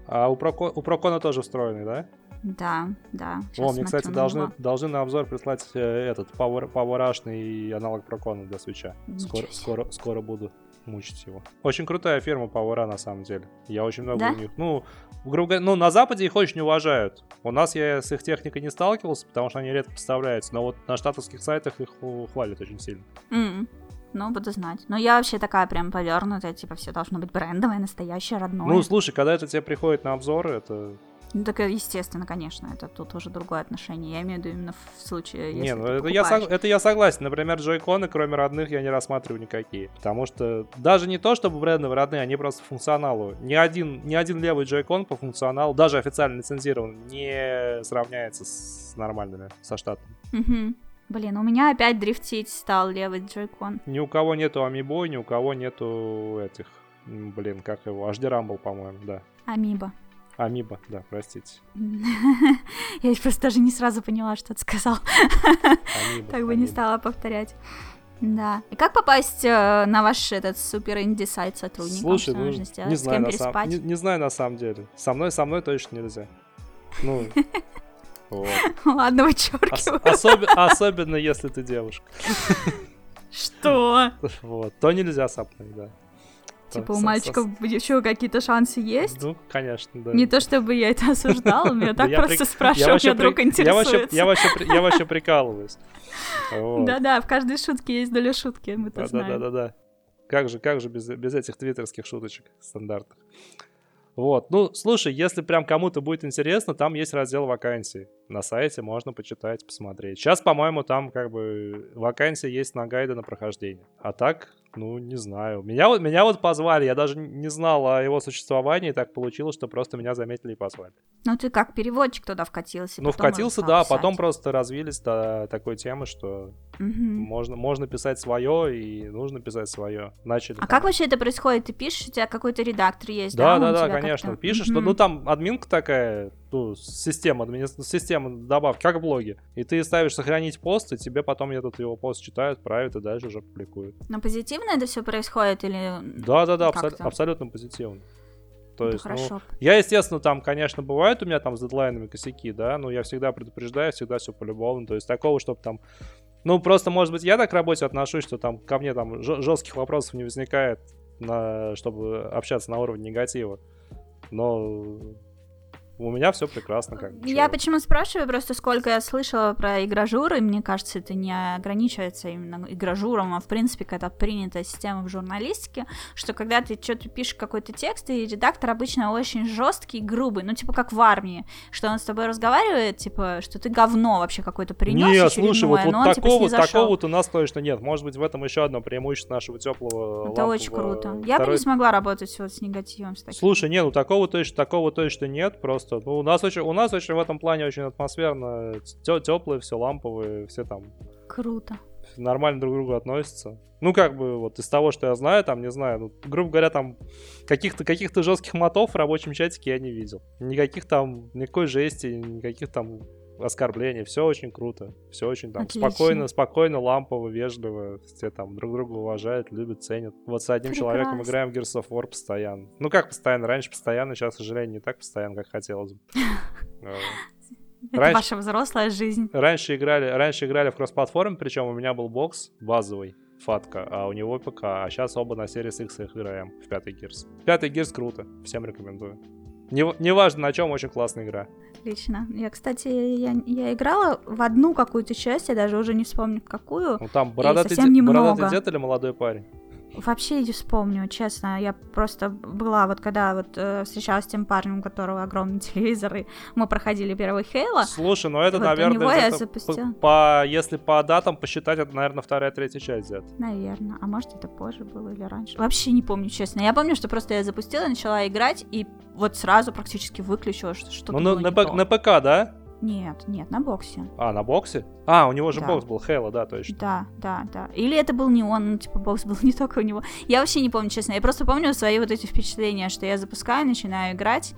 А у, Проко... у Прокона тоже встроенный, да? Да, да. О, мне, кстати, должны, должны на обзор прислать э, этот Power, Power аналог Прокона для свеча. Скоро, скоро, скоро буду мучить его. Очень крутая фирма Power на самом деле. Я очень много да? у них. Ну, грубо говоря, ну, на Западе их очень уважают. У нас я с их техникой не сталкивался, потому что они редко поставляются. Но вот на штатовских сайтах их хвалят очень сильно. Mm. Ну, буду знать. Но я вообще такая прям повернутая, типа, все должно быть брендовое, настоящее, родное. Ну, слушай, когда это тебе приходит на обзоры, это ну, так, естественно, конечно, это тут уже другое отношение. Я имею в виду именно в случае, если Не, ну это я, сог... это я согласен. Например, джойконы, кроме родных, я не рассматриваю никакие. Потому что даже не то, чтобы брендовые родные, они просто функционалу. Ни один, ни один левый джойкон по функционалу, даже официально лицензирован, не сравняется с нормальными, со штатом. Угу. Блин, у меня опять дрифтить стал левый джойкон. Ни у кого нету амибой, ни у кого нету этих... Блин, как его? HD Rumble, по-моему, да. Амиба. Амиба, да, простите. Я просто даже не сразу поняла, что ты сказал. Так бы не стала повторять. Да. И как попасть э, на ваш этот супер инди сайт сотрудникам? Слушай, ну, не знаю, на сам... не, не знаю на самом деле. Со мной, со мной точно нельзя. Ну, вот. Ладно, вычеркиваю. Ос- особенно если ты девушка. Что? Вот, то нельзя со мной, да. Типа у мальчиков еще какие-то шансы есть? Ну, конечно, да. Не то чтобы я это осуждала, меня так просто спрашиваю, меня друг интересуется. Я вообще прикалываюсь. Да-да, в каждой шутке есть доля шутки, мы это знаем. Да-да-да. Как же, как же без, без этих твиттерских шуточек стандартных. Вот, ну, слушай, если прям кому-то будет интересно, там есть раздел вакансий. На сайте можно почитать, посмотреть. Сейчас, по-моему, там как бы вакансия есть на гайды на прохождение. А так, ну, не знаю. Меня, вот меня вот позвали, я даже не знал о его существовании, и так получилось, что просто меня заметили и позвали. Ну, ты как переводчик туда вкатился? Ну, вкатился, да, писать. потом просто развились до такой темы, что угу. можно, можно писать свое, и нужно писать свое. Начали. А там... как вообще это происходит? Ты пишешь, у тебя какой-то редактор есть, да? Да, да, да, конечно. Пишешь, угу. ну, там админка такая, ну, система, система добавки, как в блоге. И ты ставишь сохранить пост, и тебе потом этот его пост читают, правят и дальше уже публикуют. Но позитивно это все происходит или... Да, да, да, абсо- абсолютно позитивно. То есть, ну, ну, я, естественно, там, конечно, бывают у меня там с дедлайнами косяки, да, но я всегда предупреждаю, всегда все полюбовно. То есть такого, чтобы там ну, просто, может быть, я так к работе отношусь, что там ко мне там жестких вопросов не возникает, на, чтобы общаться на уровне негатива. Но у меня все прекрасно. Как, я почему спрашиваю, просто сколько я слышала про игражуры, мне кажется, это не ограничивается именно игражуром, а в принципе какая-то принятая система в журналистике, что когда ты что-то пишешь какой-то текст, и редактор обычно очень жесткий грубый, ну типа как в армии, что он с тобой разговаривает, типа, что ты говно вообще какое-то принес Нет, слушай, вот, вот но такого, типа, такого вот у нас точно нет. Может быть, в этом еще одно преимущество нашего теплого Это очень круто. Я Второй... бы не смогла работать вот с негативом. С таким. Слушай, нет, ну такого точно, такого точно нет, просто просто. Ну, у нас очень, у нас очень в этом плане очень атмосферно, теплые, все ламповые, все там. Круто. Нормально друг к другу относятся. Ну, как бы, вот из того, что я знаю, там, не знаю, ну, грубо говоря, там каких-то каких жестких мотов в рабочем чатике я не видел. Никаких там, никакой жести, никаких там оскорблений, все очень круто, все очень там Отлично. спокойно, спокойно, лампово, вежливо, все там друг друга уважают, любят, ценят. Вот с одним Прекрасно. человеком играем в Gears of War постоянно. Ну как постоянно, раньше постоянно, сейчас, к сожалению, не так постоянно, как хотелось бы. Это раньше, ваша взрослая жизнь. Раньше играли, раньше играли в кросс-платформе, причем у меня был бокс базовый, фатка, а у него ПК, а сейчас оба на Series X их играем в пятый Gears. Пятый Gears круто, всем рекомендую. Неважно не, важно на чем, очень классная игра. Отлично. Я, кстати, я, я играла в одну какую-то часть, я даже уже не вспомню какую. Ну там бородатый, де- бородатый дед или молодой парень? Вообще не вспомню, честно. Я просто была вот когда вот э, встречалась с тем парнем, у которого огромный телевизор, и мы проходили первый Хейла. Слушай, ну это, Вот, наверное, это по, по- если по датам посчитать, это, наверное, вторая, третья часть где-то. Наверное. А может, это позже было или раньше. Вообще не помню, честно. Я помню, что просто я запустила, начала играть, и вот сразу практически выключила, что что-то Ну, на, было на, на ПК, да? Нет, нет, на боксе. А, на боксе? А, у него же Да. бокс был, Хейла, да, точно. Да, да, да. Или это был не он, ну, типа, бокс был не только у него. Я вообще не помню, честно. Я просто помню свои вот эти впечатления, что я запускаю, начинаю играть,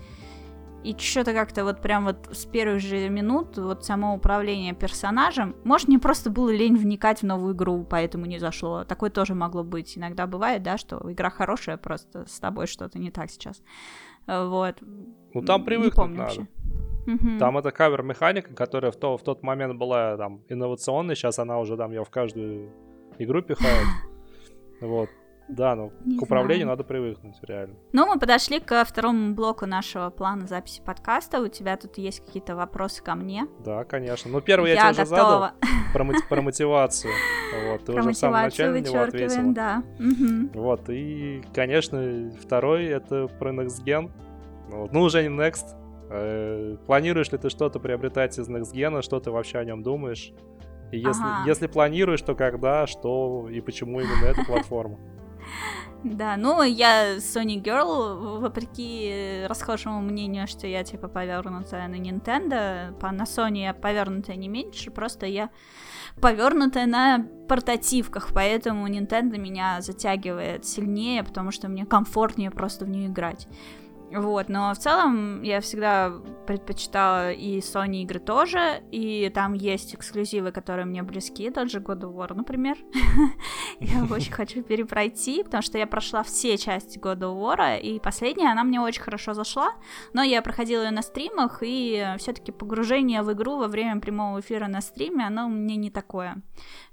и что-то как-то вот прям вот с первых же минут вот само управление персонажем. Может, мне просто было лень вникать в новую игру, поэтому не зашло. Такое тоже могло быть. Иногда бывает, да, что игра хорошая, просто с тобой что-то не так сейчас. Вот. Ну, там Не привыкнуть помню надо. вообще. Мгм. Там это кавер-механика, которая в, то, в тот момент была там инновационной, сейчас она уже там ее в каждую игру пихает. Вот. Да, Не к управлению знаю. надо привыкнуть, реально. Ну, мы подошли ко второму блоку нашего плана записи подкаста. У тебя тут есть какие-то вопросы ко мне? Да, конечно. Ну, первый я, Я тебе уже задал про, мо- про мотивацию. Вот, ты Про уже в самом начале на него ответила. да. Вот, и, конечно, второй это про Next Gen. Вот, Ну, уже не Next. Э, Планируешь ли ты что-то приобретать из Next Gen, что ты вообще о нем думаешь? И если, Ага. если планируешь, то когда, что и почему именно эта платформа? Да, ну я Sony Girl, вопреки расхожему мнению, что я типа повернутая на Nintendo, по, на Sony я повернутая не меньше, просто я повернутая на портативках, поэтому Nintendo меня затягивает сильнее, потому что мне комфортнее просто в нее играть. Вот, но в целом я всегда предпочитала и Sony игры тоже, и там есть эксклюзивы, которые мне близки, тот же God of War, например. Я очень хочу перепройти, потому что я прошла все части God of War, и последняя, она мне очень хорошо зашла, но я проходила ее на стримах, и все-таки погружение в игру во время прямого эфира на стриме, оно мне не такое,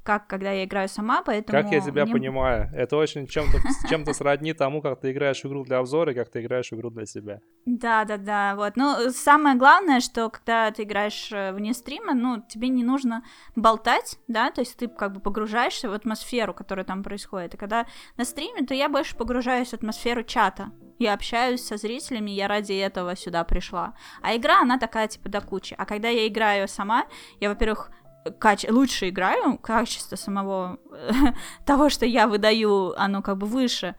как когда я играю сама, поэтому... Как я тебя мне- понимаю, это очень чем-то чем-то сродни тому, как ты играешь в игру для обзора и как ты играешь в игру для себя. Да, да, да, вот. Ну, самое главное, что когда ты играешь э, вне стрима, ну, тебе не нужно болтать, да, то есть ты как бы погружаешься в атмосферу, которая там происходит. И когда на стриме, то я больше погружаюсь в атмосферу чата. Я общаюсь со зрителями, я ради этого сюда пришла. А игра, она такая, типа, до кучи. А когда я играю сама, я, во-первых, каче... лучше играю, качество самого того, что я выдаю, оно как бы выше.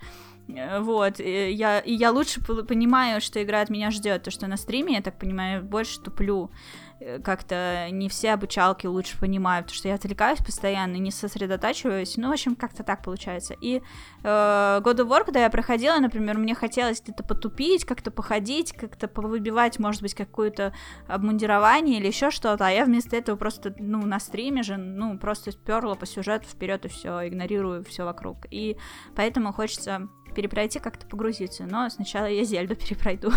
Э, Вот, и я, и я лучше понимаю, что игра от меня ждет. То, что на стриме, я так понимаю, больше туплю. Э, Как-то не все обучалки лучше понимают, потому что я отвлекаюсь постоянно, не сосредотачиваюсь. Ну, в общем, как-то так получается. И э, God of War, когда я проходила, например, мне хотелось где-то потупить, как-то походить, как-то повыбивать, может быть, какое-то обмундирование или еще что-то, а я вместо этого просто, ну, на стриме же, ну, просто сперла по сюжету вперед и все, игнорирую все вокруг. И поэтому хочется перепройти, как-то погрузиться. Но сначала я Зельду перепройду.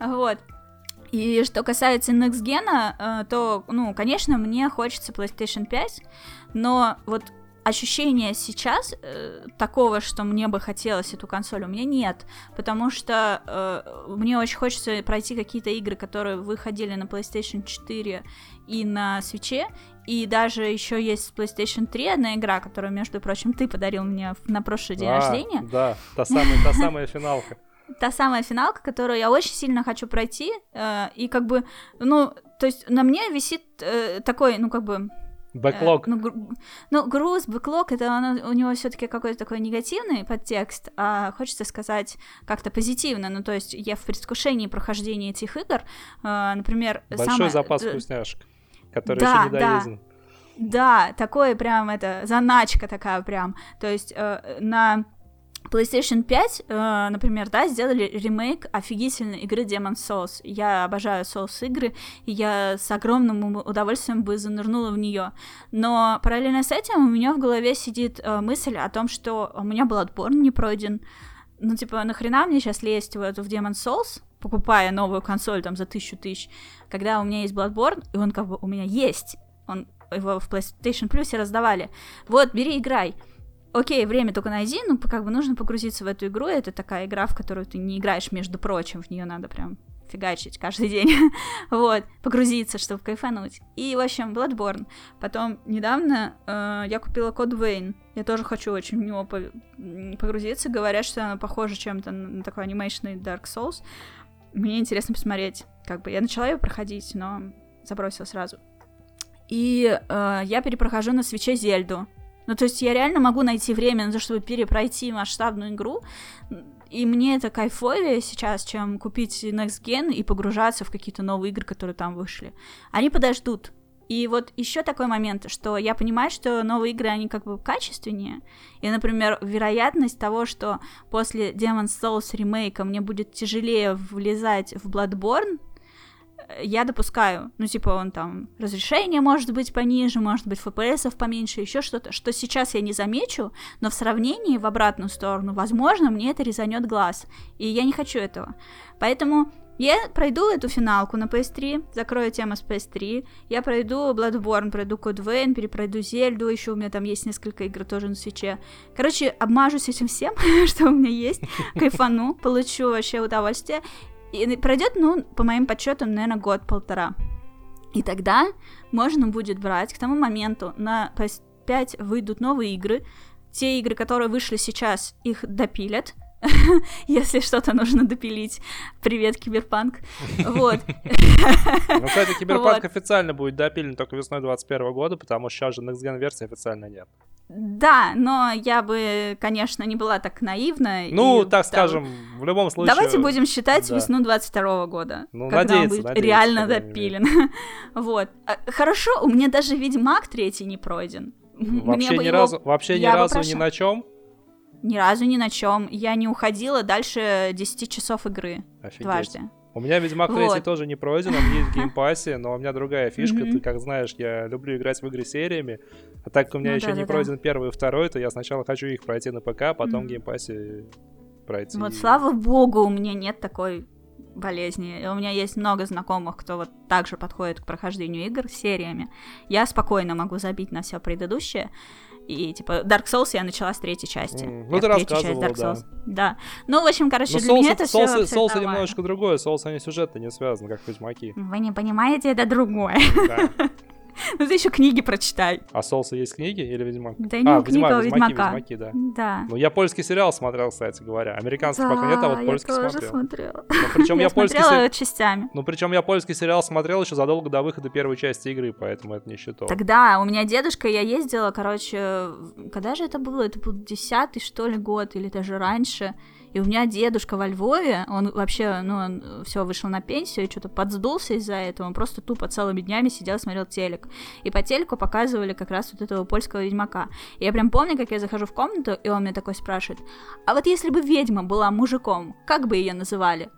вот. И что касается Next Gen, э, то, ну, конечно, мне хочется PlayStation 5, но вот ощущения сейчас э, такого, что мне бы хотелось эту консоль, у меня нет, потому что э, мне очень хочется пройти какие-то игры, которые выходили на PlayStation 4 и на свече, и даже еще есть PlayStation 3 одна игра, которую, между прочим, ты подарил мне на прошлый день А, рождения. Да, та самая, та самая финалка. Та самая финалка, которую я очень сильно хочу пройти, э, и как бы, ну, то есть на мне висит э, такой, ну, как бы, Э, Бэклог. ну, гру- ну, груз, бэклог, это оно- у него все-таки какой-то такой негативный подтекст, а хочется сказать как-то позитивно. Ну, то есть я в предвкушении прохождения этих игр, э, например, Большой самое- запас э, вкусняшек, который да, еще не да. доеден. Да, такое прям это заначка такая прям. То есть э, на PlayStation 5, э, например, да, сделали ремейк офигительной игры Demon's Souls. Я обожаю Souls игры, и я с огромным удовольствием бы занырнула в нее. Но параллельно с этим у меня в голове сидит э, мысль о том, что у меня Bloodborne не пройден. Ну, типа, нахрена мне сейчас лезть в эту в Demon's Souls, покупая новую консоль там за тысячу тысяч, когда у меня есть Bloodborne, и он как бы у меня есть. Он его в PlayStation Plus раздавали. Вот, бери, играй. Окей, время только найди, ну, как бы нужно погрузиться в эту игру. Это такая игра, в которую ты не играешь, между прочим, в нее надо прям фигачить каждый день, вот, погрузиться, чтобы кайфануть. И, в общем, Bloodborne. Потом недавно э, я купила код Вейн. Я тоже хочу очень в него погрузиться. Говорят, что она похожа чем-то на такой анимейшный Dark Souls. Мне интересно посмотреть. Как бы я начала ее проходить, но забросила сразу. И э, я перепрохожу на свече Зельду. Ну, то есть я реально могу найти время на то, чтобы перепройти масштабную игру, и мне это кайфовее сейчас, чем купить Next Gen и погружаться в какие-то новые игры, которые там вышли. Они подождут. И вот еще такой момент, что я понимаю, что новые игры, они как бы качественнее. И, например, вероятность того, что после Demon's Souls ремейка мне будет тяжелее влезать в Bloodborne, я допускаю, ну, типа, он там, разрешение может быть пониже, может быть, FPS поменьше, еще что-то, что сейчас я не замечу, но в сравнении в обратную сторону, возможно, мне это резанет глаз, и я не хочу этого. Поэтому я пройду эту финалку на PS3, закрою тему с PS3, я пройду Bloodborne, пройду Code Vein, перепройду Зельду, еще у меня там есть несколько игр тоже на свече. Короче, обмажусь этим всем, что у меня есть, кайфану, получу вообще удовольствие, и пройдет, ну, по моим подсчетам, наверное, год-полтора. И тогда можно будет брать к тому моменту на PS5 выйдут новые игры. Те игры, которые вышли сейчас, их допилят. Если что-то нужно допилить. Привет, Киберпанк. Вот. Ну, кстати, Киберпанк официально будет допилен только весной 2021 года, потому что сейчас же Next Gen версии официально нет. Да, но я бы, конечно, не была так наивна. Ну, и, так да, скажем, в любом случае... Давайте будем считать да. весну 22 года, ну, когда надеяться, он будет надеяться, реально допилен. вот. А, хорошо, у меня даже Ведьмак третий не пройден. Вообще ни его... разу, вообще ни разу ни на чем? Ни разу ни на чем. Я не уходила дальше 10 часов игры Офигеть. дважды. У меня Ведьмак 3 вот. тоже не пройден, он есть в Game Pass е, но у меня другая фишка. Ты, как знаешь, я люблю играть в игры сериями, а так как у меня ну, еще да, не да, пройден да. первый и второй, то я сначала хочу их пройти на ПК, а потом mm в Game Pass е пройти. Вот слава богу, у меня нет такой болезни. И у меня есть много знакомых, кто вот также подходит к прохождению игр сериями. Я спокойно могу забить на все предыдущее. И, типа, Dark Souls я начала с третьей части. Mm, ну, ты третья часть Dark Souls. Да. да. Ну, в общем, короче, Но для Souls, меня это Souls, все Souls немножечко другое. Souls, они сюжетно не связаны, как Ведьмаки. Вы не понимаете, это другое. Да. Ну ты еще книги прочитай. А Солса есть книги или Ведьмак? Да не а, книга, Ведьмак, Ведьмака. Ведьмаки, Ведьмаки, да. Да. Ну я польский сериал смотрел, кстати говоря. Американский да, пока нет, а вот польский я тоже смотрел. смотрела. Ну, причем я, я польский смотрела се... частями. Ну причем я польский сериал смотрел еще задолго до выхода первой части игры, поэтому это не считал. Тогда у меня дедушка, я ездила, короче, когда же это было? Это был десятый, что ли, год, или даже раньше. И у меня дедушка во Львове, он вообще, ну, он все вышел на пенсию и что-то подсдулся из-за этого, он просто тупо целыми днями сидел, смотрел телек. И по телеку показывали как раз вот этого польского ведьмака. И я прям помню, как я захожу в комнату, и он мне такой спрашивает, а вот если бы ведьма была мужиком, как бы ее называли?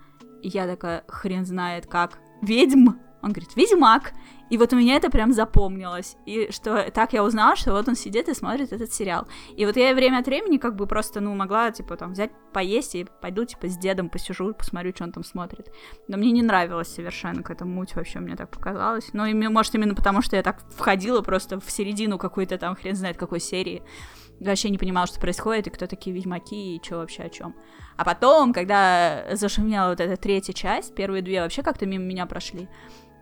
И я такая, хрен знает как. Ведьм? Он говорит, ведьмак. И вот у меня это прям запомнилось. И что так я узнала, что вот он сидит и смотрит этот сериал. И вот я время от времени как бы просто, ну, могла, типа, там, взять, поесть и пойду, типа, с дедом посижу, посмотрю, что он там смотрит. Но мне не нравилось совершенно какая-то муть вообще, мне так показалось. Ну, и, может, именно потому, что я так входила просто в середину какой-то там, хрен знает какой серии. Вообще не понимала, что происходит, и кто такие ведьмаки, и что вообще о чем. А потом, когда зашумела вот эта третья часть, первые две вообще как-то мимо меня прошли,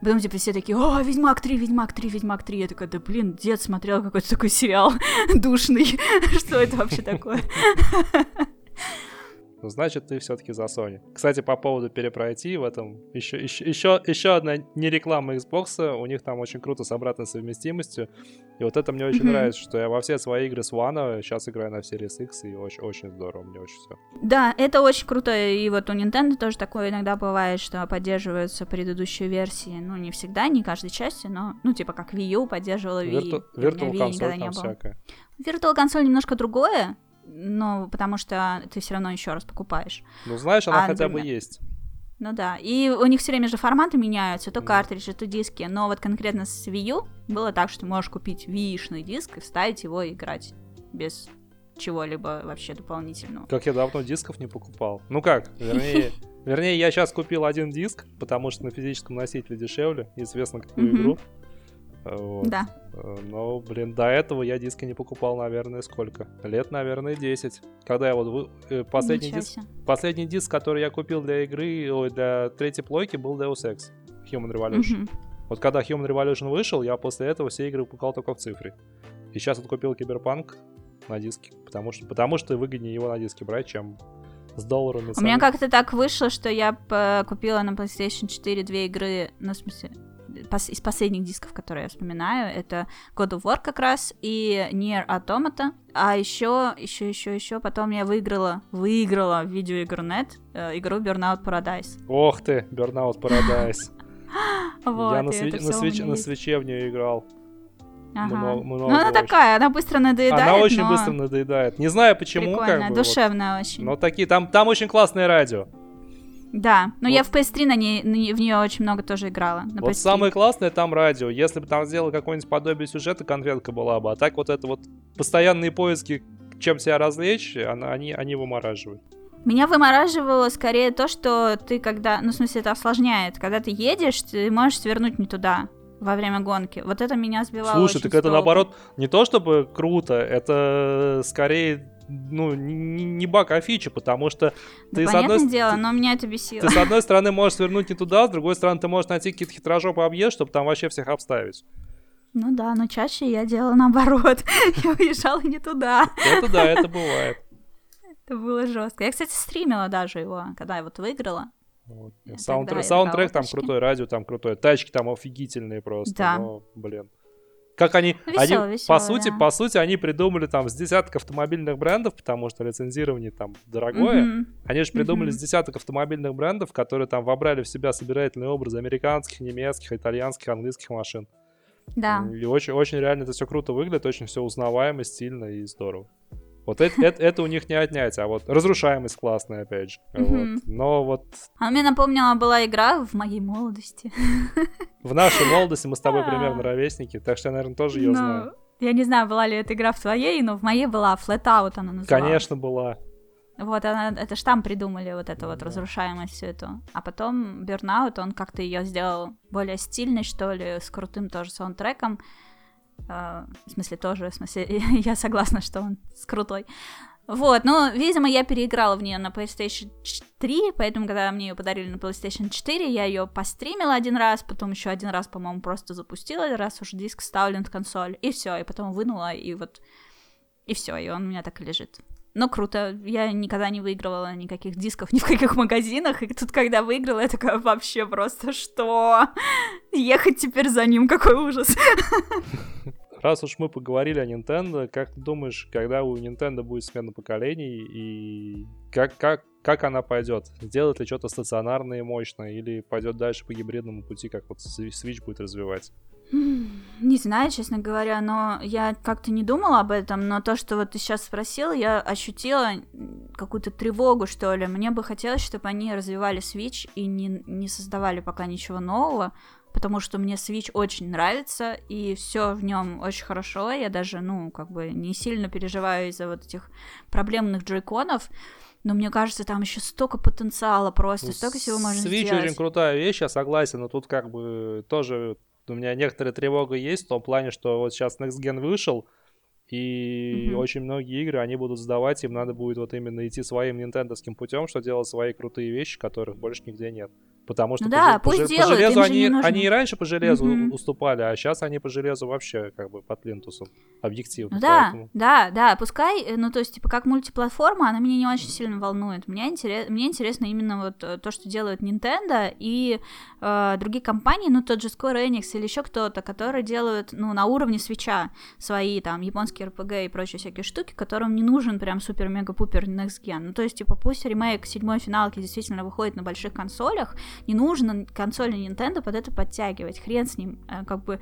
Потом, типа, все такие, о, Ведьмак 3, Ведьмак 3, Ведьмак 3. Я такая, да блин, дед смотрел какой-то такой сериал душный. Что это вообще такое? Ну, значит, ты все-таки за Sony. Кстати, по поводу перепройти в этом еще, еще, еще, еще одна не реклама Xbox, у них там очень круто с обратной совместимостью. И вот это мне очень mm-hmm. нравится, что я во все свои игры с One сейчас играю на Series X, и очень, очень здорово, мне очень все. Да, это очень круто, и вот у Nintendo тоже такое иногда бывает, что поддерживаются предыдущие версии, ну, не всегда, не каждой части, но, ну, типа как Wii U поддерживала Wii, Virtu- Virtual Wii не было. Всякое. Virtual консоль немножко другое, но потому что ты все равно еще раз покупаешь. Ну, знаешь, она а, хотя например, бы есть. Ну да, и у них все время же форматы меняются, то картриджи, то диски, но вот конкретно с Wii U было так, что можешь купить Wii-шный диск и вставить его и играть без чего-либо вообще дополнительного. Как я давно дисков не покупал. Ну как, вернее, вернее я сейчас купил один диск, потому что на физическом носителе дешевле, известно какую игру. Вот. Да. Э, Но, блин, до этого я диски не покупал, наверное, сколько? Лет, наверное, 10. Когда я вот вы- э, последний Ничего диск, себе. последний диск, который я купил для игры, ой, для третьей плойки, был Deus Ex Human Revolution. Мгм. Вот когда Human Revolution вышел, я после этого все игры покупал только в цифре. И сейчас вот купил Киберпанк на диске, потому что, потому что выгоднее его на диске брать, чем с долларами. У меня как-то так вышло, что я купила на PlayStation 4 две игры, ну, в смысле, из последних дисков, которые я вспоминаю, это God of War как раз и Nier Automata. А еще, еще, еще, еще потом я выиграла, выиграла в видеоигру.нет э, игру Burnout Paradise. Ох ты, Burnout Paradise. Вот, я на, свече в нее играл. Ага. много- много ну, она очень. такая, она быстро надоедает, Она очень но быстро надоедает. Не знаю почему, прикольная, как бы. вот. душевная очень. Но такие, там, там очень классное радио. Да, но я Вот. в PS3 на ней, на в нее очень много тоже играла. На Вот PS3. самое классное там радио. Если бы там сделал какое-нибудь подобие сюжета, конфетка была бы. А так вот это вот постоянные поиски, чем себя развлечь, она- они, они вымораживают. Меня вымораживало скорее то, что ты когда... Ну, в смысле, это осложняет. Когда ты едешь, ты можешь свернуть не туда во время гонки. Вот это меня сбивало Слушай, так это наоборот не то чтобы круто, это скорее ну, не, не баг, а фича, потому что Да, ты, с одной, дело, ты- но меня это бесило. ты с одной стороны можешь свернуть не туда, с другой стороны ты можешь найти какие-то хитрожопы объезд, чтобы там вообще всех обставить. Ну да, но чаще я делала наоборот. я уезжала не туда. Это да, это бывает. Это было жестко. Я, кстати, стримила даже его, когда я вот выиграла. Вот. Саундтрек играла там крутой, радио там крутое, тачки там офигительные просто. Да. но, блин. Как они, Весело, они весело, по сути, да. по сути, они придумали там с десяток автомобильных брендов, потому что лицензирование там дорогое. Мгм. Они же придумали Мгм. с десяток автомобильных брендов, которые там вобрали в себя собирательные образы американских, немецких, итальянских, английских машин. Да. И очень, очень реально это все круто выглядит, очень все узнаваемо, стильно и здорово. Вот это, это, это у них не отнять, а вот разрушаемость классная, опять же. Вот. Но вот А мне напомнила была игра в моей молодости. в нашей молодости мы с тобой примерно ровесники, так что я, наверное, тоже ее Ну, знаю. Я не знаю, была ли эта игра в твоей, но в моей была Flatout она называлась. Конечно, была. Вот она, это ж там придумали вот эту вот разрушаемость всю эту. А потом Burnout, он как-то ее сделал более стильной, что ли, с крутым тоже саундтреком. Э, в смысле, тоже, в смысле, я согласна, что он с крутой. Вот, ну, видимо, я переиграла в нее на PlayStation 3, поэтому, когда мне ее подарили на PlayStation 4, я ее постримила один раз, потом еще один раз, по-моему, просто запустила, раз уж диск вставлен в консоль, и все, и потом вынула, и вот, и все, и он у меня так и лежит. Но круто, я никогда не выигрывала никаких дисков ни в каких магазинах, и тут, когда выиграла, я такая, вообще просто, что? Ехать теперь за ним, какой ужас. Раз уж мы поговорили о Nintendo, как ты думаешь, когда у Nintendo будет смена поколений и как, как, как она пойдет? Сделает ли что-то стационарное и мощное или пойдет дальше по гибридному пути, как вот Swi- Switch будет развивать? Не знаю, честно говоря, но я как-то не думала об этом, но то, что вот ты сейчас спросил, я ощутила какую-то тревогу, что ли. Мне бы хотелось, чтобы они развивали Switch и не, не создавали пока ничего нового, потому что мне Switch очень нравится, и все в нем очень хорошо. Я даже, ну, как бы не сильно переживаю из-за вот этих проблемных джойконов. Но мне кажется, там еще столько потенциала просто, Ну, столько всего можно Switch сделать. очень крутая вещь, я согласен, но тут как бы тоже у меня некоторая тревога есть в том плане, что вот сейчас Next Gen вышел, и Мгм. очень многие игры они будут сдавать, им надо будет вот именно идти своим нинтендовским путем, что делать свои крутые вещи, которых больше нигде нет. Потому что Ну по, да, по пусть по делают, железу им же они, они и раньше по железу Мгм. уступали, а сейчас они по железу вообще как бы под плинтусом объективно. Ну да, да, да, пускай, э, ну то есть, типа, как мультиплатформа, она меня не очень сильно волнует. Мне, интерес, мне интересно именно вот э, то, что делают Nintendo и э, другие компании, ну тот же Square Enix или еще кто-то, которые делают, ну, на уровне свеча свои там японские RPG и прочие всякие штуки, которым не нужен прям супер-мега-пупер Next Gen. Ну то есть, типа, пусть ремейк седьмой финалки действительно выходит на больших консолях, не нужно консоли Nintendo под это подтягивать, хрен с ним, э, как бы...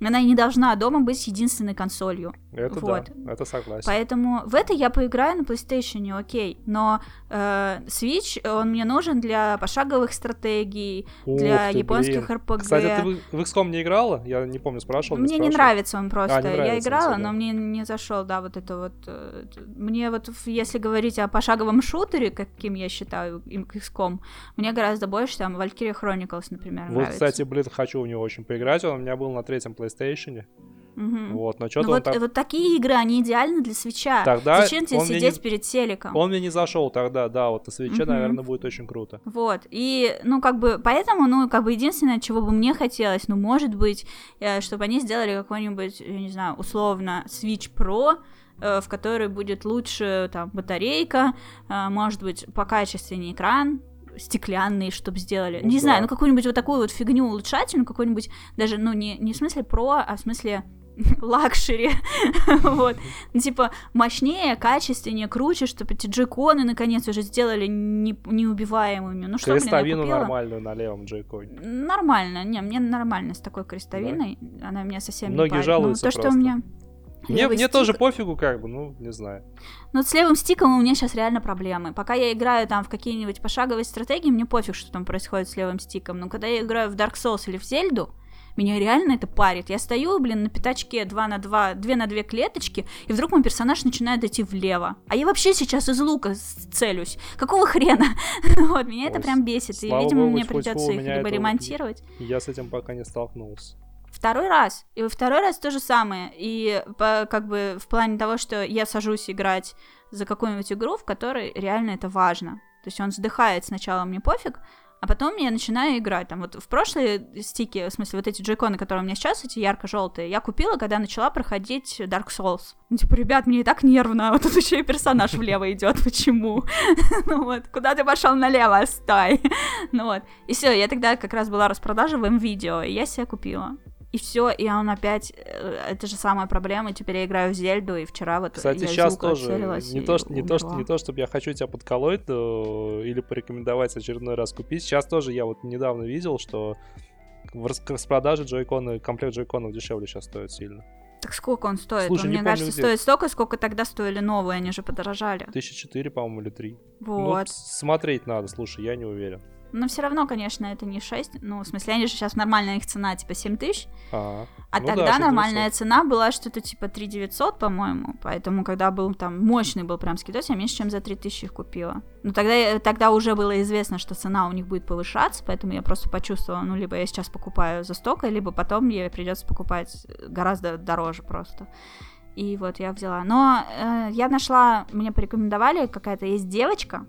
Она не должна дома быть единственной консолью. Это Вот. да, это согласен. Поэтому в это я поиграю на PlayStation, окей. Но э, Switch, он мне нужен для пошаговых стратегий, Ух для ты, японских блин. RPG. Кстати, ты в, в XCOM не играла? Я не помню, спрашивал. Мне не спрашивал. нравится он просто. А, не я нравится играла, тебе, да. но мне не зашел, да, вот это вот. э, Мне вот, если говорить о пошаговом шутере, каким я считаю XCOM, мне гораздо больше там Valkyria Chronicles, например, Вот, нравится. кстати, блин, хочу в него очень поиграть. Он у меня был на третьем PlayStation. Мгм. Вот, но Ну что-то он вот, так... вот такие игры, они идеальны для свеча. Тогда Зачем тебе сидеть не- перед телеком? Он мне не зашел тогда, да, вот на свече, Мгм. наверное, будет очень круто. Вот, и, ну, как бы, поэтому, ну, как бы, единственное, чего бы мне хотелось, ну, может быть, э, чтобы они сделали какой-нибудь, я не знаю, условно, Switch Pro, э, в который будет лучше, там, батарейка, э, может быть, покачественнее экран, стеклянный, чтобы сделали. Ну не да. знаю, ну какую-нибудь вот такую вот фигню улучшательную, какую-нибудь даже, ну, не, не в смысле Pro, а в смысле luxury, вот, Ну, типа мощнее, качественнее, круче, чтобы эти Joy-Con ы наконец уже сделали не- неубиваемыми. Ну что, блин, я Крестовину купила? нормальную на левом Joy-Con е. Нормально, не, мне нормально с такой крестовиной, она меня совсем Многие не парит. жалуются Ну, то, что у просто. меня Мне, мне стик- тоже пофигу, как бы, ну, не знаю. Ну, вот с левым стиком у меня сейчас реально проблемы. Пока я играю там в какие-нибудь пошаговые стратегии, мне пофиг, что там происходит с левым стиком. Но когда я играю в Dark Souls или в Зельду, меня реально это парит. Я стою, блин, на пятачке 2 на 2, 2 на 2 клеточки, и вдруг мой персонаж начинает идти влево. А я вообще сейчас из лука целюсь. Какого хрена? Вот, меня это Ой, прям бесит. И, видимо, богу, мне придется их либо это- ремонтировать. Я с этим пока не столкнулся. Второй раз. И во второй раз то же самое. И по- как бы в плане того, что я сажусь играть за какую-нибудь игру, в которой реально это важно. То есть он вздыхает сначала, мне пофиг, а потом я начинаю играть. Там вот в прошлые стики, в смысле вот эти джойконы, которые у меня сейчас, эти ярко-желтые, я купила, когда начала проходить Dark Souls. Ну, типа, ребят, мне и так нервно, а тут еще и персонаж влево идет. Почему? Ну вот, куда ты пошел налево, стой. Ну вот. И все, я тогда как раз была распродажа в М-видео, и я себе купила. И все, и он опять, э, это же самая проблема, теперь я играю в Зельду, и вчера вот Кстати, я сейчас тоже целилась не то, что, не, то, что, не то, чтобы я хочу тебя подколоть но- или порекомендовать очередной раз купить. Сейчас тоже я вот недавно видел, что в рас- распродаже джойконы, комплект джойконов дешевле сейчас стоит сильно. Так сколько он стоит? Слушай, он, не мне помню, кажется, где. стоит столько, сколько тогда стоили новые, они же подорожали. Тысяча четыре, по-моему, или три. Ну, Вот. смотреть надо, слушай, я не уверен. Но все равно, конечно, это не 6. Ну, в смысле, они же сейчас нормальная их цена, типа 7 тысяч. А, А ну да, тогда 6900. нормальная цена была что-то типа 3 900, по-моему. Поэтому, когда был там мощный был прям скидос, я меньше, чем за 3000 их купила. Но тогда, я- тогда уже было известно, что цена у них будет повышаться, поэтому я просто почувствовала, ну, либо я сейчас покупаю за столько, либо потом мне придется покупать гораздо дороже просто. И вот я взяла. Но э, я нашла, мне порекомендовали, какая-то есть девочка,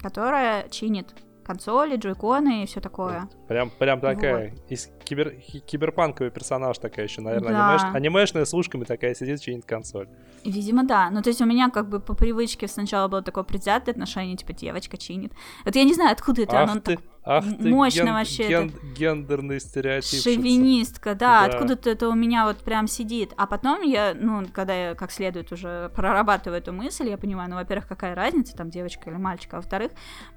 которая чинит консоли, джойконы и все такое. Прям, прям такая, из кибер, киберпанковый персонаж такая еще, наверное, Да. анимеш- анимешная с ушками такая сидит, чинит консоль. Видимо, да. Ну, то есть у меня как бы по привычке сначала было такое предвзятое отношение, типа, девочка чинит. Вот я не знаю, откуда это ах оно ты, так... ах ты, мощно ген- вообще ген- гендерный стереотип. Шовинистка, да, Да. откуда-то это у меня вот прям сидит. А потом я, ну, когда я как следует уже прорабатываю эту мысль, я понимаю, ну, во-первых, какая разница, там, девочка или мальчик, а во-вторых,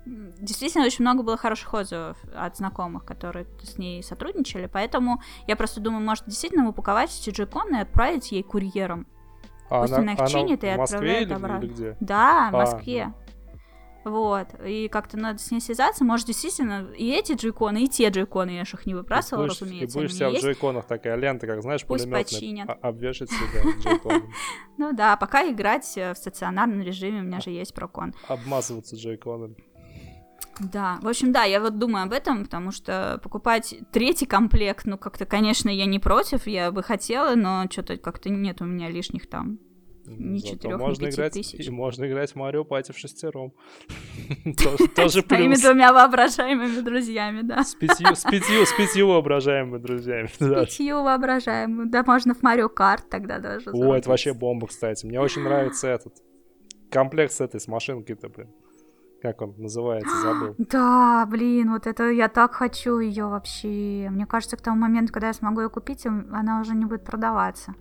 действительно очень много было хороших отзывов от знакомых, которые с ней сотрудничали, поэтому я просто думаю, может, действительно упаковать джеконы и отправить ей курьером. А Пусть она их чинит и в Москве отправляет или, обратно. или где? Да, в А, Москве. Вот, и как-то надо с ней связаться, может, действительно, и эти джойконы, и те джойконы, я ж их не выбрасывала, и будешь, разумеется, и будешь вся в есть. джойконах такая лента, как знаешь, Пусть починят. а- обвешать себя. Ну да, пока играть э, в стационарном режиме, у меня же есть прокон. Обмазываться джойконом. Да, в общем, да, я вот думаю об этом, потому что покупать третий комплект, ну, как-то, конечно, я не против, я бы хотела, но что-то как-то нет у меня лишних там. Четырёх, ни можно играть, тысяч. И можно играть в Марио Пати в шестером. Тоже- Тоже С плюс. двумя воображаемыми друзьями, да. С пятью, с пятью, с пятью воображаемыми друзьями. да. Пятью воображаемыми. Да, можно в Марио Карт тогда даже. О, это вообще бомба, кстати. Мне очень нравится этот комплект с этой, с машинкой-то, блин. Как он называется, забыл. Да, блин, вот это я так хочу ее вообще. Мне кажется, к тому моменту, когда я смогу ее купить, она уже не будет продаваться.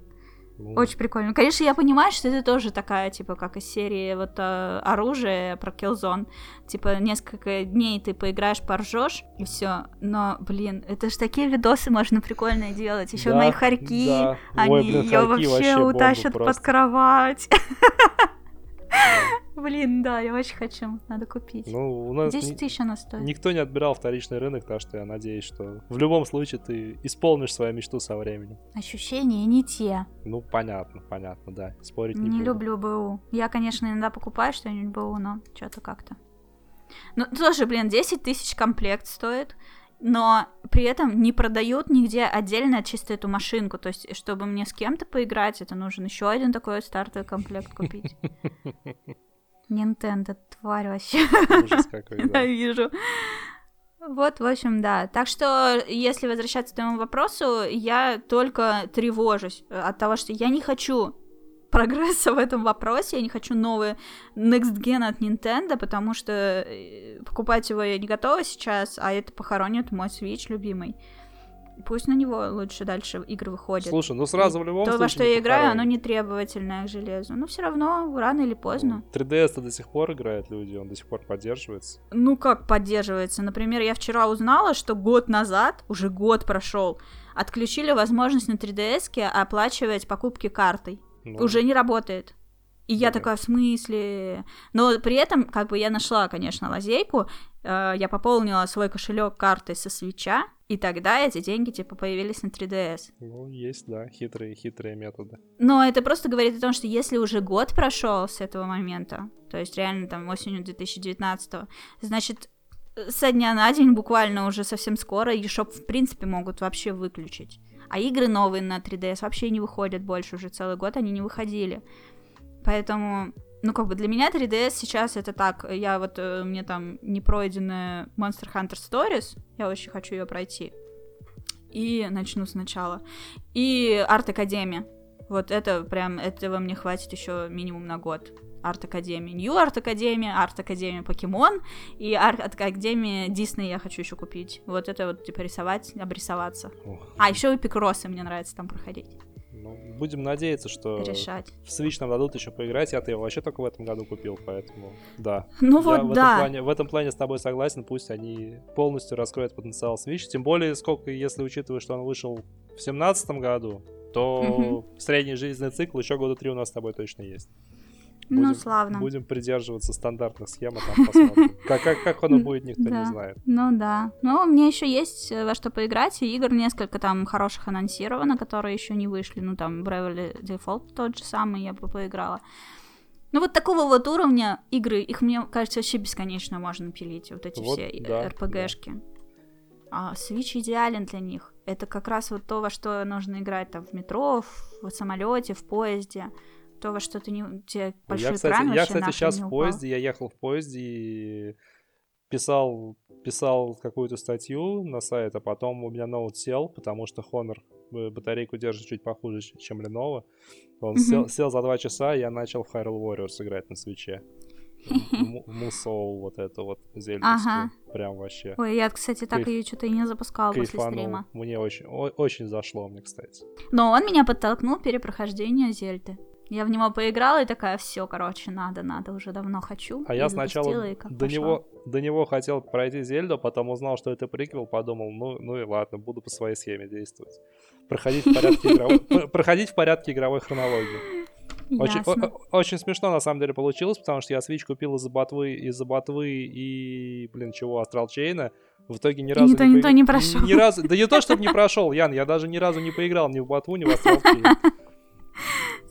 Ну, Очень прикольно. Конечно, я понимаю, что это тоже такая, типа, как из серии вот э, оружие про Killzone. Типа, несколько дней ты поиграешь, поржешь, и все. Но, блин, это ж такие видосы можно прикольные делать. Еще да, мои хорьки, да. они Ой, блин, ее вообще бомба утащат под кровать. Блин, да, я очень хочу. Надо купить. Ну, у нас 10 ни- тысяч она стоит. никто не отбирал вторичный рынок, так что я надеюсь, что в любом случае ты исполнишь свою мечту со временем. Ощущения не те. Ну, понятно, понятно, да. Спорить не, Не буду. люблю БУ. Я, конечно, иногда покупаю что-нибудь БУ, но что-то как-то. Ну, тоже, блин, 10 тысяч комплект стоит. но при этом не продают нигде отдельно чисто эту машинку. То есть, чтобы мне с кем-то поиграть, это нужен еще один такой стартовый комплект купить. Nintendo, тварь вообще. Ужас какой, да. Ненавижу. Вот, в общем, да. Так что, если возвращаться к твоему вопросу, я только тревожусь от того, что я не хочу прогресса в этом вопросе. Я не хочу новый Next Gen от Nintendo, потому что э, покупать его я не готова сейчас, а это похоронит мой Switch любимый. Пусть на него лучше дальше игры выходят. Слушай, ну сразу в любом То, случае во что я играю, оно не требовательное к железу. Но все равно, рано или поздно. 3DS-то до сих пор играют люди, он до сих пор поддерживается. Ну как поддерживается? Например, я вчера узнала, что год назад, уже год прошел, отключили возможность на 3DS оплачивать покупки картой. Ну, Уже не работает. И я такая, в смысле? Но при этом, как бы я нашла, конечно, лазейку. э, я пополнила свой кошелек картой со свеча, и тогда эти деньги, типа, появились на 3DS. Ну, есть, да, хитрые, хитрые методы. Но это просто говорит о том, что если уже год прошел с этого момента, то есть реально там осенью 2019, значит, со дня на день буквально уже совсем скоро eShop в принципе могут вообще выключить. А игры новые на 3DS вообще не выходят больше, уже целый год они не выходили. Поэтому, ну как бы для меня 3DS сейчас это так, я вот, э, мне там не пройденная Monster Hunter Stories, я очень хочу ее пройти. И начну сначала. И Арт Академия. Вот это прям, этого мне хватит еще минимум на год. Арт Академия, Нью Арт Академия, Арт Академия Покемон и Арт Академия Дисней я хочу еще купить. Вот это вот типа рисовать, обрисоваться. Ох, А еще эпикросы мне нравится там проходить, будем надеяться, что решать. в Switch нам дадут еще поиграть. Я-то его вообще только в этом году купил, поэтому да. Ну Я вот, в, этом да. плане, в этом плане с тобой согласен, пусть они полностью раскроют потенциал Switch. Тем более, сколько, если учитывать, что он вышел в семнадцатом году, то средний жизненный цикл еще года три у нас с тобой точно есть. Ну, Будем- славно. Будем придерживаться стандартных схем, а там посмотрим. Как, как, как оно будет, никто Да. не знает. Ну да. Но мне еще есть э, во что поиграть, и игр несколько там хороших анонсировано, которые еще не вышли. Ну там Bravely Default тот же самый, я бы поиграла. Ну вот такого вот уровня игры, их, мне кажется, вообще бесконечно можно пилить, вот эти Вот, все э, да, РПГшки. А Switch идеален для них. Это как раз вот то, во что нужно играть там в метро, в, самолете, в поезде. То, во что ты не... Тебе большой Я, кстати, экран я, кстати, сейчас в поезде, я ехал в поезде и писал, писал какую-то статью на сайт, а потом у меня ноут сел, потому что Honor э, батарейку держит чуть похуже, чем Lenovo. Он Мгм. сел, сел за два часа, и я начал в Hyrule Warriors играть на свече. Мусоу вот это вот зельдовскую. Ага. Прям вообще Ой, я, кстати, так Кайф- ее что-то и не запускала после кайфанул. стрима. Мне очень, о- очень зашло, мне, кстати. Но он меня подтолкнул к перепрохождению Зельды. Я в него поиграла и такая, все, короче, надо, надо, уже давно хочу. А И я сначала и до пошла. него, до него хотел пройти Зельду, потом узнал, что это приквел, подумал, ну, ну и ладно, буду по своей схеме действовать. Проходить в порядке игровой, проходить в порядке игровой хронологии. Очень, о- очень смешно на самом деле получилось, потому что я Switch купил из-за ботвы, из-за ботвы и, блин, чего, Астрал Чейна. В итоге ни И разу ни то, ни то поиг- не прошел. Ни разу, да не то, чтобы не прошел, Ян, я даже ни разу не поиграл ни в BotW у, ни в Astral Chain.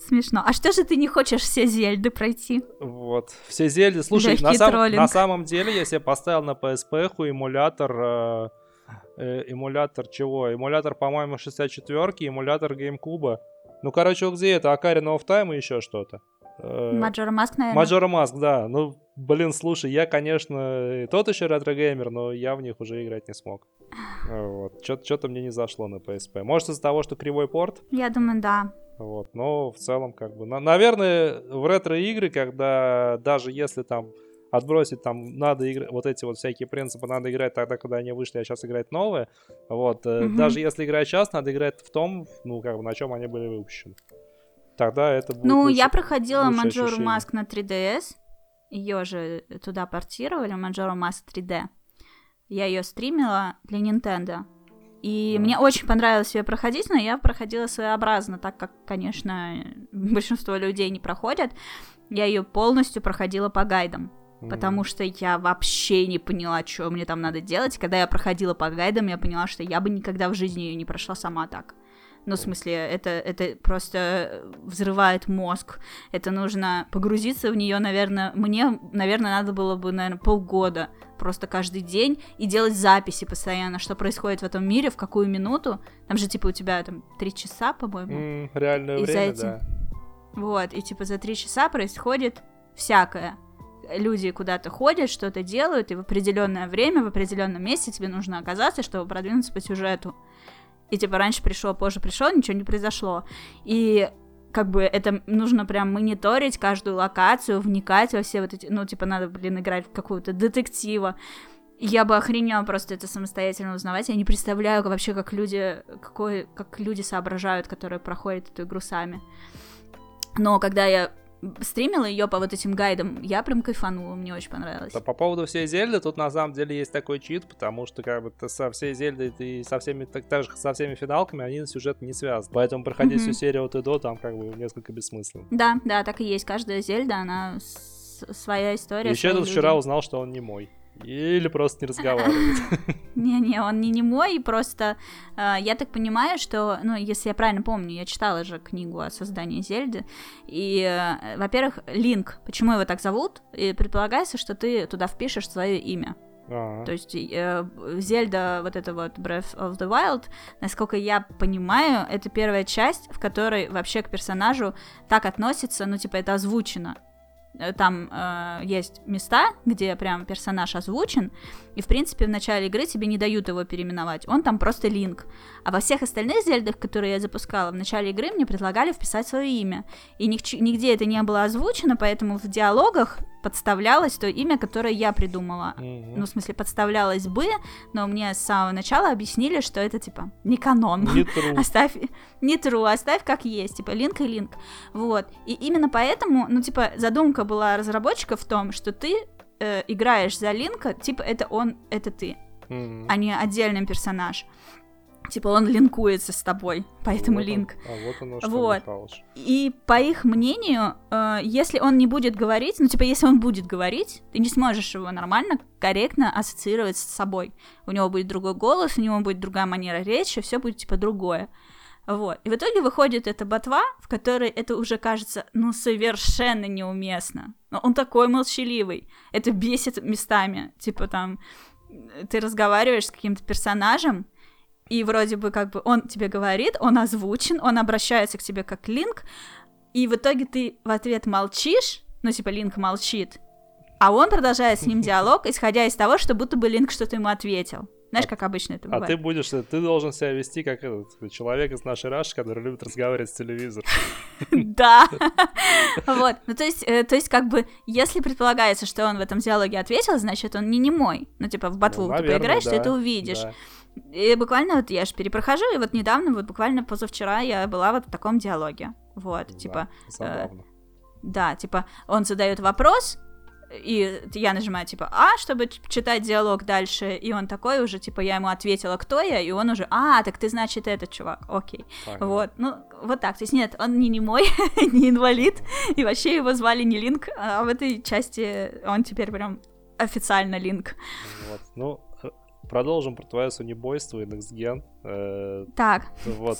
Смешно. А что же ты не хочешь все Зельды пройти? Вот. Все Зельды. Слушай, на, сам- троллинг. на самом деле я себе поставил на PSP эмулятор... э, э, эмулятор чего? Эмулятор, по-моему, 64-ки, эмулятор GameCube. Ну, короче, где это? Ocarina of Time и еще что-то. Э, Majora Mask, наверное. Majora Mask, да. Ну, блин, слушай, я, конечно, тот еще ретро-геймер, но я в них уже играть не смог. Вот. Что-то мне не зашло на PSP. Может, из-за того, что кривой порт? Я думаю, да. Вот, но в целом, как бы, на- наверное, в ретро-игры, когда даже если там отбросить там надо играть, вот эти вот всякие принципы надо играть тогда, когда они вышли, а сейчас играть новые, вот, Мгм. даже если играть сейчас, надо играть в том, ну, как бы, на чем они были выпущены. Тогда это будет Ну, лучше. я проходила Маджору. Маск на 3DS. Ее же туда портировали, Маджору Маск 3D. Я ее стримила для Nintendo. И мне очень понравилось ее проходить, но я проходила своеобразно, так как, конечно, большинство людей не проходят. Я ее полностью проходила по гайдам. Мгм. Потому что я вообще не поняла, что мне там надо делать. Когда я проходила по гайдам, я поняла, что я бы никогда в жизни ее не прошла сама так. Ну, в смысле, это, это просто взрывает мозг. Это нужно погрузиться в нее, наверное, мне, наверное, надо было бы, наверное, полгода просто каждый день и делать записи постоянно, что происходит в этом мире, в какую минуту. Там же, типа, у тебя там три часа, по-моему. Mm, реальное и время, этим... да. Вот, и типа за три часа происходит всякое. Люди куда-то ходят, что-то делают, и в определенное время, в определенном месте тебе нужно оказаться, чтобы продвинуться по сюжету. И типа раньше пришел, позже пришел, ничего не произошло. И как бы это нужно прям мониторить каждую локацию, вникать во все вот эти, ну, типа, надо, блин, играть в какого-то детектива. Я бы охренела просто это самостоятельно узнавать. Я не представляю вообще, как люди, какой, как люди соображают, которые проходят эту игру сами. Но когда я стримила ее по вот этим гайдам, я прям кайфанула, мне очень понравилось. Да, по поводу всей Зельды, тут на самом деле есть такой чит, потому что как бы со всей Зельдой и со всеми, так, так же со всеми финалками, они на сюжет не связаны. Поэтому проходить mm-hmm. всю серию от и до там как бы несколько бессмысленно. Да, да, так и есть. Каждая Зельда, она своя история. Еще тут вчера узнал, что он не мой. Или просто не разговаривает. Не-не, он не немой, просто э, я так понимаю, что, ну, если я правильно помню, я читала же книгу о создании Зельды, и, э, во-первых, Линк, почему его так зовут, и предполагается, что ты туда впишешь свое имя. А-а. То есть э, Зельда, вот это вот Breath of the Wild, насколько я понимаю, это первая часть, в которой вообще к персонажу так относится, ну, типа, это озвучено. Э, там э, есть места, где прям персонаж озвучен, и, в принципе, в начале игры тебе не дают его переименовать, он там просто линк. А во всех остальных зельдах, которые я запускала, в начале игры мне предлагали вписать свое имя. И нигде это не было озвучено, поэтому в диалогах подставлялось то имя, которое я придумала. Mm-hmm. Ну, в смысле, подставлялось бы, но мне с самого начала объяснили, что это, типа, не канон. Не true. оставь, не true, оставь как есть, типа, линк и линк. Вот. И именно поэтому, ну, типа, задумка была разработчиков в том, что ты э, играешь за линка, типа, это он, это ты, mm-hmm. а не отдельный персонаж. Типа он линкуется с тобой, поэтому вот линк. Он, а вот оно что, вот. И по их мнению, э, если он не будет говорить, ну типа если он будет говорить, ты не сможешь его нормально, корректно ассоциировать с собой. У него будет другой голос, у него будет другая манера речи, все будет типа другое. Вот. И в итоге выходит эта ботва, в которой это уже кажется, ну, совершенно неуместно. Но он такой молчаливый. Это бесит местами. Типа там, ты разговариваешь с каким-то персонажем, и вроде бы как бы он тебе говорит, он озвучен, он обращается к тебе как Линк, и в итоге ты в ответ молчишь, ну типа Линк молчит, а он продолжает с ним диалог, исходя из того, что будто бы Линк что-то ему ответил. Знаешь, как обычно это бывает. А ты будешь, ты должен себя вести как этот человек из нашей Раши, который любит разговаривать с телевизором. Да. Вот. Ну, то есть, э, то есть, как бы, если предполагается, что он в этом диалоге ответил, значит, он не немой. Ну, типа, в ботву ну, ты поиграешь, ты это увидишь. И буквально вот я же перепрохожу, и вот недавно, вот буквально позавчера я была вот в таком диалоге. Вот, типа... Э, да, типа, он задает вопрос, и я нажимаю, типа, А, чтобы читать диалог дальше, и он такой уже, типа, я ему ответила, кто я, и он уже, а, так ты, значит, этот чувак, окей. Ага. Вот, ну, вот так, то есть нет, он не немой, не инвалид, и вообще его звали не Линк, а в этой части он теперь прям официально Линк. Вот, ну, Продолжим про твое сонибойство и Next Gen. Э, так. Вот,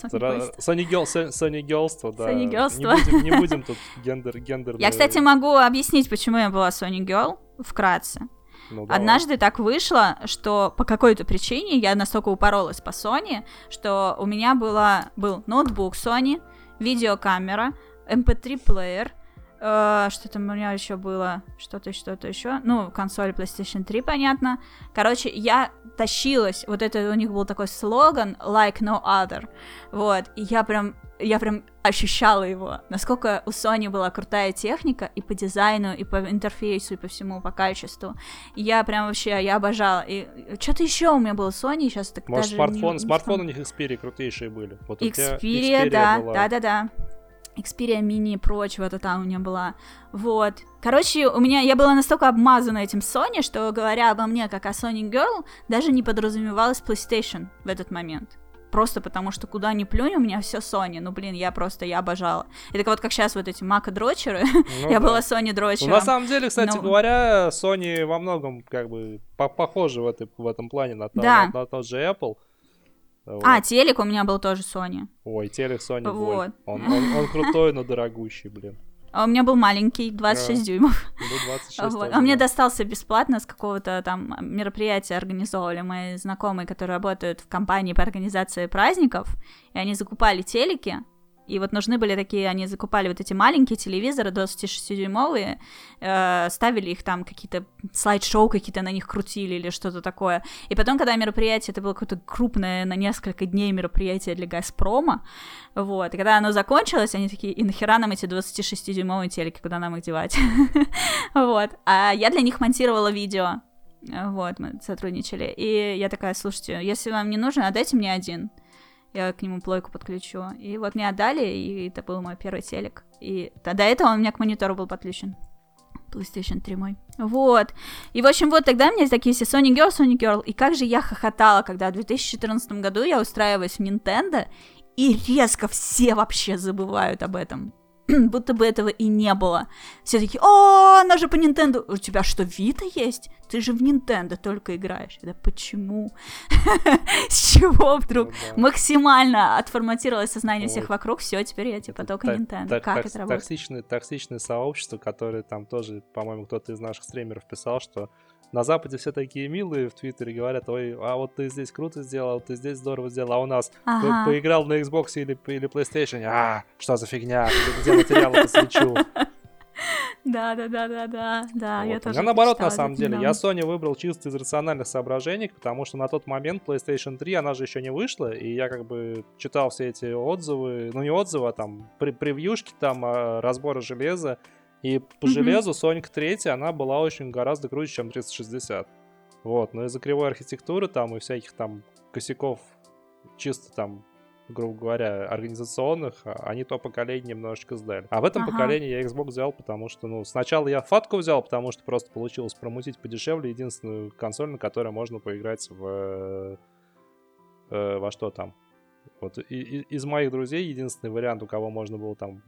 Girls, да. Girls. Не будем, не будем тут гендер, гендер. Я, кстати, могу объяснить, почему я была Sony Girl вкратце. Ну, Однажды так вышло, что по какой-то причине я настолько упоролась по Sony, что у меня была, был ноутбук Sony, видеокамера, MP3-плеер, Uh, что там у меня еще было? Что-то, что-то еще. Ну, консоль PlayStation 3, понятно. Короче, я тащилась. Вот это у них был такой слоган like no other. Вот. И я прям я прям ощущала его, насколько у Sony была крутая техника и по дизайну, и по интерфейсу, и по всему, по качеству. И я прям вообще, я обожала. И что-то еще у меня было Sony, сейчас так Может, даже смартфон, не, смартфон у них Xperia крутейшие были. Вот Xperia, Xperia да, да, да, да. Xperia Mini и прочего-то там у меня была. Вот. Короче, у меня, я была настолько обмазана этим Sony, что, говоря обо мне как о Sony Girl, даже не подразумевалась PlayStation в этот момент. Просто потому что куда ни плюнь, у меня все Sony. Ну, блин, я просто, я обожала. Это вот как сейчас вот эти Мака-дрочеры. Ну, я да. была Sony дрочером. Ну, на самом деле, кстати Но... говоря, Sony во многом как бы по похожи в, этой, в этом плане на, да. на, на тот же Apple. Вот. А, телек у меня был тоже Sony. Ой, телек Sony Вот. вот. Он, он, он крутой, но дорогущий, блин. А у меня был маленький, 26 Да. дюймов. Ну, 26 Вот. тоже, А мне достался бесплатно с какого-то там мероприятия организовывали мои знакомые, которые работают в компании по организации праздников, и они закупали телеки, и вот нужны были такие, они закупали вот эти маленькие телевизоры 26-дюймовые, э, ставили их там какие-то слайд-шоу какие-то на них крутили или что-то такое. И потом, когда мероприятие, это было какое-то крупное на несколько дней мероприятие для Газпрома, вот, и когда оно закончилось, они такие, и нахера нам эти 26-дюймовые телеки, куда нам их девать? Вот, а я для них монтировала видео, вот, мы сотрудничали, и я такая, слушайте, если вам не нужен, отдайте мне один, я к нему плойку подключу, и вот мне отдали, и это был мой первый телек, и до этого он у меня к монитору был подключен. PlayStation 3 мой. Вот. И, в общем, вот тогда у меня такие все Sony Girl, Sony Girl. И как же я хохотала, когда в 2014 году я устраиваюсь в Nintendo, и резко все вообще забывают об этом. Будто бы этого и не было. Все такие, о, она же по Nintendo. У тебя что, Вита есть? Ты же в Nintendo только играешь. Да почему? С чего вдруг? Ну. Максимально отформатировалось сознание всех вокруг. Все, теперь я типа только Nintendo. Как это работает? Токсичное сообщество, которое там тоже, по-моему, кто-то из наших стримеров писал, что на Западе все такие милые в Твиттере говорят, ой, а вот ты здесь круто сделал, ты здесь здорово сделал, а у нас по- Ага. поиграл на Xbox или, или PlayStation, а, что за фигня, где материалы посвящу. Да, да, да, да, да, да. Я Вот. тоже Я наоборот, на самом деле. Я. Sony выбрал чисто из рациональных соображений, потому что на тот момент PlayStation 3, она же еще не вышла, и я как бы читал все эти отзывы, ну не отзывы, а там пре- превьюшки, там а, разборы железа, и по Мгм. железу Sonic 3, она была очень гораздо круче, чем 360. Вот, но из-за кривой архитектуры там и всяких там косяков чисто там грубо говоря, организационных, а они то поколение немножечко сдали. А в этом Ага. поколении я Xbox взял, потому что, ну, сначала я фатку взял, потому что просто получилось промутить подешевле единственную консоль, на которой можно поиграть в... э, во что там. Вот и- и- из моих друзей единственный вариант, у кого можно было там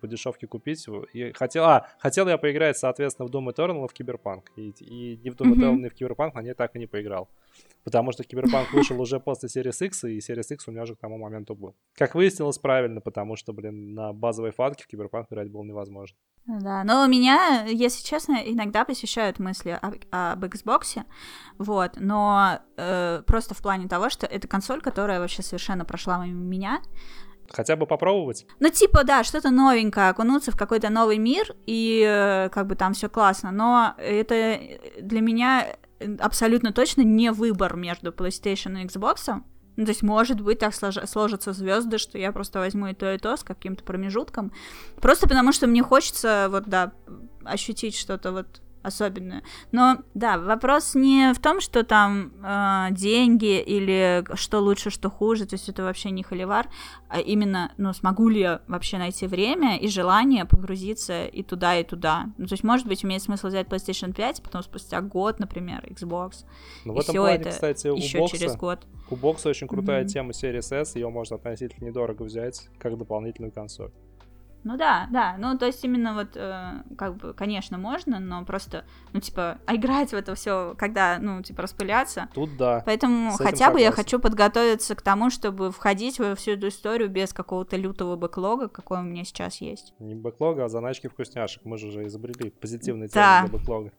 по дешевке купить. И хотел, а, хотел я поиграть, соответственно, в Doom Eternal и в Киберпанк. И, и ни в Doom. Eternal, ни в Киберпанк на ней так и не поиграл. Потому что Киберпанк вышел уже после Series X, и Series X у меня уже к тому моменту был. Как выяснилось, правильно, потому что, блин, на базовой фатке в Киберпанк играть было невозможно. Да, но меня, если честно, иногда посещают мысли об, об Xbox, вот, но э, просто в плане того, что это консоль, которая вообще совершенно прошла мимо меня. Хотя бы попробовать. Ну, типа, да, что-то новенькое, окунуться в какой-то новый мир, и э, как бы там все классно, но это для меня абсолютно точно не выбор между PlayStation и Xbox. Ну, то есть, может быть, так слож- сложатся звезды, что я просто возьму и то, и то с каким-то промежутком. Просто потому, что мне хочется, вот, да, ощутить что-то вот особенное. Но, да, вопрос не в том, что там э, деньги или что лучше, что хуже, то есть это вообще не холивар, а именно, ну, смогу ли я вообще найти время и желание погрузиться и туда, и туда. Ну, то есть, может быть, имеет смысл взять PlayStation 5, потом спустя год, например, Xbox, и в этом все плане, это кстати, у еще бокса, через год. у бокса очень крутая Мгм. тема Series S, ее можно относительно недорого взять, как дополнительную консоль. Ну да, да, ну то есть именно вот, э, как бы, конечно, можно, но просто, ну типа, а играть в это все, когда, ну, типа, распыляться. Тут да. Поэтому С хотя бы я согласен. хочу подготовиться к тому, чтобы входить во всю эту историю без какого-то лютого бэклога, какой у меня сейчас есть. Не бэклога, а заначки вкусняшек. Мы же уже изобрели позитивный Да. термин для бэклога.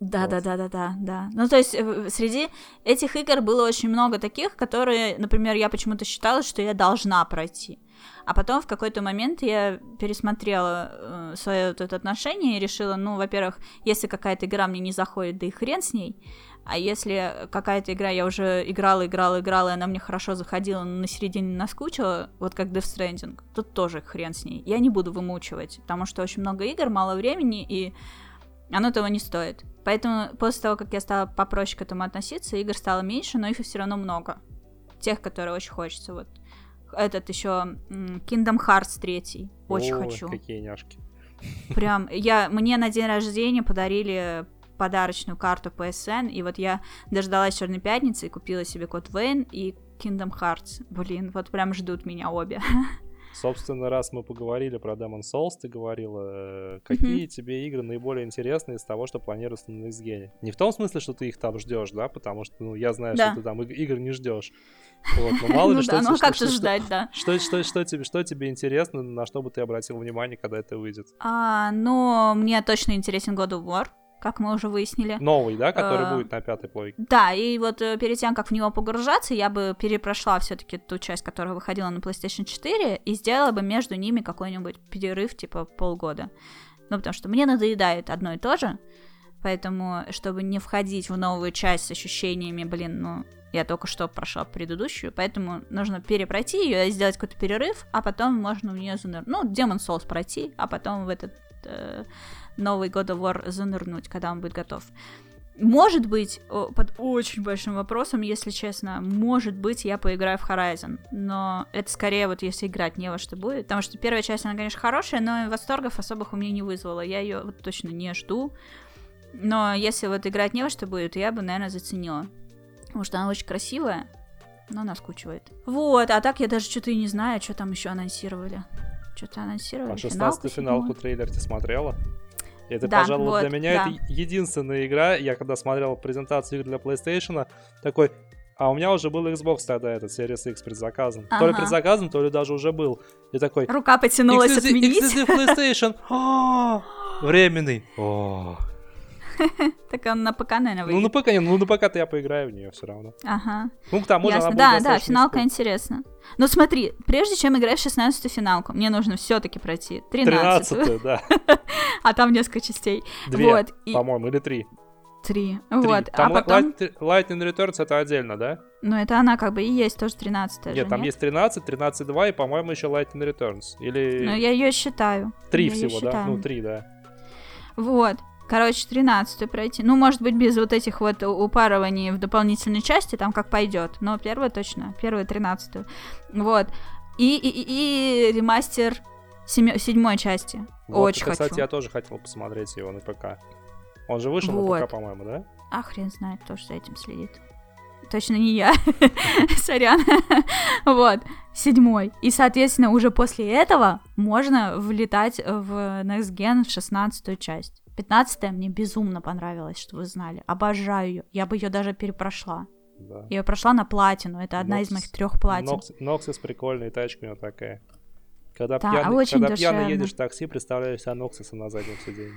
Да, Вот. да, да, да, да, да. Ну, то есть э, среди этих игр было очень много таких, которые, например, я почему-то считала, что я должна пройти. А потом в какой-то момент я пересмотрела свое вот это отношение и решила, ну, во-первых, если какая-то игра мне не заходит, да и хрен с ней. А если какая-то игра я уже играла, играла, играла, и она мне хорошо заходила, но на середине наскучила, вот как Death Stranding, тут тоже хрен с ней. Я не буду вымучивать, потому что очень много игр, мало времени, и оно того не стоит. Поэтому после того, как я стала попроще к этому относиться, игр стало меньше, но их все равно много. Тех, которые очень хочется. Вот этот еще Kingdom Hearts 3. Очень Ой, хочу. какие няшки. Прям, я, мне на день рождения подарили подарочную карту PSN, и вот я дождалась Черной Пятницы и купила себе код Вейн и Kingdom Hearts. Блин, вот прям ждут меня обе. Собственно, раз мы поговорили про Demon Souls, ты говорила, э, какие mm-hmm. тебе игры наиболее интересны из того, что планируется на Next Gen? Не в том смысле, что ты их там ждешь, да, потому что, ну, я знаю, да. что ты там игр не ждешь. Вот, но мало ли, ну, что, да, ну, что, как что, ждать, да. Что, что, что, тебе, что тебе интересно, на что бы ты обратил внимание, когда это выйдет? А, ну, мне точно интересен God of War как мы уже выяснили. Новый, да, который uh, будет на пятой плойке. Да, и вот э, перед тем, как в него погружаться, я бы перепрошла все-таки ту часть, которая выходила на PlayStation 4, и сделала бы между ними какой-нибудь перерыв, типа полгода. Ну, потому что мне надоедает одно и то же, поэтому, чтобы не входить в новую часть с ощущениями, блин, ну, я только что прошла предыдущую, поэтому нужно перепройти ее, сделать какой-то перерыв, а потом можно в нее занырнуть. Ну, Demon Souls пройти, а потом в этот э, новый God of War занырнуть, когда он будет готов. Может быть, под очень большим вопросом, если честно, может быть, я поиграю в Horizon, но это скорее вот если играть не во что будет, потому что первая часть, она, конечно, хорошая, но восторгов особых у меня не вызвала, я ее вот точно не жду, но если вот играть не во что будет, я бы, наверное, заценила, потому что она очень красивая, но наскучивает. Вот, а так я даже что-то и не знаю, что там еще анонсировали. Что-то анонсировали. А 16 финалку трейлер ты смотрела? Это, да, пожалуй, вот, для меня да. это единственная игра. Я когда смотрел презентацию игр для PlayStation, такой, а у меня уже был Xbox тогда, этот Series X предзаказан. Ага. То ли предзаказан, то ли даже уже был. И такой... Рука потянулась отменить. Exclusive PlayStation. А, временный. Так он на ПК, наверное, выйдет. Ну, на ПК, ну, на ПК-то я поиграю в нее все равно. Ага. Ну, к тому же она Да, да, финалка интересна. Но смотри, прежде чем играть в 16-ю финалку, мне нужно все-таки пройти 13 да. А там несколько частей. Две, по-моему, или три. Три. Вот. Там а потом... Lightning Returns это отдельно, да? Ну, это она как бы и есть тоже 13 Нет, же, там нет? есть 13, 13.2 и, по-моему, еще Lightning Returns. Или... Ну, я ее считаю. Три всего, да? Ну, три, да. Вот. Короче, 13 пройти. Ну, может быть, без вот этих вот упарываний в дополнительной части, там как пойдет. Но первая точно, первая 13 Вот. И, и, и, и ремастер семи, седьмой части. Вот, Очень это, хочу. Кстати, я тоже хотел посмотреть его на ПК. Он же вышел вот. на ПК, по-моему, да? А хрен знает, кто же за этим следит. Точно не я. Сорян. вот. Седьмой. И, соответственно, уже после этого можно влетать в Next Gen в шестнадцатую часть. 15 мне безумно понравилось, что вы знали. Обожаю ее. Я бы ее даже перепрошла. Да. Я ее прошла на платину. Это одна Нокс, из моих трех платин. Ноксис прикольная тачка у него такая. Когда, да, пьяный, очень когда пьяный едешь в такси, представляешь себя Ноксиса на заднем сиденье.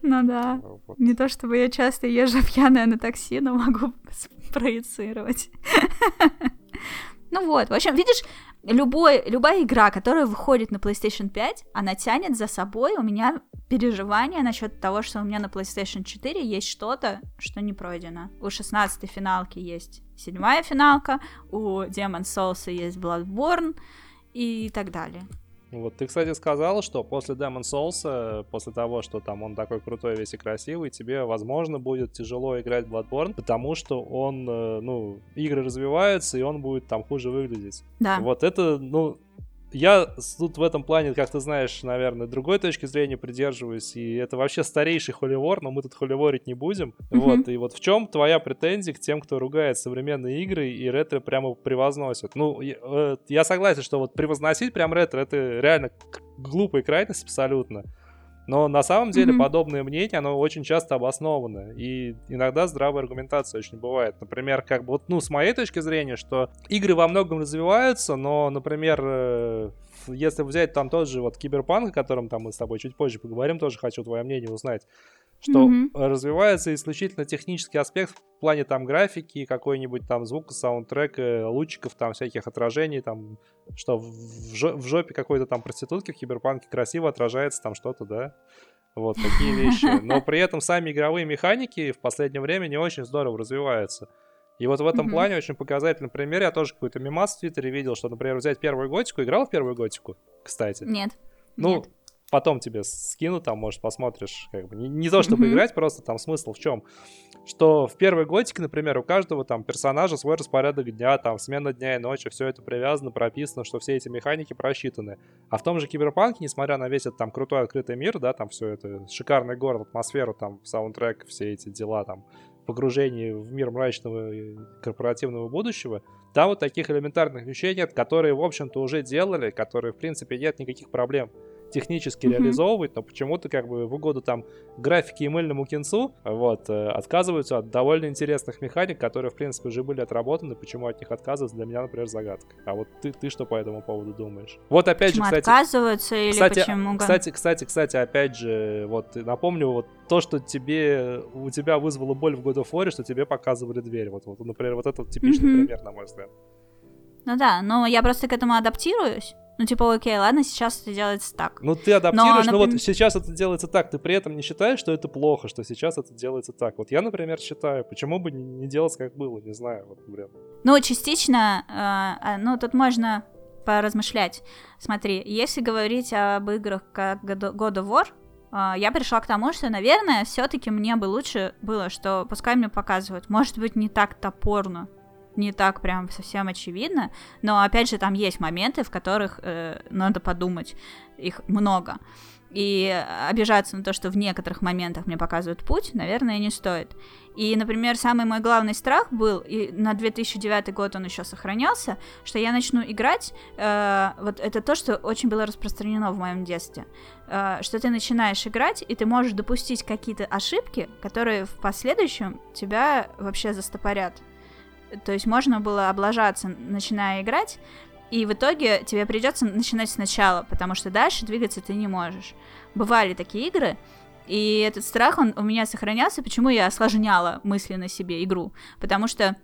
Ну да. Не то чтобы я часто езжу пьяная на такси, но могу проецировать. Ну вот, в общем, видишь, любой, любая игра, которая выходит на PlayStation 5, она тянет за собой у меня переживания насчет того, что у меня на PlayStation 4 есть что-то, что не пройдено. У 16 финалки есть седьмая финалка, у Demon Souls есть Bloodborne и так далее. Вот ты, кстати, сказал, что после Demon Souls, э, после того, что там он такой крутой, весь и красивый, тебе, возможно, будет тяжело играть Bloodborne, потому что он, э, ну, игры развиваются, и он будет там хуже выглядеть. Да. Вот это, ну, я тут в этом плане, как ты знаешь, наверное, другой точки зрения придерживаюсь, и это вообще старейший холивор, но мы тут холиворить не будем. Mm-hmm. Вот, и вот в чем твоя претензия к тем, кто ругает современные игры и ретро прямо превозносит? Ну, я, э, я согласен, что вот превозносить прям ретро, это реально глупая крайность абсолютно. Но на самом деле mm-hmm. подобное мнение, оно очень часто обосновано. И иногда здравая аргументация очень бывает. Например, как бы вот, ну, с моей точки зрения, что игры во многом развиваются, но, например, э, если взять там тот же вот Киберпанк, о котором там мы с тобой чуть позже поговорим, тоже хочу твое мнение узнать что mm-hmm. развивается исключительно технический аспект в плане там графики, какой-нибудь там звука, саундтрека, лучиков, там всяких отражений, там, что в, в жопе какой-то там проститутки в киберпанке красиво отражается там что-то, да, вот такие вещи. Но при этом сами игровые механики в последнее время не очень здорово развиваются. И вот в этом mm-hmm. плане очень показательный пример. Я тоже какой-то мемас в Твиттере видел, что, например, взять первую готику. Играл в первую готику, кстати? Нет. Ну, Нет потом тебе скину, там, может, посмотришь, как бы, не, не то, чтобы mm-hmm. играть, просто там смысл в чем? Что в первой готике, например, у каждого там персонажа свой распорядок дня, там, смена дня и ночи, все это привязано, прописано, что все эти механики просчитаны. А в том же Киберпанке, несмотря на весь этот там крутой открытый мир, да, там все это, шикарный город, атмосферу, там, саундтрек, все эти дела, там, погружении в мир мрачного корпоративного будущего, там вот таких элементарных вещей нет, которые, в общем-то, уже делали, которые, в принципе, нет никаких проблем технически mm-hmm. реализовывать, но почему-то как бы в угоду там графики и мыльному кинцу вот, э, отказываются от довольно интересных механик, которые, в принципе, уже были отработаны. Почему от них отказываются, для меня, например, загадка. А вот ты, ты что по этому поводу думаешь? Вот опять почему же, кстати... отказываются или кстати, почему? Кстати, кстати, кстати, опять же, вот напомню, вот то, что тебе, у тебя вызвало боль в God of War, что тебе показывали дверь. Вот, вот например, вот это типичный mm-hmm. пример, на мой взгляд. Ну да, но я просто к этому адаптируюсь. Ну, типа, окей, ладно, сейчас это делается так. Ну, ты адаптируешь, но, например... но вот сейчас это делается так. Ты при этом не считаешь, что это плохо, что сейчас это делается так. Вот я, например, считаю, почему бы не делать, как было, не знаю, вот, блин. Ну, частично, э, ну, тут можно поразмышлять. Смотри, если говорить об играх как God of War, э, я пришла к тому, что, наверное, все-таки мне бы лучше было, что пускай мне показывают, может быть, не так топорно, не так прям совсем очевидно, но опять же там есть моменты, в которых э, надо подумать, их много. И обижаться на то, что в некоторых моментах мне показывают путь, наверное, не стоит. И, например, самый мой главный страх был, и на 2009 год он еще сохранялся, что я начну играть, э, вот это то, что очень было распространено в моем детстве, э, что ты начинаешь играть, и ты можешь допустить какие-то ошибки, которые в последующем тебя вообще застопорят. То есть можно было облажаться, начиная играть, и в итоге тебе придется начинать сначала, потому что дальше двигаться ты не можешь. Бывали такие игры, и этот страх, он у меня сохранялся, почему я осложняла мысленно себе игру. Потому что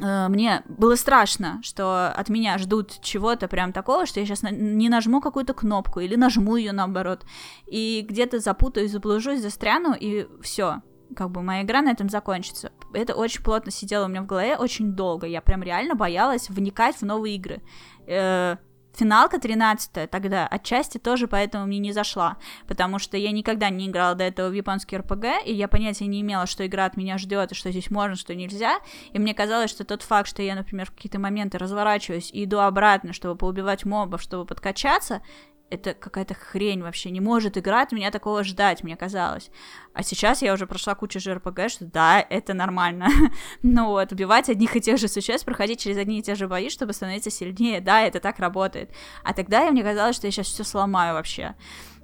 э, мне было страшно, что от меня ждут чего-то прям такого, что я сейчас на- не нажму какую-то кнопку или нажму ее наоборот, и где-то запутаюсь, заблужусь, застряну, и все как бы моя игра на этом закончится. Это очень плотно сидело у меня в голове очень долго. Я прям реально боялась вникать в новые игры. Э, финалка 13 тогда отчасти тоже поэтому мне не зашла, потому что я никогда не играла до этого в японский РПГ, и я понятия не имела, что игра от меня ждет, и что здесь можно, что нельзя, и мне казалось, что тот факт, что я, например, в какие-то моменты разворачиваюсь и иду обратно, чтобы поубивать мобов, чтобы подкачаться, это какая-то хрень вообще, не может игра от меня такого ждать, мне казалось. А сейчас я уже прошла кучу же РПГ, что да, это нормально. ну вот, убивать одних и тех же существ, проходить через одни и те же бои, чтобы становиться сильнее, да, это так работает. А тогда мне казалось, что я сейчас все сломаю вообще.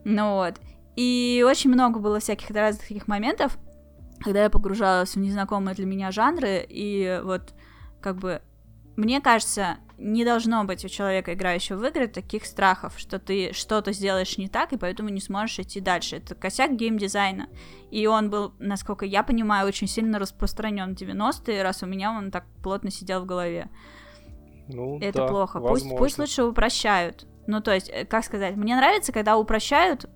Ну вот. И очень много было всяких разных таких моментов, когда я погружалась в незнакомые для меня жанры, и вот как бы мне кажется, не должно быть у человека, играющего в игры, таких страхов, что ты что-то сделаешь не так, и поэтому не сможешь идти дальше. Это косяк геймдизайна. И он был, насколько я понимаю, очень сильно распространен в 90-е, раз у меня он так плотно сидел в голове. Ну, Это да, плохо. Возможно. Пусть, пусть лучше упрощают. Ну, то есть, э, как сказать, мне нравится, когда упрощают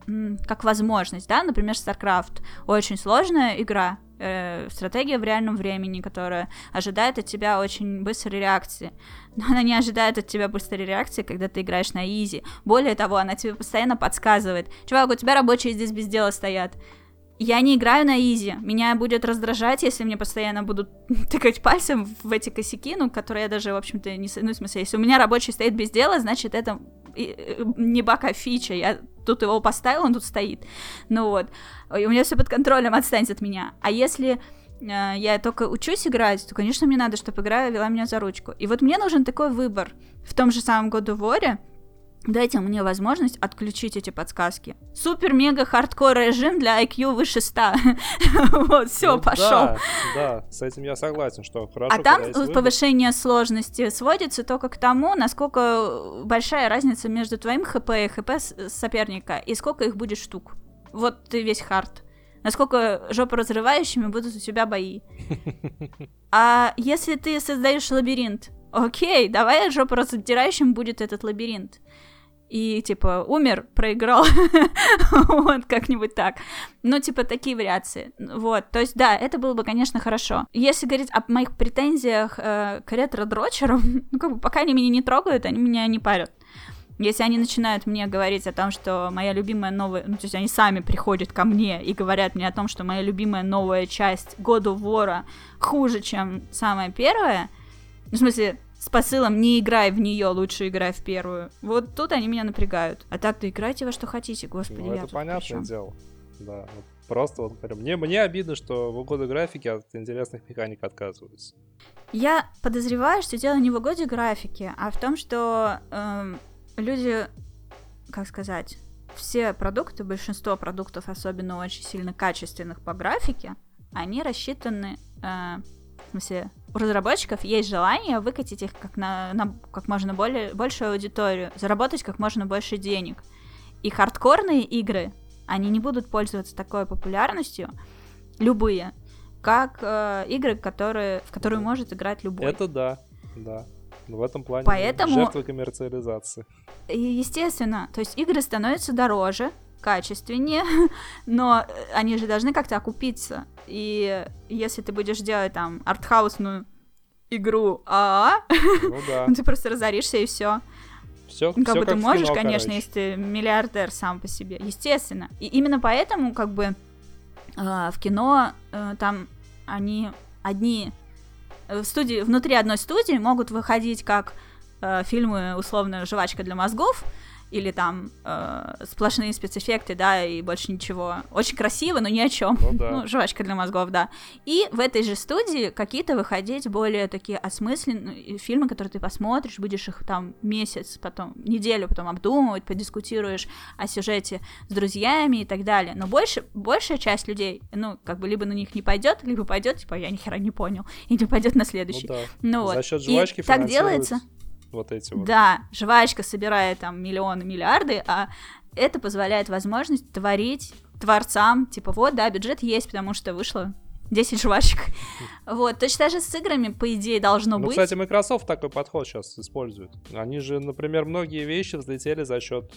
как возможность, да, например, StarCraft. Очень сложная игра, э, стратегия в реальном времени, которая ожидает от тебя очень быстрой реакции. Но она не ожидает от тебя быстрой реакции, когда ты играешь на изи. Более того, она тебе постоянно подсказывает. Чувак, у тебя рабочие здесь без дела стоят. Я не играю на easy. Меня будет раздражать, если мне постоянно будут тыкать пальцем в эти косяки, ну, которые я даже, в общем-то, не... Ну, в смысле, если у меня рабочий стоит без дела, значит, это э, не баг, а фича. Я тут его поставил, он тут стоит. Ну вот. И у меня все под контролем, отстаньте от меня. А если я только учусь играть, то, конечно, мне надо, чтобы игра вела меня за ручку. И вот мне нужен такой выбор. В том же самом God of War е Дайте мне возможность отключить эти подсказки. Супер-мега-хардкор режим для IQ выше 100. вот, все, ну, пошел. Да, да, с этим я согласен, что хорошо. А там повышение сложности сводится только к тому, насколько большая разница между твоим ХП и ХП соперника, и сколько их будет штук. Вот ты весь хард. Насколько жопоразрывающими будут у тебя бои. А если ты создаешь лабиринт, окей, давай жопораздирающим будет этот лабиринт и, типа, умер, проиграл, вот, как-нибудь так. Ну, типа, такие вариации, вот, то есть, да, это было бы, конечно, хорошо. Если говорить о моих претензиях э, к ретро-дрочерам, ну, как бы, пока они меня не трогают, они меня не парят. Если они начинают мне говорить о том, что моя любимая новая... Ну, то есть они сами приходят ко мне и говорят мне о том, что моя любимая новая часть года вора хуже, чем самая первая, ну, в смысле, с посылом «не играй в нее, лучше играй в первую». Вот тут они меня напрягают. А так-то играйте во что хотите, господи. Ну, это понятное дело. Да. Просто вот говорю, мне, мне обидно, что в угоду графики от интересных механик отказываются. Я подозреваю, что дело не в угоде графики, а в том, что эм, люди, как сказать, все продукты, большинство продуктов, особенно очень сильно качественных по графике, они рассчитаны, э, в смысле, у разработчиков есть желание выкатить их как на, на как можно более, большую аудиторию, заработать как можно больше денег. И хардкорные игры, они не будут пользоваться такой популярностью, любые, как э, игры, которые, в которые может играть любой. Это да, да. В этом плане Поэтому... жертвы коммерциализации. Естественно, то есть игры становятся дороже, качественнее, но они же должны как-то окупиться. И если ты будешь делать там артхаусную игру АА, ну, да. ты просто разоришься и все. Все, ну, как все бы как ты можешь, кино, конечно, короче. если ты миллиардер сам по себе, естественно. И именно поэтому, как бы, э, в кино э, там они одни в студии, внутри одной студии могут выходить как э, фильмы, условно, «Жвачка для мозгов», или там э, сплошные спецэффекты, да, и больше ничего. Очень красиво, но ни о чем. Ну, да. ну, жвачка для мозгов, да. И в этой же студии какие-то выходить более такие осмысленные фильмы, которые ты посмотришь, будешь их там месяц, потом неделю потом обдумывать, подискутируешь о сюжете с друзьями и так далее. Но больше, большая часть людей, ну, как бы либо на них не пойдет, либо пойдет, типа, я ни хера не понял, и не пойдет на следующий. Ну, да. Ну, За вот. счет И жвачки так финансируют делается. Вот эти вот. Да, жвачка собирает там миллионы, миллиарды, а это позволяет возможность творить творцам, типа, вот, да, бюджет есть, потому что вышло 10 жвачек. Вот, точно же с играми, по идее, должно Ну, быть. кстати, Microsoft такой подход сейчас использует. Они же, например, многие вещи взлетели за счет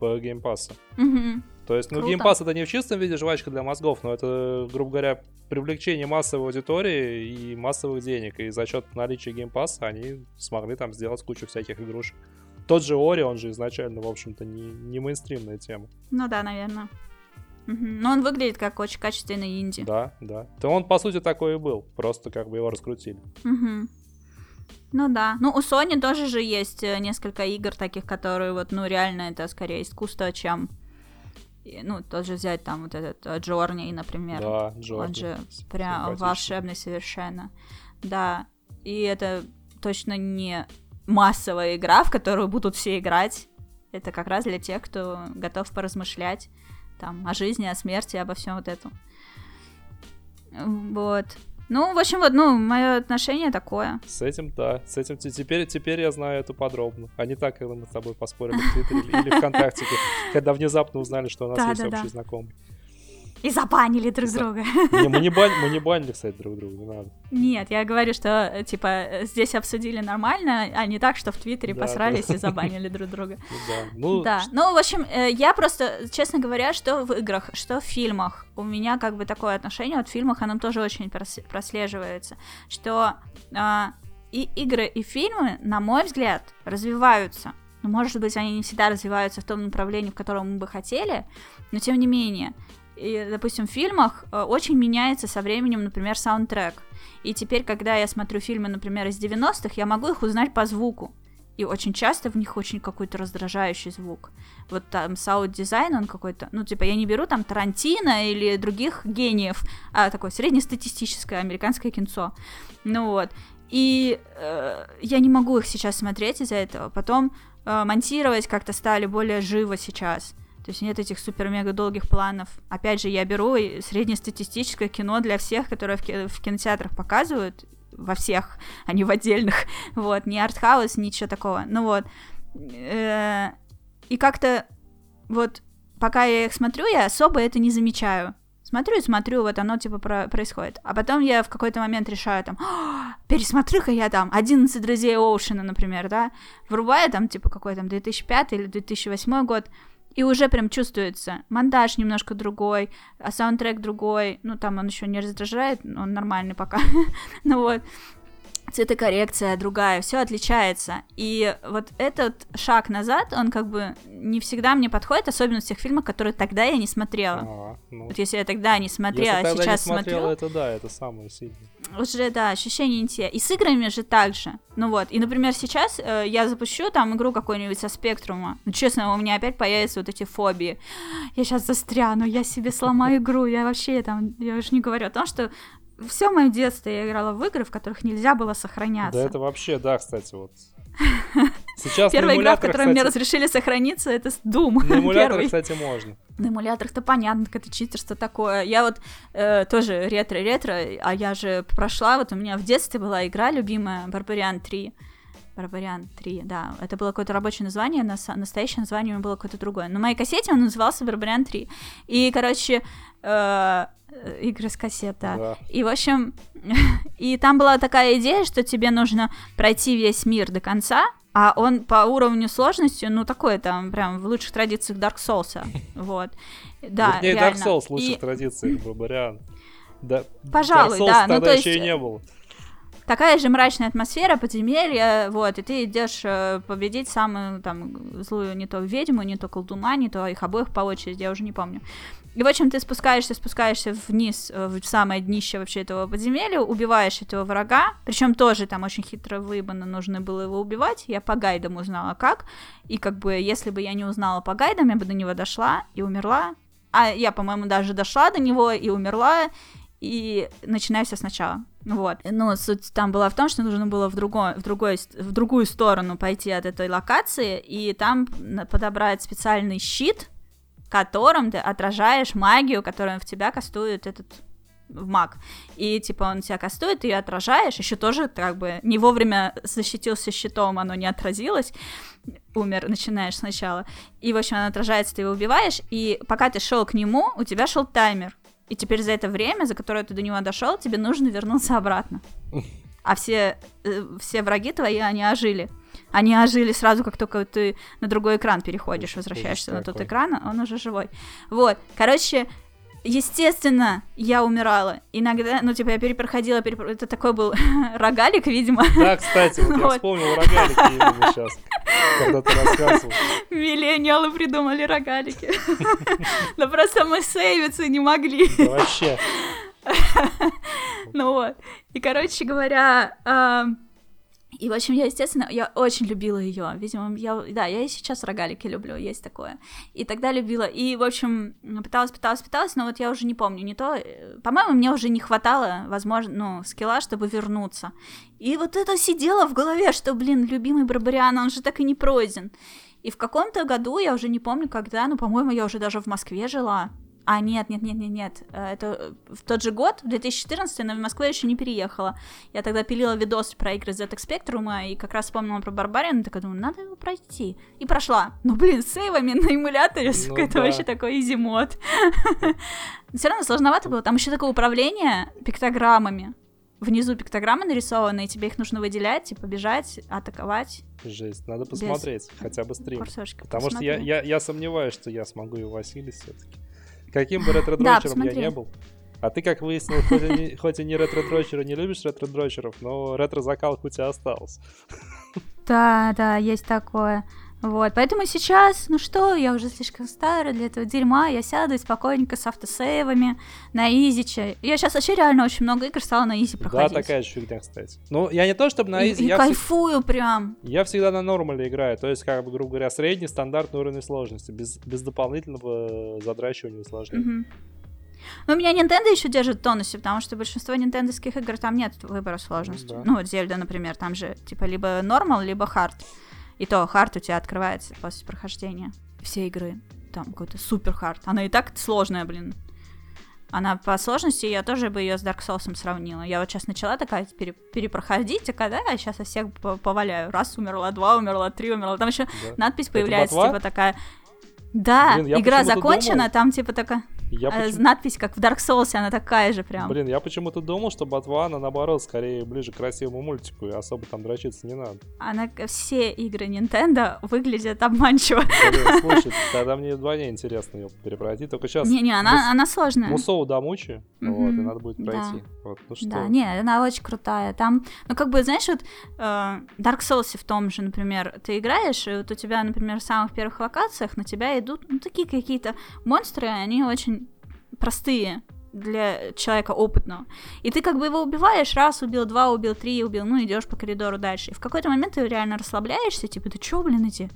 Game Pass. Мгм. То есть, ну, Круто. Pass это не в чистом виде жвачка для мозгов, но это, грубо говоря, привлечение массовой аудитории и массовых денег. И за счет наличия Pass они смогли там сделать кучу всяких игрушек. Тот же Ори, он же изначально, в общем-то, не, не мейнстримная тема. Ну да, наверное. Мгм. Но он выглядит как очень качественный инди. Да, да. То он, по сути, такой и был. Просто как бы его раскрутили. Мгм. Ну да. Ну, у Sony тоже же есть э, несколько игр таких, которые вот, ну, реально это скорее искусство, чем... и, Ну, тоже взять там вот этот э, Джорни, например. Да, Он Джорни. же С- прям волшебный совершенно. Да. И это точно не массовая игра, в которую будут все играть. Это как раз для тех, кто готов поразмышлять там о жизни, о смерти, обо всем вот этом. Вот. Ну, в общем, вот, ну, мое отношение такое. С этим, да. С этим те- теперь, теперь я знаю это подробно. А не так, когда мы с тобой поспорили в Твиттере или- ВКонтакте, когда внезапно узнали, что у нас есть общий знакомый. И забанили друг За- друга. Не, мы не бан- мы не банили, кстати, друг друга, не надо. Нет, я говорю, что, э, типа, здесь обсудили нормально, а не так, что в Твиттере Да, посрались да. и забанили друг друга. Ну Да. Ну, Да, ну, в общем, э, я просто, честно говоря, что в играх, что в фильмах, у меня как бы такое отношение, вот в фильмах оно тоже очень прос- прослеживается, что а, и игры, и фильмы, на мой взгляд, развиваются. Ну, может быть, они не всегда развиваются в том направлении, в котором мы бы хотели, но тем не менее. И, допустим, в фильмах э, очень меняется со временем, например, саундтрек. И теперь, когда я смотрю фильмы, например, из 90-х, я могу их узнать по звуку. И очень часто в них очень какой-то раздражающий звук. Вот там саунд-дизайн, он какой-то... Ну, типа, я не беру там Тарантино или других гениев, а такое среднестатистическое американское кинцо. Ну вот. И э, я не могу их сейчас смотреть из-за этого. Потом э, монтировать как-то стали более живо сейчас. То есть нет этих супер-мега долгих планов. Опять же, я беру среднестатистическое кино для всех, которое в, ки- в кинотеатрах показывают, во всех, а не в отдельных. Вот, не артхаус, ничего такого. Ну вот. Э, И как-то вот пока я их смотрю, я особо это не замечаю. Смотрю и смотрю, вот оно типа про- происходит. А потом я в какой-то момент решаю там, «А, пересмотрю-ка я там 11 друзей Оушена, например, да, врубаю там типа какой там 2005 или 2008 год, и уже прям чувствуется. Монтаж немножко другой, а саундтрек другой, ну там он еще не раздражает, он нормальный пока, ну вот. Цветокоррекция другая, все отличается. И вот этот шаг назад, он как бы не всегда мне подходит, особенно в тех фильмах, которые тогда я не смотрела. А, ну, вот если я тогда не смотрела, а сейчас не смотрела, смотрю... это да, это самое сильное. Уже, да, ощущения не те. И с играми же так же. Ну вот, и, например, сейчас э, я запущу там игру какую-нибудь со спектрума. Ну, честно, у меня опять появятся вот эти фобии. Я сейчас застряну, я себе сломаю игру, я вообще там, я уже не говорю о том, что все мое детство я играла в игры, в которых нельзя было сохраняться. Да это вообще, да, кстати, вот. Сейчас Первая игра, в которой кстати... мне разрешили сохраниться, это Doom. На эмуляторе, кстати, можно. На эмуляторах-то понятно, как это читерство такое. Я вот э, тоже ретро-ретро, а я же прошла, вот у меня в детстве была игра любимая, Barbarian 3. Барбариан 3, да. Это было какое-то рабочее название, на настоящее название у него было какое-то другое. На моей кассете он назывался Барбариан 3. И, короче, игры с кассет, да. И, в общем, и там была такая идея, что тебе нужно пройти весь мир до конца, а он по уровню сложности, ну, такой там, прям в лучших традициях Dark Souls. Вот. Да, Вернее, реально. Dark Souls в лучших и... традициях Барбариан. Да, Пожалуй, Dark Souls да. ну, то есть... еще и не было такая же мрачная атмосфера, подземелья, вот, и ты идешь э, победить самую там злую не то ведьму, не то колдуна, не то их обоих по очереди, я уже не помню. И, в общем, ты спускаешься, спускаешься вниз, э, в самое днище вообще этого подземелья, убиваешь этого врага, причем тоже там очень хитро выебано, нужно было его убивать, я по гайдам узнала как, и как бы, если бы я не узнала по гайдам, я бы до него дошла и умерла, а я, по-моему, даже дошла до него и умерла, и начинаю все сначала. Вот. Ну, суть там была в том, что нужно было в, другой, в, другой, в другую сторону пойти от этой локации, и там подобрать специальный щит, которым ты отражаешь магию, которую в тебя кастует этот маг. И типа он тебя кастует, ты ее отражаешь, еще тоже как бы не вовремя защитился щитом, оно не отразилось, умер, начинаешь сначала. И, в общем, оно отражается, ты его убиваешь, и пока ты шел к нему, у тебя шел таймер. И теперь за это время, за которое ты до него дошел, тебе нужно вернуться обратно. А все, э, все враги твои, они ожили. Они ожили сразу, как только ты на другой экран переходишь, возвращаешься на тот экран, он уже живой. Вот, короче, естественно, я умирала. Иногда, ну, типа, я перепроходила, перепро... это такой был рогалик, видимо. Да, кстати, вот, вот. я вспомнил рогалики именно сейчас, когда ты рассказывал. Миллениалы придумали рогалики. Да просто мы сейвиться не могли. Вообще. Ну вот. И, короче говоря, и, в общем, я, естественно, я очень любила ее. Видимо, я, да, я и сейчас рогалики люблю, есть такое. И тогда любила. И, в общем, пыталась, пыталась, пыталась, но вот я уже не помню, не то... Э, по-моему, мне уже не хватало, возможно, ну, скилла, чтобы вернуться. И вот это сидело в голове, что, блин, любимый Барбариан, он же так и не пройден. И в каком-то году, я уже не помню когда, но, по-моему, я уже даже в Москве жила. А, нет, нет, нет, нет, нет. Э, это э, в тот же год, в 2014, но в Москву я еще не переехала. Я тогда пилила видос про игры ZX Spectrum, и как раз вспомнила про Барбариан, и такая думаю, надо его пройти. И прошла. Ну, блин, с сейвами на эмуляторе, ну, сука, это вообще такой изи мод. Все равно сложновато было. Там еще такое управление пиктограммами. Внизу пиктограммы нарисованы, и тебе их нужно выделять, типа бежать, атаковать. Жесть, надо посмотреть, Без... хотя бы стрим. Курсорчика, Потому посмотри. что я, я, я сомневаюсь, что я смогу и Василий все-таки. Каким бы ретро-дрочером я не был. А ты, как выяснил, хоть и не, хоть и не ретро-дрочера, не любишь ретро-дрочеров, но ретро-закалка у тебя осталась. Да, да, есть такое. Вот, поэтому сейчас, ну что, я уже слишком старая для этого дерьма, я сяду спокойненько с автосейвами на изиче. Я сейчас вообще реально очень много игр стала на easy проходить. Да, такая фигня, кстати. Ну, я не то, чтобы на easy, и, я... Кайфую вс... прям. Я всегда на normal е играю, то есть, как бы, грубо говоря, средний стандартный уровень сложности, без, без дополнительного задрачивания усложнений. Угу. Ну, у меня Nintendo еще держит в тонусе, потому что большинство нинтендовских игр там нет выбора сложности. Да. Ну, вот Зельда, например, там же типа либо normal, либо hard. И то hard у тебя открывается после прохождения все игры. Там какой-то супер хард. Она и так сложная, блин. Она по сложности, я тоже бы ее с Dark Souls сравнила. Я вот сейчас начала такая пере, перепроходить, а когда я сейчас всех поваляю. Раз умерла, два умерла, три умерла. Там еще да. надпись появляется, типа такая. Да, Блин, игра закончена, думал... там типа такая. Я а, почему... Надпись, как в Dark Souls, она такая же прям. Блин, я почему-то думал, что Ботвана, наоборот, скорее ближе к красивому мультику, и особо там дрочиться не надо. Она, все игры Nintendo выглядят обманчиво. Блин, слушай, тогда мне вдвойне интересно ее перепройти, только сейчас... Не-не, она, мус... она сложная. Мусоу домучи, mm-hmm. вот, и надо будет пройти. Да. Вот, ну что? Да, не, она очень крутая. Там, ну как бы, знаешь, вот э, Dark Souls в том же, например, ты играешь, и вот у тебя, например, в самых первых локациях на тебя идут, ну, такие какие-то монстры, они очень простые для человека опытного. И ты как бы его убиваешь, раз убил, два убил, три убил, ну идешь по коридору дальше. И в какой-то момент ты реально расслабляешься, типа, ты чё, блин, эти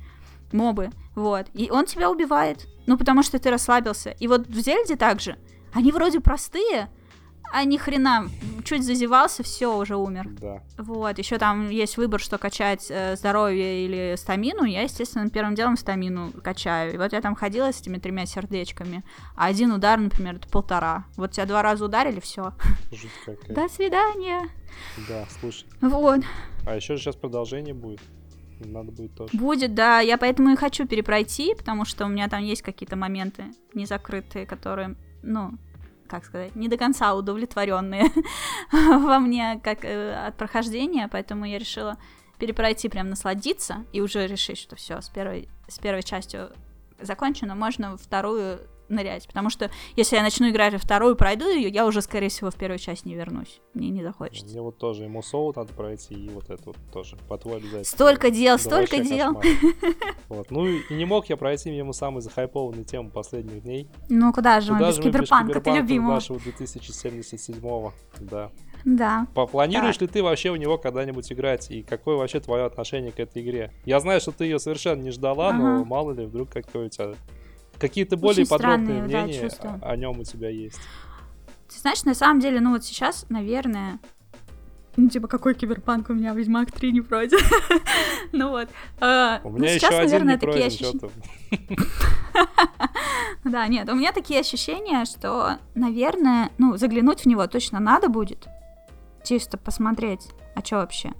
мобы? Вот. И он тебя убивает. Ну, потому что ты расслабился. И вот в Зельде также. Они вроде простые, а ни хрена, чуть зазевался, все, уже умер. Да. Вот, еще там есть выбор, что качать э, здоровье или стамину. Я, естественно, первым делом стамину качаю. И вот я там ходила с этими тремя сердечками. А один удар, например, это полтора. Вот тебя два раза ударили, все. До свидания. Да, слушай. Вот. А еще сейчас продолжение будет. Надо будет тоже. Будет, да. Я поэтому и хочу перепройти, потому что у меня там есть какие-то моменты незакрытые, которые, ну, как сказать, не до конца удовлетворенные во мне как э, от прохождения, поэтому я решила перепройти, прям насладиться и уже решить, что все, с первой, с первой частью закончено, можно вторую нырять. Потому что если я начну играть во вторую, пройду ее, я уже, скорее всего, в первую часть не вернусь. Мне не захочется. Мне вот тоже ему соу надо пройти, и вот это вот тоже. По твой обязательно. Столько дел, да столько дел. Вот. Ну и не мог я пройти мимо самой захайпованной темы последних дней. Ну куда же мы без киберпанка, ты любимого. нашего 2077 да. Да. Попланируешь так. ли ты вообще в него когда-нибудь играть? И какое вообще твое отношение к этой игре? Я знаю, что ты ее совершенно не ждала, ага. но мало ли, вдруг какой у тебя Какие-то более Очень подробные мнения да, о, о нем у тебя есть? Ты знаешь, на самом деле, ну вот сейчас, наверное, ну, типа, какой киберпанк у меня Ведьмак 3 не пройден. ну вот. Uh, у меня ну, сейчас, еще наверное, один такие ощущения. да, нет, у меня такие ощущения, что, наверное, ну, заглянуть в него точно надо будет. Чисто посмотреть, а что вообще?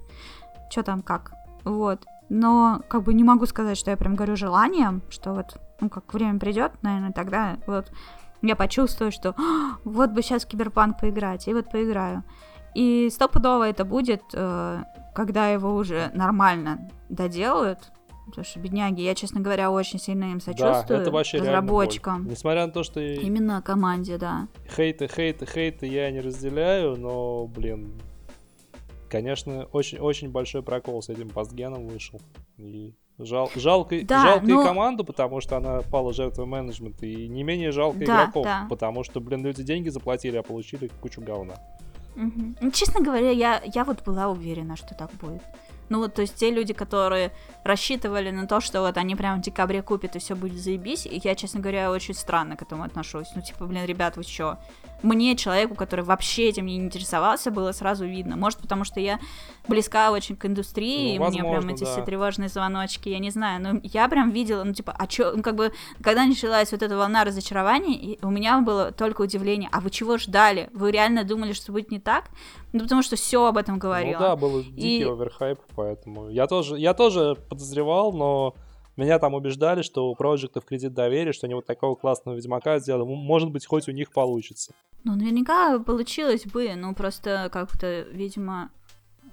Что там как? Вот. Но, как бы, не могу сказать, что я прям говорю желанием, что вот ну, как время придет, наверное, тогда вот я почувствую, что «А, вот бы сейчас в киберпанк поиграть, и вот поиграю. И стопудово это будет, э, когда его уже нормально доделают, Потому что, бедняги, я, честно говоря, очень сильно им сочувствую. Да, это вообще разработчикам. Несмотря на то, что... Именно команде, да. Хейты, хейты, хейты я не разделяю, но, блин, конечно, очень, очень большой прокол с этим постгеном вышел. И Жал, жалко, да, жалко но... и команду, потому что она пала жертвой менеджмента, и не менее жалко да, игроков, да. потому что, блин, люди деньги заплатили, а получили кучу говна. Угу. Честно говоря, я, я вот была уверена, что так будет. Ну вот, то есть те люди, которые рассчитывали на то, что вот они прям в декабре купят и все будет заебись, и я, честно говоря, очень странно к этому отношусь. Ну, типа, блин, ребят, вы чё? Мне, человеку, который вообще этим не интересовался, было сразу видно. Может, потому что я близка очень к индустрии, ну, возможно, и мне прям эти да. все тревожные звоночки, я не знаю, но я прям видела, ну, типа, а чё, ну, как бы, когда началась вот эта волна разочарований, у меня было только удивление, а вы чего ждали? Вы реально думали, что будет не так? Ну, потому что все об этом говорило. Ну да, был дикий и... оверхайп, поэтому я тоже, я тоже подозревал, но меня там убеждали, что у проектов кредит доверия, что они вот такого классного Ведьмака сделали. Может быть, хоть у них получится. Ну, наверняка получилось бы, но просто как-то, видимо,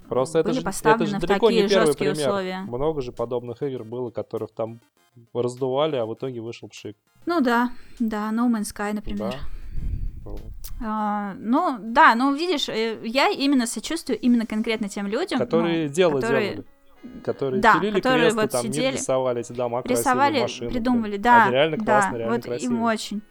Просто были это же, поставлены это же далеко не первый пример. Условия. Много же подобных игр было, которых там раздували, а в итоге вышел пшик. Ну да, да, No Man's Sky, например. Да. А, ну, да, ну, видишь, э, я именно сочувствую именно конкретно тем людям, которые ну, дело которые... делали. Которые да, пилили которые кресты, вот там сидели, рисовали эти дома, рисовали, машины, придумывали, блин. да, Они реально классно, да, реально вот красиво. им очень.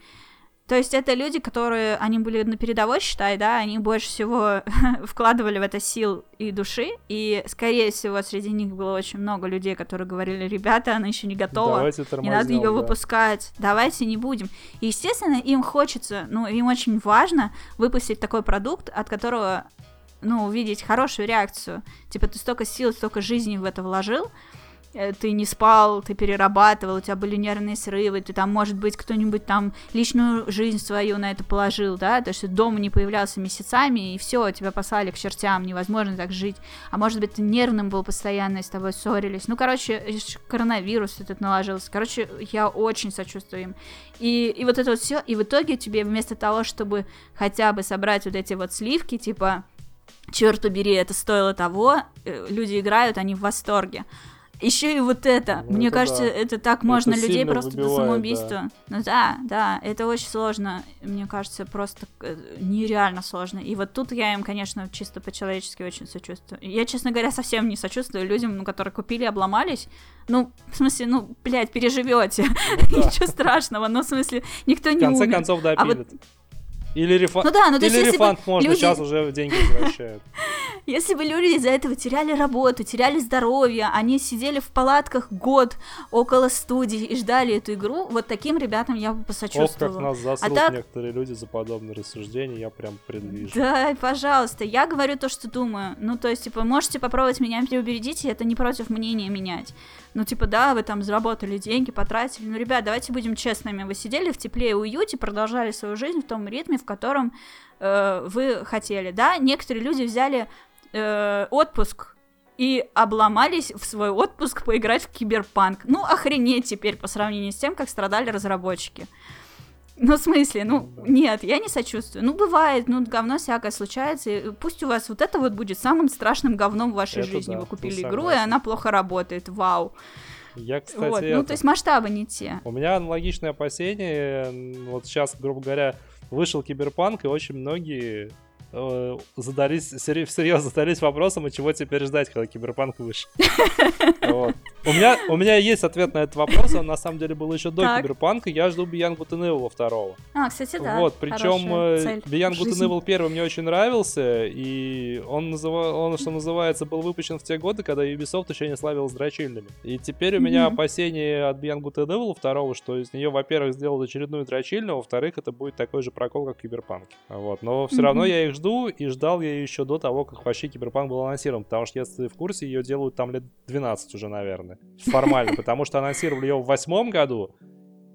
То есть это люди, которые, они были на передовой, считай, да, они больше всего вкладывали в это сил и души, и, скорее всего, среди них было очень много людей, которые говорили, ребята, она еще не готова, не надо ее да. выпускать, давайте не будем. И, естественно, им хочется, ну, им очень важно выпустить такой продукт, от которого, ну, увидеть хорошую реакцию. Типа, ты столько сил, столько жизни в это вложил, э, ты не спал, ты перерабатывал, у тебя были нервные срывы, ты там, может быть, кто-нибудь там личную жизнь свою на это положил, да, то, что дома не появлялся месяцами, и все, тебя послали к чертям, невозможно так жить. А может быть, ты нервным был постоянно, и с тобой ссорились. Ну, короче, коронавирус этот наложился. Короче, я очень сочувствую им. И, и вот это вот все, и в итоге тебе вместо того, чтобы хотя бы собрать вот эти вот сливки, типа, черт побери, это стоило того, э, люди играют, они в восторге. Еще и вот это. Ну, Мне это кажется, да. это так это можно людей просто выбивает, до самоубийства. Да. Ну да, да, это очень сложно. Мне кажется, просто э, нереально сложно. И вот тут я им, конечно, чисто по-человечески очень сочувствую. Я, честно говоря, совсем не сочувствую людям, ну, которые купили, обломались. Ну, в смысле, ну, блядь, переживете. Ну, да. Ничего страшного. Ну, в смысле, никто не В конце умер. концов, допилят. А вот или, рефа... ну, да, ну, Или рефанд можно, люди... сейчас уже деньги возвращают. Если бы люди из-за этого теряли работу, теряли здоровье, они сидели в палатках год около студии и ждали эту игру, вот таким ребятам я бы посочувствовала. Ох, как нас засрут а так... некоторые люди за подобные рассуждения, я прям предвижу. Да, пожалуйста, я говорю то, что думаю. Ну, то есть, типа, можете попробовать меня переубедить, и это не против мнения менять. Ну, типа, да, вы там заработали деньги, потратили. Ну, ребят, давайте будем честными. Вы сидели в тепле и уюте, продолжали свою жизнь в том ритме, в котором э, вы хотели. Да, некоторые люди взяли э, отпуск и обломались в свой отпуск поиграть в киберпанк. Ну, охренеть теперь по сравнению с тем, как страдали разработчики. Ну, в смысле, ну, нет, я не сочувствую. Ну, бывает, ну, говно всякое случается. И пусть у вас вот это вот будет самым страшным говном в вашей это жизни. Да, Вы купили игру, и она плохо работает. Вау. Я, кстати, вот. это... Ну, то есть масштабы не те. У меня аналогичное опасение. Вот сейчас, грубо говоря, вышел Киберпанк, и очень многие задались, всерьез задались вопросом, а чего теперь ждать, когда Киберпанк вышел. У меня, у меня есть ответ на этот вопрос, он на самом деле был еще до. Киберпанка, я жду and Evil второго. А, кстати, да. Вот, причем э, and Evil первый мне очень нравился, и он, называ... он, что называется, был выпущен в те годы, когда Ubisoft еще не славилась дрочильными. И теперь у меня опасения от and Evil второго, что из нее, во-первых, сделают очередную дрочильную, во-вторых, это будет такой же прокол, как Киберпанк. Вот, но все равно я их жду, и ждал я еще до того, как вообще Киберпанк был анонсирован, потому что, если в курсе, ее делают там лет 12 уже, наверное, формально потому что анонсировали ее в восьмом году,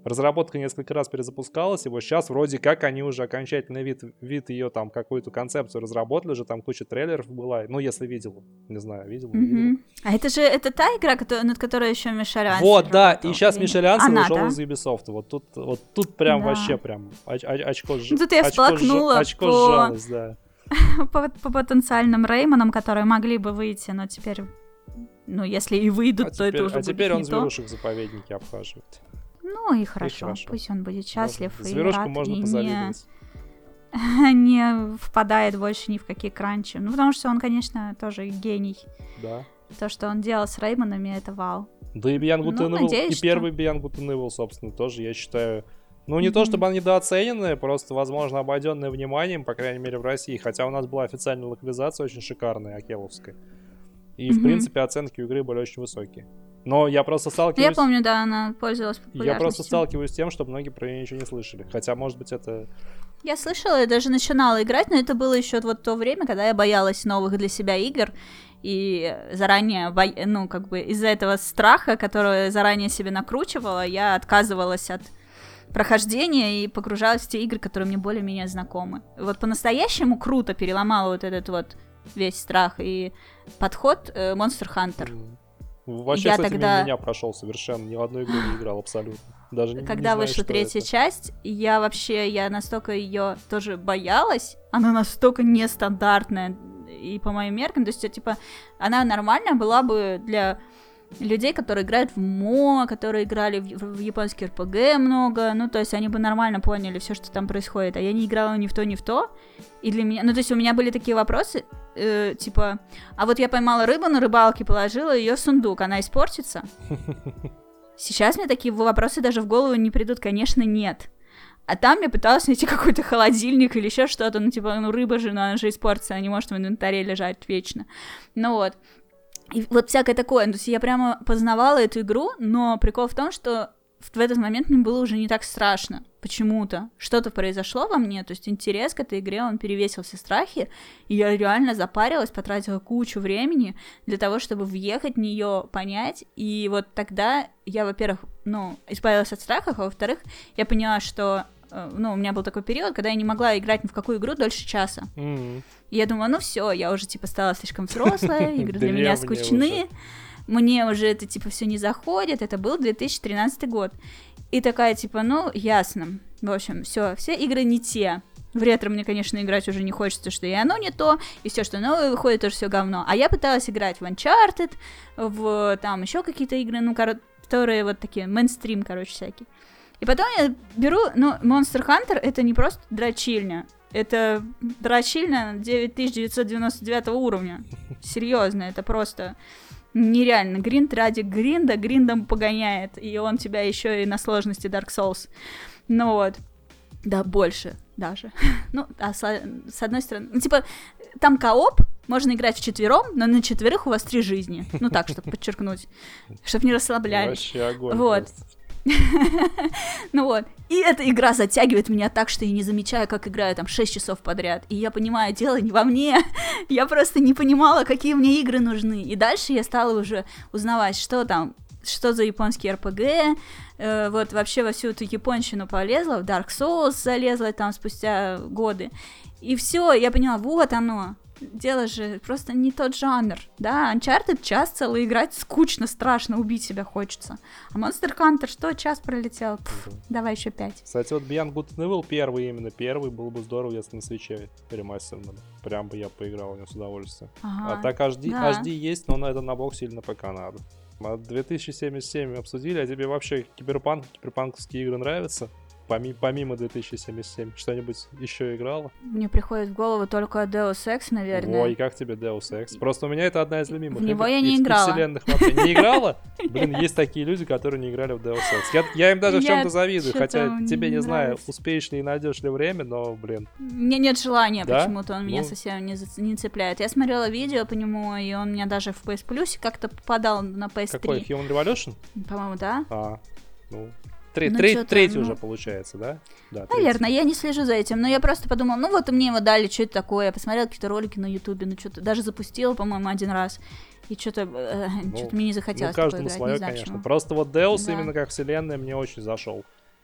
Разработка несколько раз перезапускалась, и вот сейчас вроде как они уже окончательный вид, вид ее там, какую-то концепцию разработали, уже там куча трейлеров была, ну, если видел, не знаю, видел, mm-hmm. видел. А это же, это та игра, над которой еще Мишелян Вот, да, и сейчас Мишелян ушел да? из Ubisoft, вот тут, вот тут прям да. вообще прям оч- оч- очко, ж... тут я очко, ж... очко по... сжалось, да. по, по потенциальным Реймонам, которые могли бы выйти, но теперь ну, если и выйдут, а то теперь, это уже а будет теперь он не зверушек в заповеднике обхаживает. Ну и хорошо, и хорошо. пусть он будет счастлив можно. и рад, можно и не, не впадает больше ни в какие кранчи. Ну, потому что он, конечно, тоже гений. Да. То, что он делал с Реймонами, это вау. Да и Beyond Good ну, Evil, и что... первый Good Evil, собственно, тоже, я считаю, ну, не mm-hmm. то чтобы они недооцененные, просто, возможно, обойденные вниманием, по крайней мере, в России. Хотя у нас была официальная локализация очень шикарная, Акеловская. И, mm-hmm. в принципе, оценки у игры были очень высокие. Но я просто сталкиваюсь... Я помню, да, она пользовалась популярностью. Я просто сталкиваюсь с тем, что многие про нее ничего не слышали. Хотя, может быть, это... Я слышала, я даже начинала играть, но это было еще вот то время, когда я боялась новых для себя игр. И заранее, бо... ну, как бы из-за этого страха, который заранее себе накручивала, я отказывалась от прохождения и погружалась в те игры, которые мне более-менее знакомы. Вот по-настоящему круто переломала вот этот вот весь страх и подход э, Monster Hunter. Вообще, я кстати, тогда... меня прошел совершенно, ни в одну игру не играл абсолютно. Даже Когда не знаю, вышла третья это. часть, я вообще, я настолько ее тоже боялась, она настолько нестандартная, и по моим меркам, то есть, типа, она нормальная была бы для людей, которые играют в МО, которые играли в, в японский РПГ много, ну, то есть они бы нормально поняли все, что там происходит, а я не играла ни в то, ни в то, и для меня, ну, то есть у меня были такие вопросы, э, типа, а вот я поймала рыбу на рыбалке, положила ее в сундук, она испортится? Сейчас мне такие вопросы даже в голову не придут, конечно, нет. А там я пыталась найти какой-то холодильник или еще что-то, ну, типа, ну, рыба же, ну, она же испортится, она не может в инвентаре лежать вечно. Ну вот. И вот всякое такое. То есть я прямо познавала эту игру, но прикол в том, что в этот момент мне было уже не так страшно. Почему-то. Что-то произошло во мне, то есть интерес к этой игре, он перевесил все страхи, и я реально запарилась, потратила кучу времени для того, чтобы въехать в нее, понять, и вот тогда я, во-первых, ну, избавилась от страхов, а во-вторых, я поняла, что ну, у меня был такой период, когда я не могла играть ни в какую игру дольше часа. М. И я думала, ну все, я уже типа стала слишком взрослая, игры для меня скучны, мне уже это типа все не заходит. Это был 2013 год. И такая типа, ну ясно. В общем, все, все игры не те. В ретро мне, конечно, играть уже не хочется, что и оно не то, и все, что новое выходит, тоже все говно. А я пыталась играть в Uncharted, в там еще какие-то игры, ну, которые вот такие, мейнстрим, короче, всякие. И потом я беру, ну, Monster Hunter это не просто дрочильня, это дрочильня 9999 уровня. Серьезно, это просто нереально. Гринд ради гринда гриндом погоняет, и он тебя еще и на сложности Dark Souls. Ну вот. Да, больше даже. Ну, а с, с одной стороны, ну, типа, там кооп, можно играть в четвером, но на четверых у вас три жизни. Ну так, чтобы подчеркнуть, чтобы не расслаблялись. Вообще огонь. Вот. просто. Ну вот. И эта игра затягивает меня так, что я не замечаю, как играю там 6 часов подряд. И я понимаю, дело не во мне. я просто не понимала, какие мне игры нужны. И дальше я стала уже узнавать, что там что за японский РПГ, э, вот вообще во всю эту японщину полезла, в Dark Souls залезла там спустя годы, и все, я поняла, вот оно, дело же просто не тот жанр, да, Uncharted час целый играть скучно, страшно, убить себя хочется, а Monster Hunter что, час пролетел, Пф, давай еще пять. Кстати, вот Beyond Good and Evil первый именно первый, было бы здорово, если на свече ремастерном. Прям бы я поиграл в него с удовольствием. Ага. А так HD, да. HD есть, но на это на боксе или на ПК надо. А 2077 обсудили, а тебе вообще киберпанк, киберпанковские игры нравятся? Поми- помимо 2077, что-нибудь еще играла? Мне приходит в голову только Deus Ex, наверное. Ой, как тебе Deus Ex? Просто у меня это одна из любимых В него я не играла. вселенных вообще. Не играла? Блин, есть такие люди, которые не играли в Deus Ex. Я, я им даже в чем-то завидую, хотя тебе не знаю, успеешь ли и найдешь ли время, но, блин, Мне нет желания Да? почему-то, он меня Ну. совсем не, за- не цепляет. Я смотрела видео по нему, и он меня даже в PS Plus как-то попадал на PS3. какой Human Revolution? По-моему, да? А, ну, тре- Ну, чё-то, третий ну. уже получается, да? Да, третий. Наверное, я не слежу за этим, но я просто подумала, ну вот мне его дали, что это такое, я посмотрела какие-то ролики на ютубе, ну что-то, даже запустила, по-моему, один раз, и что-то, что-то мне не захотелось Ну, такое каждому играть, свое, конечно. почему. Просто вот Deus Да. именно как вселенная мне очень зашел.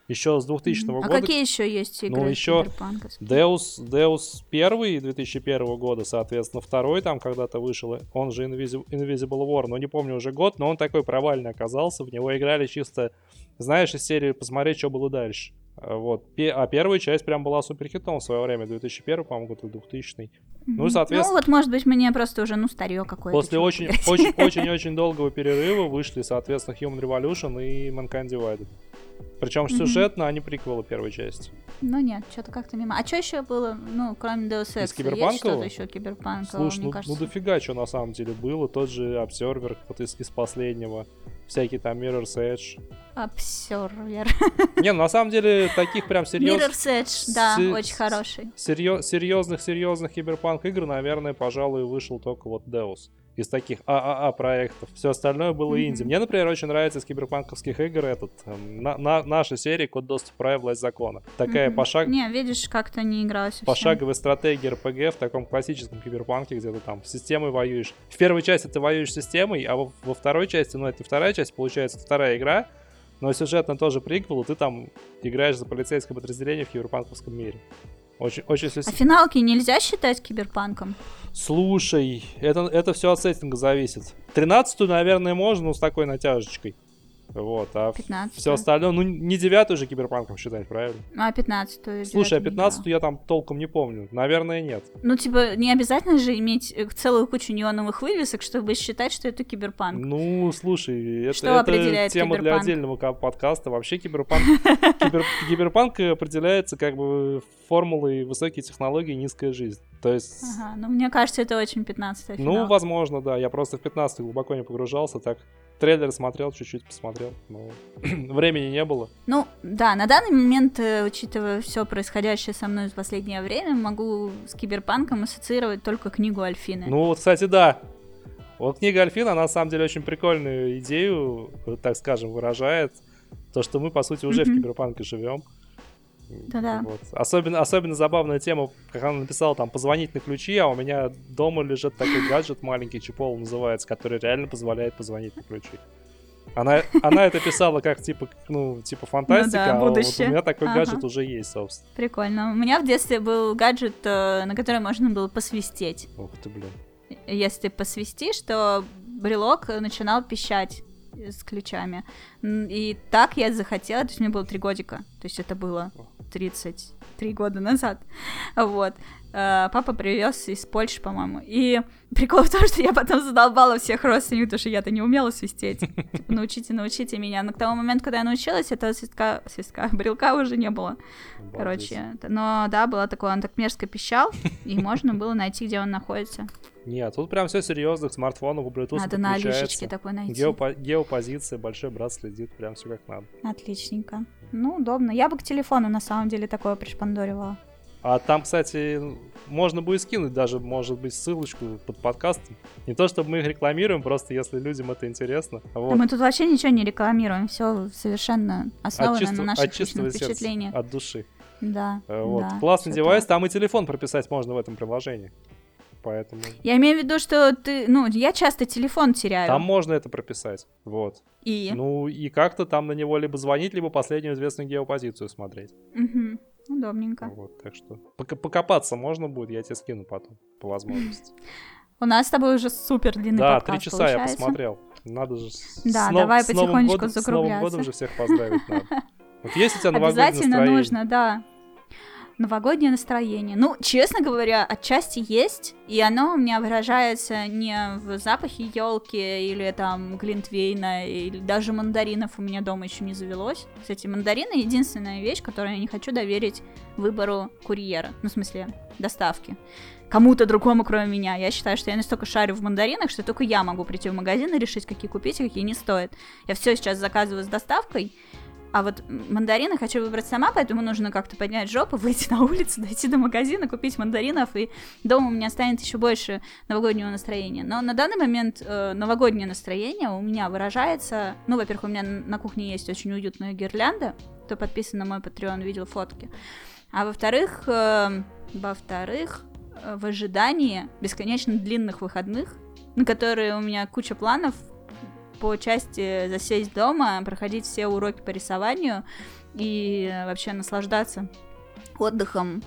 Еще с 2000 Мгм. года А какие еще есть игры Ну, киберпанковские? Deus, Deus первый 2001 года, соответственно, второй там когда-то вышел, он же Invisi- Invisible War, но не помню уже год, но он такой провальный оказался, в него играли чисто, знаешь, из серии посмотреть, что было дальше. А Вот. А первая часть прям была супер хитом в свое время, 2001, по-моему, год или 2000. ну, Мгм. соответственно- Ну, вот, может быть, мне просто уже, ну, старье какое-то. После чё очень, играть. очень, очень, очень долгого перерыва вышли, соответственно, Human Revolution и Mankind Divided. Причем сюжетно они приквелы первой части. Ну, нет, что-то как-то мимо. А что еще было, ну, кроме Deus Ex? Из киберпанкового? Есть что-то еще киберпанкового, Слушай, мне ну, кажется? ну дофига что на самом деле было. Тот же Observer вот из, из последнего. Всякий там Mirror's Edge. Observer. Не, ну на самом деле таких прям серьез... Mirror's Edge, да, Се- очень хороший. серьё- серьезных серьезных киберпанк игр, наверное, пожалуй, вышел только вот Deus. Из таких ААА проектов. Все остальное было Мгм. инди. Мне, например, очень нравится из киберпанковских игр этот эм, на- на- наша серия Код доступа права власть закона. Такая Мгм. пошаг... Не, видишь, как-то не играла совсем. пошаговая стратегия РПГ в таком классическом киберпанке, где ты там с системой воюешь. В первой части ты воюешь с системой, а во, во второй части, ну это вторая часть, получается, вторая игра, но сюжетно тоже приквел, и ты там играешь за полицейское подразделение в киберпанковском мире. Очень, очень А финалки нельзя считать киберпанком? Слушай, это, это все от сеттинга зависит. Тринадцатую, наверное, можно, но с такой натяжечкой. Вот, а 15. все остальное, ну не девятую же киберпанком считать, правильно? А 15 Слушай, а 15 я там толком не помню. Наверное, нет. Ну, типа, не обязательно же иметь э, целую кучу неоновых вывесок, чтобы считать, что это киберпанк. Ну, слушай, это, Что это определяет тема для киберпанк? отдельного ка- подкаста. Вообще киберпанк, кибер- киберпанк определяется как бы формулой высокие технологии, низкая жизнь. То есть, Ага, ну, мне кажется, это очень 15 ну, возможно, да. Я просто в 15 глубоко не погружался, так трейлер смотрел, чуть-чуть посмотрел. но времени не было. Ну, да, на данный момент, э, учитывая все происходящее со мной в последнее время, могу с киберпанком ассоциировать только книгу Альфины. Ну, вот, кстати, да. Вот книга Альфина, она на самом деле очень прикольную идею, э, так скажем, выражает. То, что мы, по сути, уже mm-hmm. в киберпанке живем. Да-да. Вот. Особенно, особенно забавная тема, как она написала, там, позвонить на ключи, а у меня дома лежит такой гаджет маленький, чипол называется, который реально позволяет позвонить на ключи. Она, она это писала как типа, ну, типа фантастика, ну да, а вот у меня такой ага. гаджет уже есть, собственно. Прикольно. У меня в детстве был гаджет, э, на который можно было посвистеть. Ух ты, блин. Если посвистишь, то брелок начинал пищать с ключами. И так я захотела, то есть мне было три годика, то есть это было 33 года назад. Вот. Э, папа привез из Польши, по-моему. И прикол в том, что я потом задолбала всех родственников, потому что я-то не умела свистеть. Типа, научите, научите меня. Но к тому моменту, когда я научилась, этого свистка, свистка, брелка уже не было. Короче, но да, было такое, он так мерзко пищал, и можно было найти, где он находится. Нет, тут прям все серьезно, к смартфону по Bluetooth Надо на лишечке такой найти. Геопо- геопозиция, большой брат следит, прям все как надо. Отличненько. Ну, удобно. Я бы к телефону на самом деле такое пришпандоривала. А там, кстати, можно будет скинуть даже, может быть, ссылочку под подкастом. Не то, чтобы мы их рекламируем, просто если людям это интересно. Вот. Да мы тут вообще ничего не рекламируем, все совершенно основано чисто, на наших личных впечатлениях. От души. Да. Э, вот. Да, Классный девайс, там и телефон прописать можно в этом приложении. Поэтому... Я имею в виду, что ты, ну, я часто телефон теряю. Там можно это прописать, вот. И? Ну, и как-то там на него либо звонить, либо последнюю известную геопозицию смотреть. Угу. Удобненько. Вот, так что покопаться можно будет, я тебе скину потом, по возможности. У нас с тобой уже супер длинный да, подкаст Да, три часа получается. я посмотрел. Надо же Да, с давай с потихонечку годом, закругляться. С Новым годом же всех поздравить надо. Вот есть у тебя новогоднее Обязательно нужно, да новогоднее настроение. Ну, честно говоря, отчасти есть, и оно у меня выражается не в запахе елки или там глинтвейна, или даже мандаринов у меня дома еще не завелось. Кстати, мандарины единственная вещь, которую я не хочу доверить выбору курьера, ну, в смысле, доставки кому-то другому, кроме меня. Я считаю, что я настолько шарю в мандаринах, что только я могу прийти в магазин и решить, какие купить, а какие не стоит. Я все сейчас заказываю с доставкой, а вот мандарины хочу выбрать сама, поэтому нужно как-то поднять жопу, выйти на улицу, дойти до магазина, купить мандаринов, и дома у меня станет еще больше новогоднего настроения. Но на данный момент э, новогоднее настроение у меня выражается... Ну, во-первых, у меня на кухне есть очень уютная гирлянда, кто подписан на мой Patreon, видел фотки. А во-вторых, э, во-вторых, э, в ожидании бесконечно длинных выходных, на которые у меня куча планов, по части засесть дома, проходить все уроки по рисованию и вообще наслаждаться отдыхом,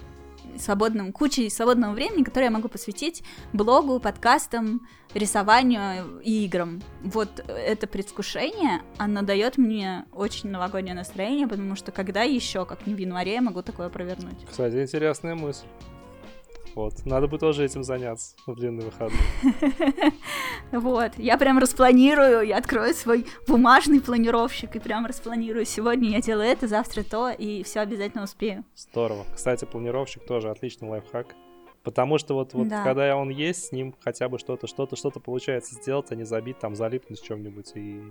свободным, кучей свободного времени, которое я могу посвятить блогу, подкастам, рисованию и играм. Вот это предвкушение, оно дает мне очень новогоднее настроение, потому что когда еще, как не в январе, я могу такое провернуть. Кстати, интересная мысль. Вот. Надо бы тоже этим заняться в длинные выходные. Вот. Я прям распланирую, я открою свой бумажный планировщик и прям распланирую. Сегодня я делаю это, завтра то, и все обязательно успею. Здорово. Кстати, планировщик тоже отличный лайфхак. Потому что вот, вот да. когда он есть, с ним хотя бы что-то, что-то, что-то получается сделать, а не забить, там, залипнуть в чем-нибудь и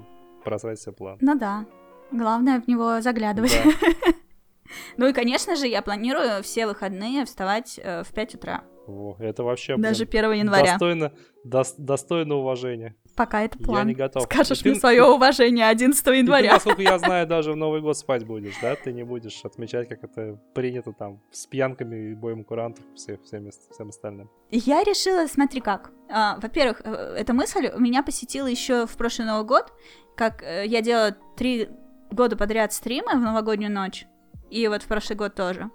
просрать себе план. Ну да. Главное в него заглядывать. Да. Ну и, конечно же, я планирую все выходные вставать э, в 5 утра. О, это вообще Даже 1 января. Достойно, до, достойно уважения. Пока это план. Я не готов. Скажешь мне свое уважение 11 января. Ты, насколько я знаю, даже в Новый год спать будешь, да? Ты не будешь отмечать, как это принято там, с пьянками и боем курантов, все, всем, всем остальным. Я решила, смотри как. А, во-первых, э, эта мысль меня посетила еще в прошлый Новый год, как э, я делала три года подряд стримы в новогоднюю ночь. И вот в прошлый год тоже.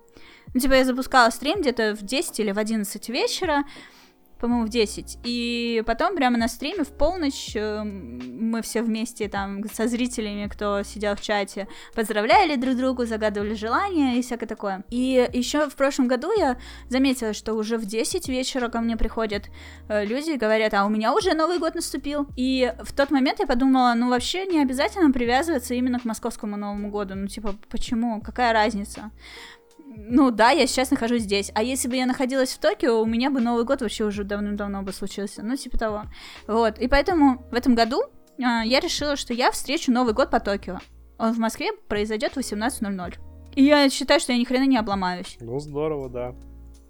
Ну, типа, я запускала стрим где-то в 10 или в 11 вечера, по-моему, в 10. И потом прямо на стриме в полночь э, мы все вместе там со зрителями, кто сидел в чате, поздравляли друг другу, загадывали желания и всякое такое. И еще в прошлом году я заметила, что уже в 10 вечера ко мне приходят э, люди и говорят, а у меня уже Новый год наступил. И в тот момент я подумала, ну вообще не обязательно привязываться именно к московскому Новому году. Ну типа, почему? Какая разница? Ну да, я сейчас нахожусь здесь. А если бы я находилась в Токио, у меня бы Новый год вообще уже давным-давно бы случился. Ну, типа того. Вот. И поэтому в этом году э, я решила, что я встречу Новый год по Токио. Он в Москве произойдет в 18.00. И я считаю, что я ни хрена не обломаюсь. Ну, здорово, да.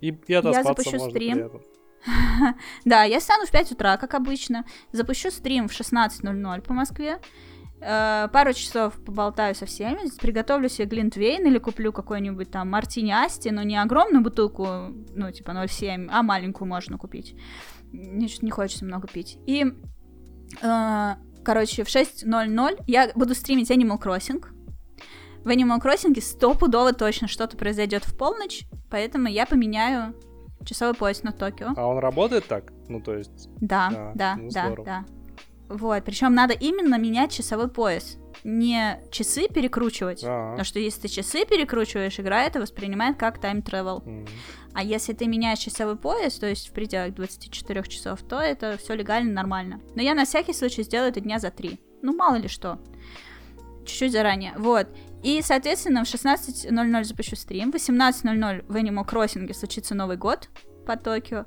И, и я запущу можно стрим. да, я стану в 5 утра, как обычно. Запущу стрим в 16.00 по Москве. Э, пару часов поболтаю со всеми, приготовлю себе глинтвейн или куплю какой-нибудь там мартини Асти, но не огромную бутылку, ну, типа 0,7, а маленькую можно купить. Не, не хочется много пить. И, э, короче, в 6.00 я буду стримить Animal Crossing. В Animal Crossing стопудово точно что-то произойдет в полночь, поэтому я поменяю часовой пояс на Токио. А он работает так? Ну, то есть... Да, А, да, ну, да, да. Вот, причем надо именно менять часовой пояс. Не часы перекручивать. А, Потому что если ты часы перекручиваешь, игра это воспринимает как тайм travel. м. А если ты меняешь часовой пояс, то есть в пределах 24 часов, то это все легально, нормально. Но я на всякий случай сделаю это дня за три. Ну, мало ли что. Чуть-чуть заранее. Вот. И, соответственно, в 16.00 запущу стрим. В 18.00 в Animal Crossing случится Новый год по Токио.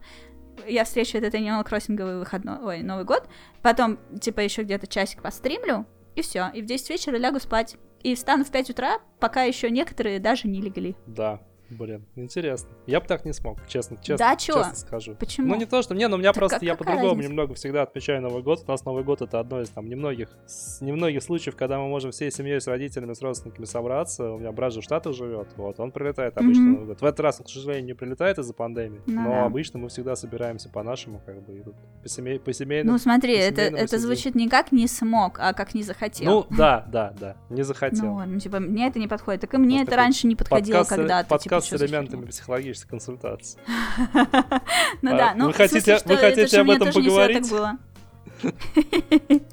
Я встречу этот Animal Crossing выходной, ой, Новый год. Потом, типа, еще где-то часик постримлю. И все. И в 10 вечера лягу спать. И встану в 5 утра, пока еще некоторые даже не легли. Да, блин, интересно. Я бы так не смог, честно, честно, Да, чё? честно скажу. Почему? Ну, не то, что мне, но у меня Так просто, а я по-другому немного всегда отмечаю Новый год. У нас Новый год это одно из там немногих, с- немногих случаев, когда мы можем всей семьей с родителями, с родственниками собраться. У меня брат же в Штатах живет, вот, он прилетает обычно на Новый год. В этот раз он, к сожалению, не прилетает из-за пандемии, Ну но да. обычно мы всегда собираемся по-нашему, как бы, и тут по, семей, по семейным. Ну, смотри, это, семейному это сидим. звучит не как не смог, а как не захотел. Ну, да, да, да, не захотел. Ну, ну, типа, мне это не подходит. Так и мне Вот это раньше не подходило с- когда-то. Подкаст с элементами психологической консультации. Ну А, да, ну вы хотите- вы хотите об этом поговорить?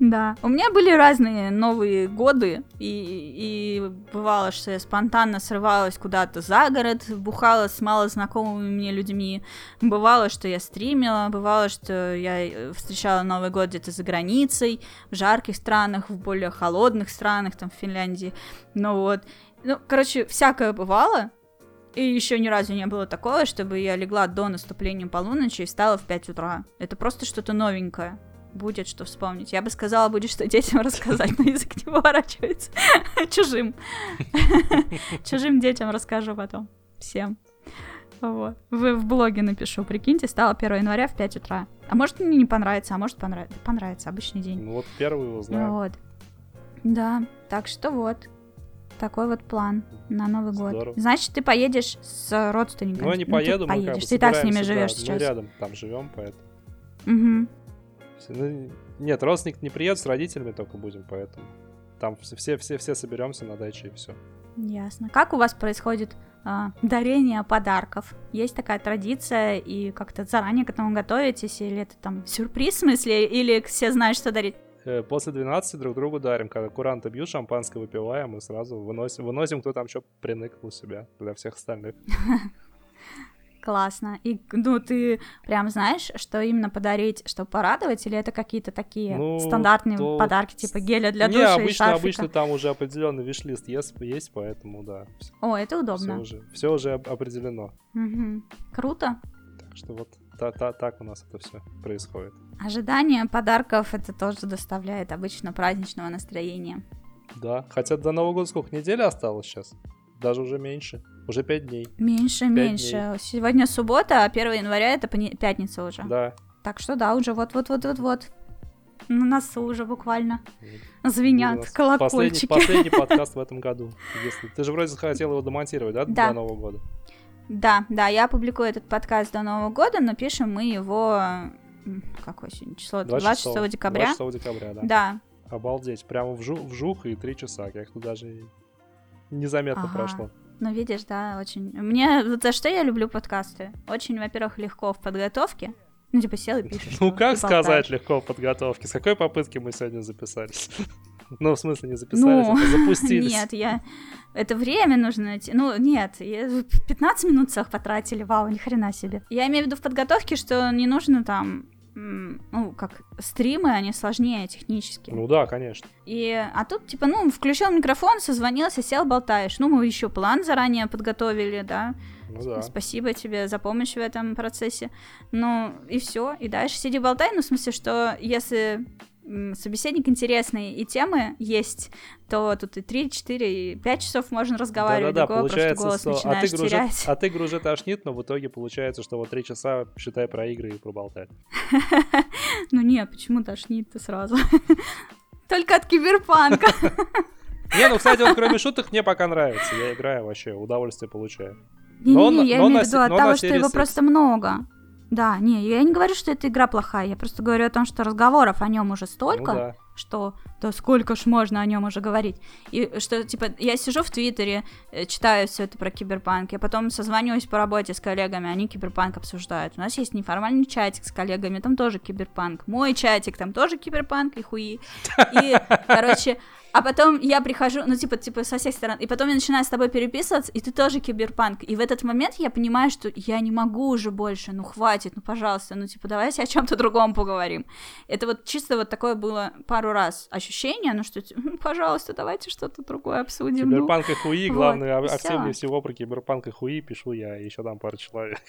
Да, у меня были разные Новые годы, и, и бывало, что я спонтанно срывалась куда-то за город, бухала с малознакомыми мне людьми, бывало, что я стримила, бывало, что я э, встречала Новый год где-то за границей, в жарких странах, в более холодных странах, там, в Финляндии, ну вот. Ну, короче, всякое бывало, и еще ни разу не было такого, чтобы я легла до наступления полуночи и встала в 5 утра. Это просто что-то новенькое. Будет что вспомнить. Я бы сказала, будет что детям рассказать, но язык не поворачивается. Чужим. Чужим детям расскажу потом. Всем. Вот. Вы в блоге напишу, прикиньте, стало 1 января в 5 утра. А может мне не понравится, а может понравится. Понравится, обычный день. Ну вот первый его знаю. Вот. Да, так что вот. Такой вот план на Новый год. Здорово. Значит, ты поедешь с родственниками. Ну, я не ты поеду, мы как поедешь. бы ты так с ними живешь да, сейчас. Мы рядом там живем, поэтому. Мгм. Ну, нет, родственник не приедет, с родителями только будем, поэтому. Там все, все, все соберемся на даче и все. Ясно. Как у вас происходит а, дарение подарков? Есть такая традиция, и как-то заранее к этому готовитесь, или это там сюрприз в смысле, или все знают, что дарить? Э, После 12 друг другу дарим, когда куранты бьют, шампанское выпиваем и сразу выносим, выносим кто там что приныкнул себя для всех остальных. Классно. И, ну, ты прям знаешь, что именно подарить, чтобы порадовать, или это какие-то такие Ну, стандартные то- подарки, типа геля для не, душа и обычно, обычно там уже определенный виш-лист есть, есть, поэтому да, О, это все удобно. уже, все уже определено. Мгм. Круто. Так что вот та- та- так у нас это все происходит. Ожидание подарков это тоже доставляет обычно праздничного настроения. Да, хотя до Нового года сколько, неделя осталось сейчас? Даже уже меньше, уже 5 дней. Меньше, Пять меньше. Сегодня суббота, а 1 января это пятница уже. Да. Так что да, уже вот-вот-вот-вот-вот. На носу уже буквально звенят У нас колокольчики. Последний, последний подкаст в этом году. Если... Ты же вроде хотел его демонтировать, да, Да. до Нового года? Да, да, я публикую этот подкаст до Нового года, но пишем мы его... Какое сегодня число? 26 декабря. 26 декабря, да. Да, Обалдеть, прямо вжух, вжух и три часа, как-то даже незаметно Ага. прошло. ну видишь, да, очень... Мне... Вот за что я люблю подкасты? Очень, во-первых, легко в подготовке. Ну, типа, сел и пишешь. Ну, как сказать легко в подготовке? С какой попытки мы сегодня записались? Ну, в смысле, не записались, Ну, а запустились. Нет, я... Это время нужно. Ну, нет, я... 15 минут целых потратили, вау, ни хрена себе. Я имею в виду в подготовке, что не нужно там... Ну, как стримы, они сложнее технически. Ну да, конечно. И, а тут, типа, ну, включил микрофон, созвонился, сел, болтаешь. Ну, мы еще план заранее подготовили, да. Ну да. Спасибо тебе за помощь в этом процессе. Ну, и все. И дальше сиди болтай. Ну, в смысле, что если собеседник интересный и темы есть, то тут и 3, 4, и 5 часов можно разговаривать. Да-да-да, другого просто получается, голос что начинаешь игры, уже, терять. от игры уже тошнит, но в итоге получается, что вот три часа, считай, про игры и проболтать. Ну нет, почему тошнит ты сразу? Только от киберпанка. Не, ну, кстати, вот кроме шуток мне пока нравится. Я играю вообще, удовольствие получаю. Не-не-не, я имею в виду от того, что его просто много. Да, не, я не говорю, что эта игра плохая, я просто говорю о том, что разговоров о нем уже столько, ну, да. что да сколько ж можно о нем уже говорить. И что, типа, я сижу в Твиттере, э, читаю все это про киберпанк, я потом созваниваюсь по работе с коллегами, они киберпанк обсуждают. У нас есть неформальный чатик с коллегами, там тоже киберпанк. Мой чатик, там тоже киберпанк и хуи. И, короче, а потом я прихожу, ну, типа, типа, со всех сторон, и потом я начинаю с тобой переписываться, и ты тоже киберпанк. И в этот момент я понимаю, что я не могу уже больше, ну, хватит, ну, пожалуйста, ну, типа, давайте о чем-то другом поговорим. Это вот чисто вот такое было пару раз ощущение, ну, что, типа, пожалуйста, давайте что-то другое обсудим. Ну». Киберпанк и хуи, главное, вот, активнее всего про киберпанк и хуи пишу я, еще там пару человек.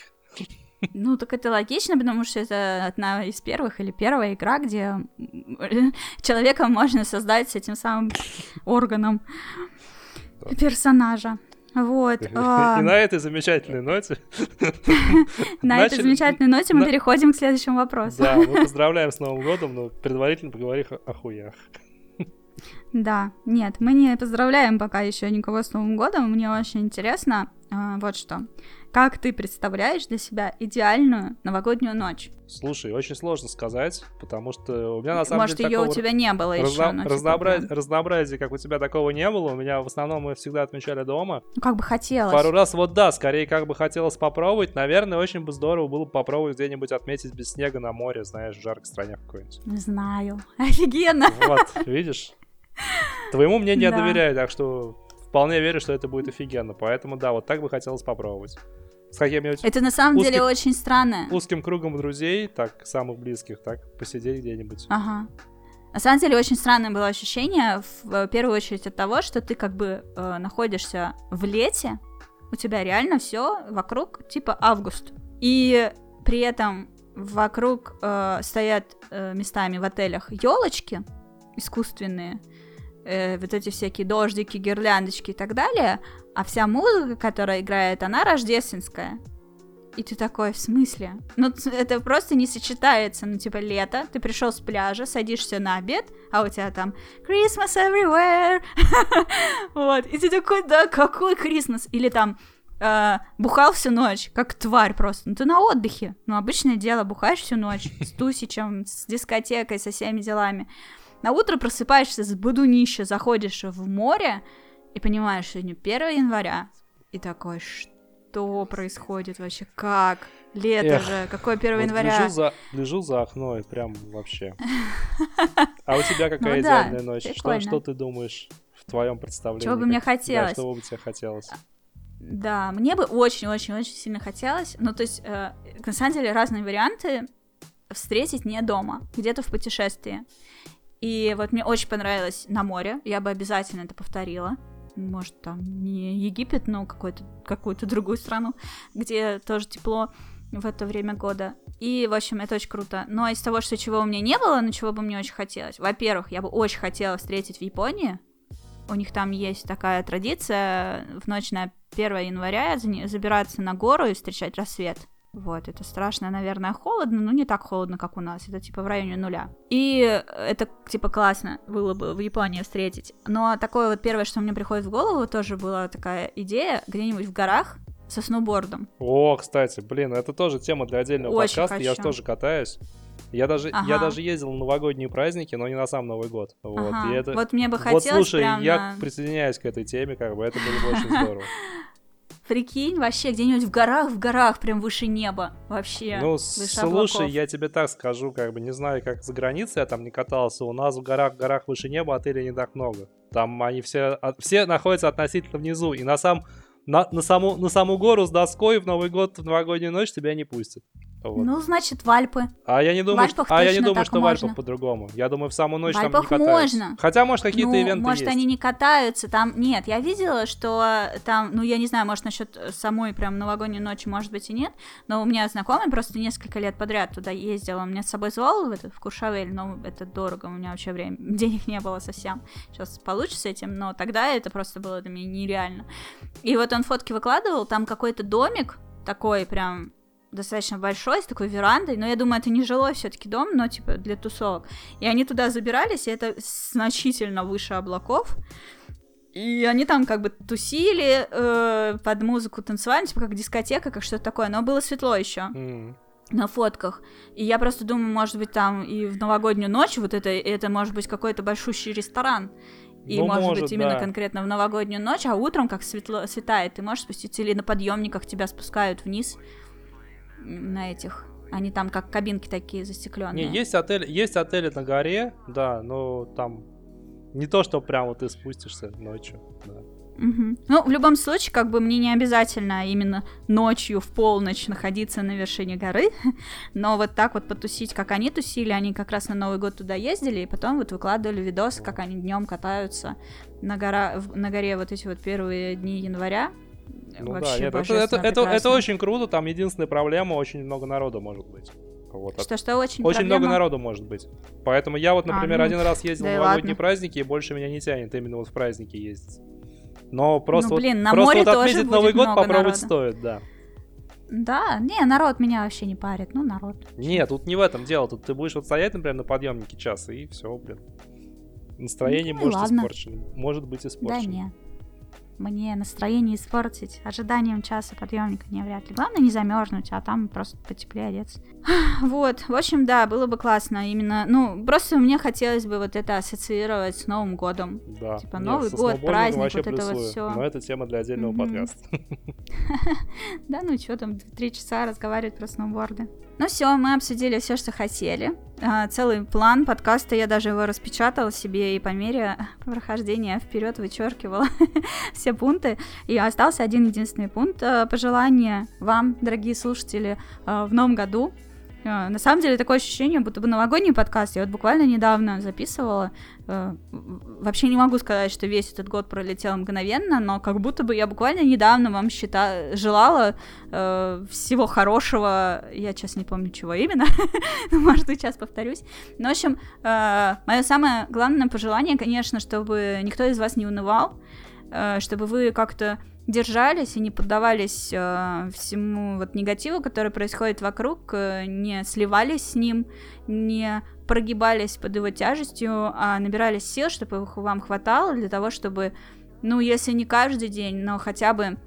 Ну, так это логично, потому что это одна из первых или первая игра, где человека можно создать с этим самым органом персонажа. Вот. И а на этой замечательной ноте... На этой замечательной ноте мы переходим к следующему вопросу. Да, мы поздравляем с Новым годом, но предварительно поговорим о хуях. Да, нет, мы не поздравляем пока еще никого с Новым годом. Мне очень интересно, а, вот что. Как ты представляешь для себя идеальную новогоднюю ночь? Слушай, очень сложно сказать, потому что у меня на самом Может, деле... Может, ее у тебя не было разно... еще. Ну, разнообраз... типа, Разнообразия, как у тебя такого не было. У меня в основном мы всегда отмечали дома. Ну, как бы хотелось. Пару раз, вот да, скорее как бы хотелось попробовать. Наверное, очень бы здорово было бы попробовать где-нибудь отметить без снега на море, знаешь, в жаркой стране какой-нибудь. Не знаю. Офигенно. Вот, видишь? Твоему мнению я доверяю, так что вполне верю, что это будет офигенно. Поэтому да, вот так бы хотелось попробовать. С какими-нибудь Это на самом узким, деле очень странно. Узким кругом друзей, так, самых близких, так, посидеть где-нибудь. Ага. На самом деле очень странное было ощущение, в первую очередь от того, что ты как бы э, находишься в лете, у тебя реально все вокруг типа август. И при этом вокруг э, стоят э, местами в отелях елочки искусственные, э, вот эти всякие дождики, гирляндочки и так далее, а вся музыка, которая играет, она рождественская. И ты такой, в смысле? Ну, это просто не сочетается. Ну, типа, лето, ты пришел с пляжа, садишься на обед, а у тебя там Christmas everywhere. вот. И ты такой, да, какой Christmas? Или там э, бухал всю ночь, как тварь просто. Ну, ты на отдыхе. Ну, обычное дело, бухаешь всю ночь с тусичем, с дискотекой, со всеми делами. На утро просыпаешься с будунища, заходишь в море и понимаешь, что сегодня 1 января. И такой, что происходит вообще? Как? Лето Эх, же, какое 1 вот января? Лежу за, лежу за окно и прям вообще. А у тебя какая ну, идеальная да, ночь? Что, что ты думаешь в твоем представлении? Чего бы мне хотелось? Да, что бы тебе хотелось? Да, мне бы очень-очень-очень сильно хотелось. Ну, то есть, э, на самом деле, разные варианты встретить не дома, где-то в путешествии. И вот мне очень понравилось на море, я бы обязательно это повторила. Может, там не Египет, но какую-то другую страну, где тоже тепло в это время года. И, в общем, это очень круто. Но из того, что чего у меня не было, но чего бы мне очень хотелось. Во-первых, я бы очень хотела встретить в Японии. У них там есть такая традиция в ночь на 1 января забираться на гору и встречать рассвет. Вот, это страшно, наверное, холодно, но не так холодно, как у нас. Это типа в районе нуля. И это типа классно было бы в Японии встретить. Но такое вот первое, что мне приходит в голову, тоже была такая идея где-нибудь в горах со сноубордом. О, кстати, блин, это тоже тема для отдельного Очень подкаста. Хочу. Я же тоже катаюсь. Я даже, ага. я даже ездил на новогодние праздники, но не на сам Новый год. Вот, ага. и это... вот мне бы хотелось Вот слушай, прям я на... присоединяюсь к этой теме, как бы это было бы очень здорово. Прикинь, вообще где-нибудь в горах, в горах, прям выше неба. Вообще. Ну, слушай, облаков. я тебе так скажу, как бы не знаю, как за границей я там не катался. У нас в горах, в горах выше неба отелей не так много. Там они все, все находятся относительно внизу. И на сам на, на, саму, на саму гору с доской в Новый год, в новогоднюю ночь тебя не пустят. Вот. Ну, значит, в Альпы. А я не думаю, что, а я не думаю, что в Альпах по-другому. Я думаю, в самую ночь в там не катаются. можно. Хотя, может, какие-то ну, ивенты может, есть. они не катаются, там... Нет, я видела, что там, ну, я не знаю, может, насчет самой прям новогодней ночи, может быть, и нет, но у меня знакомый просто несколько лет подряд туда ездил, он меня с собой звал в, этот, в Куршавель, но это дорого, у меня вообще время, денег не было совсем. Сейчас получится с этим, но тогда это просто было для меня нереально. И вот он фотки выкладывал, там какой-то домик такой прям достаточно большой, с такой верандой, но я думаю, это не жилой все-таки дом, но типа для тусовок. И они туда забирались, и это значительно выше облаков. И они там как бы тусили э, под музыку, танцевали, типа как дискотека, как что-то такое, но было светло еще. М. на фотках. И я просто думаю, может быть, там и в новогоднюю ночь вот это, это может быть какой-то большущий ресторан. И Ну, может, может, быть именно да. конкретно в новогоднюю ночь, а утром, как светло, светает, ты можешь спуститься или на подъемниках тебя спускают вниз на этих. Они там как кабинки такие застекленные. Не, есть отель, есть отели на горе, да, но там не то, что прям вот ты спустишься ночью. да. Мгм. Ну, в любом случае, как бы мне не обязательно именно ночью в полночь находиться на вершине горы, но вот так вот потусить, как они тусили, они как раз на Новый год туда ездили, и потом вот выкладывали видосы, как они днем катаются на, гора, на горе вот эти вот первые дни января. Ну да, Вообще нет, это, это, это, очень круто, там единственная проблема, очень много народу может быть. Вот, от- Что-что очень Очень много проблема. народу может быть. Поэтому я вот, А, например, ну, один раз ездил да в новогодние ладно. праздники, и больше меня не тянет именно вот в праздники ездить. Но просто, Ну, блин, вот, на просто море вот тоже отметить будет Новый год много попробовать народа. стоит, да. Да, не, народ меня вообще не парит, ну народ. Нет, тут не в этом дело. Тут ты будешь вот стоять, например, на подъемнике час, и все, блин. Настроение Ну может ладно. испорчено. Может быть Да испорчено. Не. Мне настроение испортить ожиданием часа подъемника не вряд ли. Главное не замерзнуть, а там просто потеплее одеться. Вот, в общем, да, было бы классно именно, ну, просто мне хотелось бы вот это ассоциировать с Новым годом. Да. Типа Новый год, праздник, вот это вот плюсую. всё. Но это тема для отдельного Мгм. подкаста. Да, ну что там, три часа разговаривать про сноуборды. Ну все, мы обсудили все, что хотели. А, целый план подкаста, я даже его распечатала себе и по мере прохождения вперед вычеркивала все пункты. И остался один единственный пункт. а, Пожелание вам, дорогие слушатели, а, в новом году. На самом деле такое ощущение, будто бы новогодний подкаст. Я вот буквально недавно записывала. Э, Вообще не могу сказать, что весь этот год пролетел мгновенно, но как будто бы я буквально недавно вам счита... желала э, всего хорошего. Я сейчас не помню, чего именно. Может сейчас повторюсь. Ну, в общем, мое самое главное пожелание, конечно, чтобы никто из вас не унывал, э, чтобы вы как-то держались и не поддавались э, всему вот негативу, который происходит вокруг, э, не сливались с ним, не прогибались под его тяжестью, а набирались сил, чтобы их вам хватало для того, чтобы, ну, если не каждый день, но хотя бы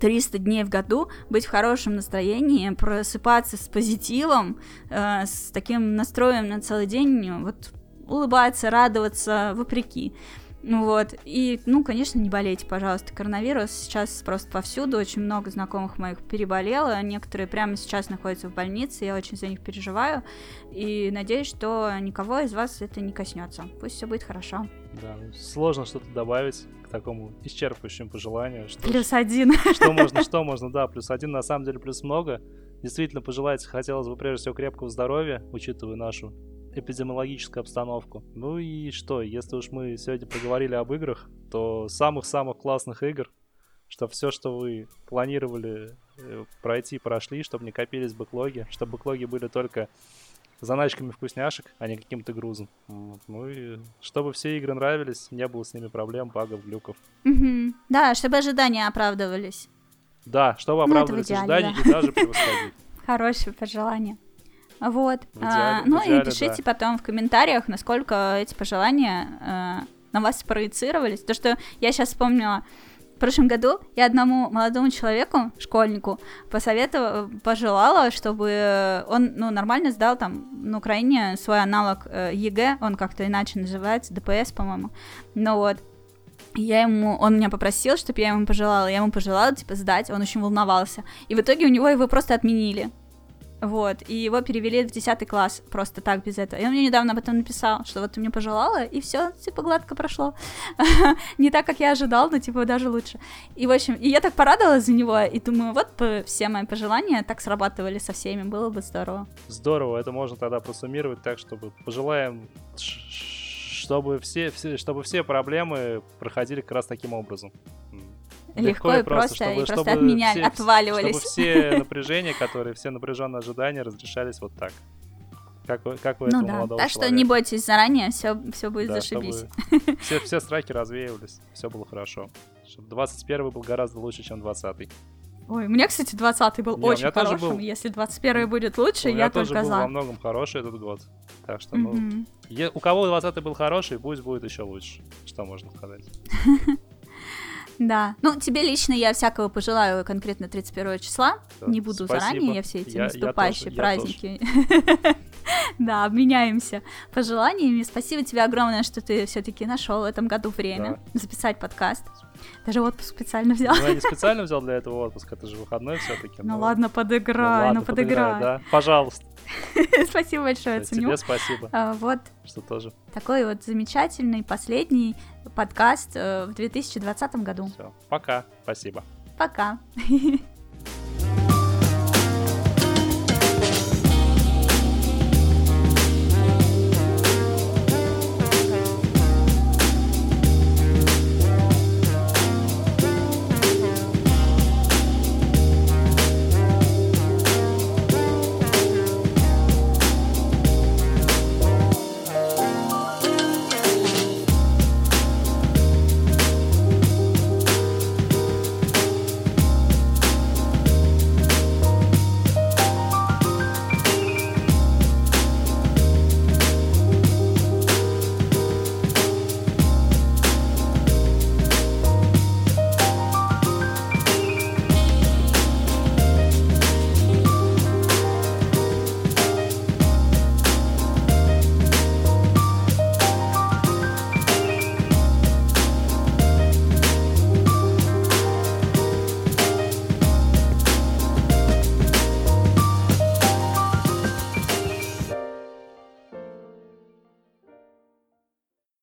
300 дней в году быть в хорошем настроении, просыпаться с позитивом, э, с таким настроем на целый день, вот улыбаться, радоваться вопреки. Ну вот, и, ну, конечно, не болейте, пожалуйста, коронавирус сейчас просто повсюду, очень много знакомых моих переболело, некоторые прямо сейчас находятся в больнице, я очень за них переживаю, и надеюсь, что никого из вас это не коснется, пусть все будет хорошо. Да, сложно что-то добавить к такому исчерпывающему пожеланию. Что, Плюс один. что можно, что можно, да, плюс один, на самом деле плюс много. Действительно, пожелать хотелось бы прежде всего крепкого здоровья, учитывая нашу эпидемиологическую обстановку. Ну и что, если уж мы сегодня поговорили об играх, то самых-самых классных игр, что все, что вы планировали э, пройти, прошли, чтобы не копились бэклоги, чтобы бэклоги были только заначками вкусняшек, а не каким-то грузом. Вот. Ну и чтобы все игры нравились, не было с ними проблем, багов, глюков. Да, чтобы ожидания оправдывались. Да, чтобы Ну, идеале, ожидания да. и даже превосходить. Хорошее пожелание. Вот. В идеале- А, ну идеале, и пишите потом в комментариях, насколько эти пожелания э, на вас проецировались. То, что я сейчас вспомнила, в прошлом году я одному молодому человеку, школьнику, посоветовала, пожелала, чтобы он, ну, нормально сдал там на Украине свой аналог э, ЕГЭ, он как-то иначе называется, ДПС, по-моему. Ну вот. Я ему, он меня попросил, чтобы я ему пожелала, я ему пожелала, типа, сдать, он очень волновался. И в итоге у него его просто отменили. Вот, и его перевели в 10 класс просто так, без этого. И он мне недавно об этом написал, что вот ты мне пожелала, и все, типа, гладко прошло. Не так, как я ожидал, но, типа, даже лучше. И, в общем, и я так порадовалась за него, и думаю, вот все мои пожелания так срабатывали со всеми, было бы здорово. Здорово, это можно тогда просуммировать так, чтобы пожелаем, чтобы все, все, чтобы все проблемы проходили как раз таким образом. М. Легко и просто, и просто от меня все- отваливались. Чтобы все напряжения, которые, все напряженные ожидания разрешались вот так. Как, вы- как у Ну да, так что не бойтесь заранее, все, все будет Да, зашибись. чтобы все, все страхи развеивались, все было хорошо. Чтобы 21 был гораздо лучше, чем 20 Ой, у меня, кстати, 20-й был Не, очень хорошим. был. Если 21-й будет лучше, У меня я тоже только был за. во многом хороший этот год. Так что, ну, Мгм. е- у кого 20 был хороший, пусть будет еще лучше. Что можно сказать? Да. Ну, тебе лично я всякого пожелаю конкретно 31 числа. Да, Не буду спасибо. заранее, я все эти Я- я наступающие тоже, я праздники. Да, обменяемся пожеланиями. Спасибо тебе огромное, что ты все-таки нашел в этом году время записать подкаст. Даже отпуск специально взял. Ну, я не специально взял для этого отпуск, это же выходной все-таки. Ну ладно, подыграй, ну подыграй. да. Пожалуйста. Спасибо большое, ценю. Тебе спасибо, А, Вот что тоже такой вот замечательный последний подкаст э, в 2020 году. Все, пока, спасибо. Пока.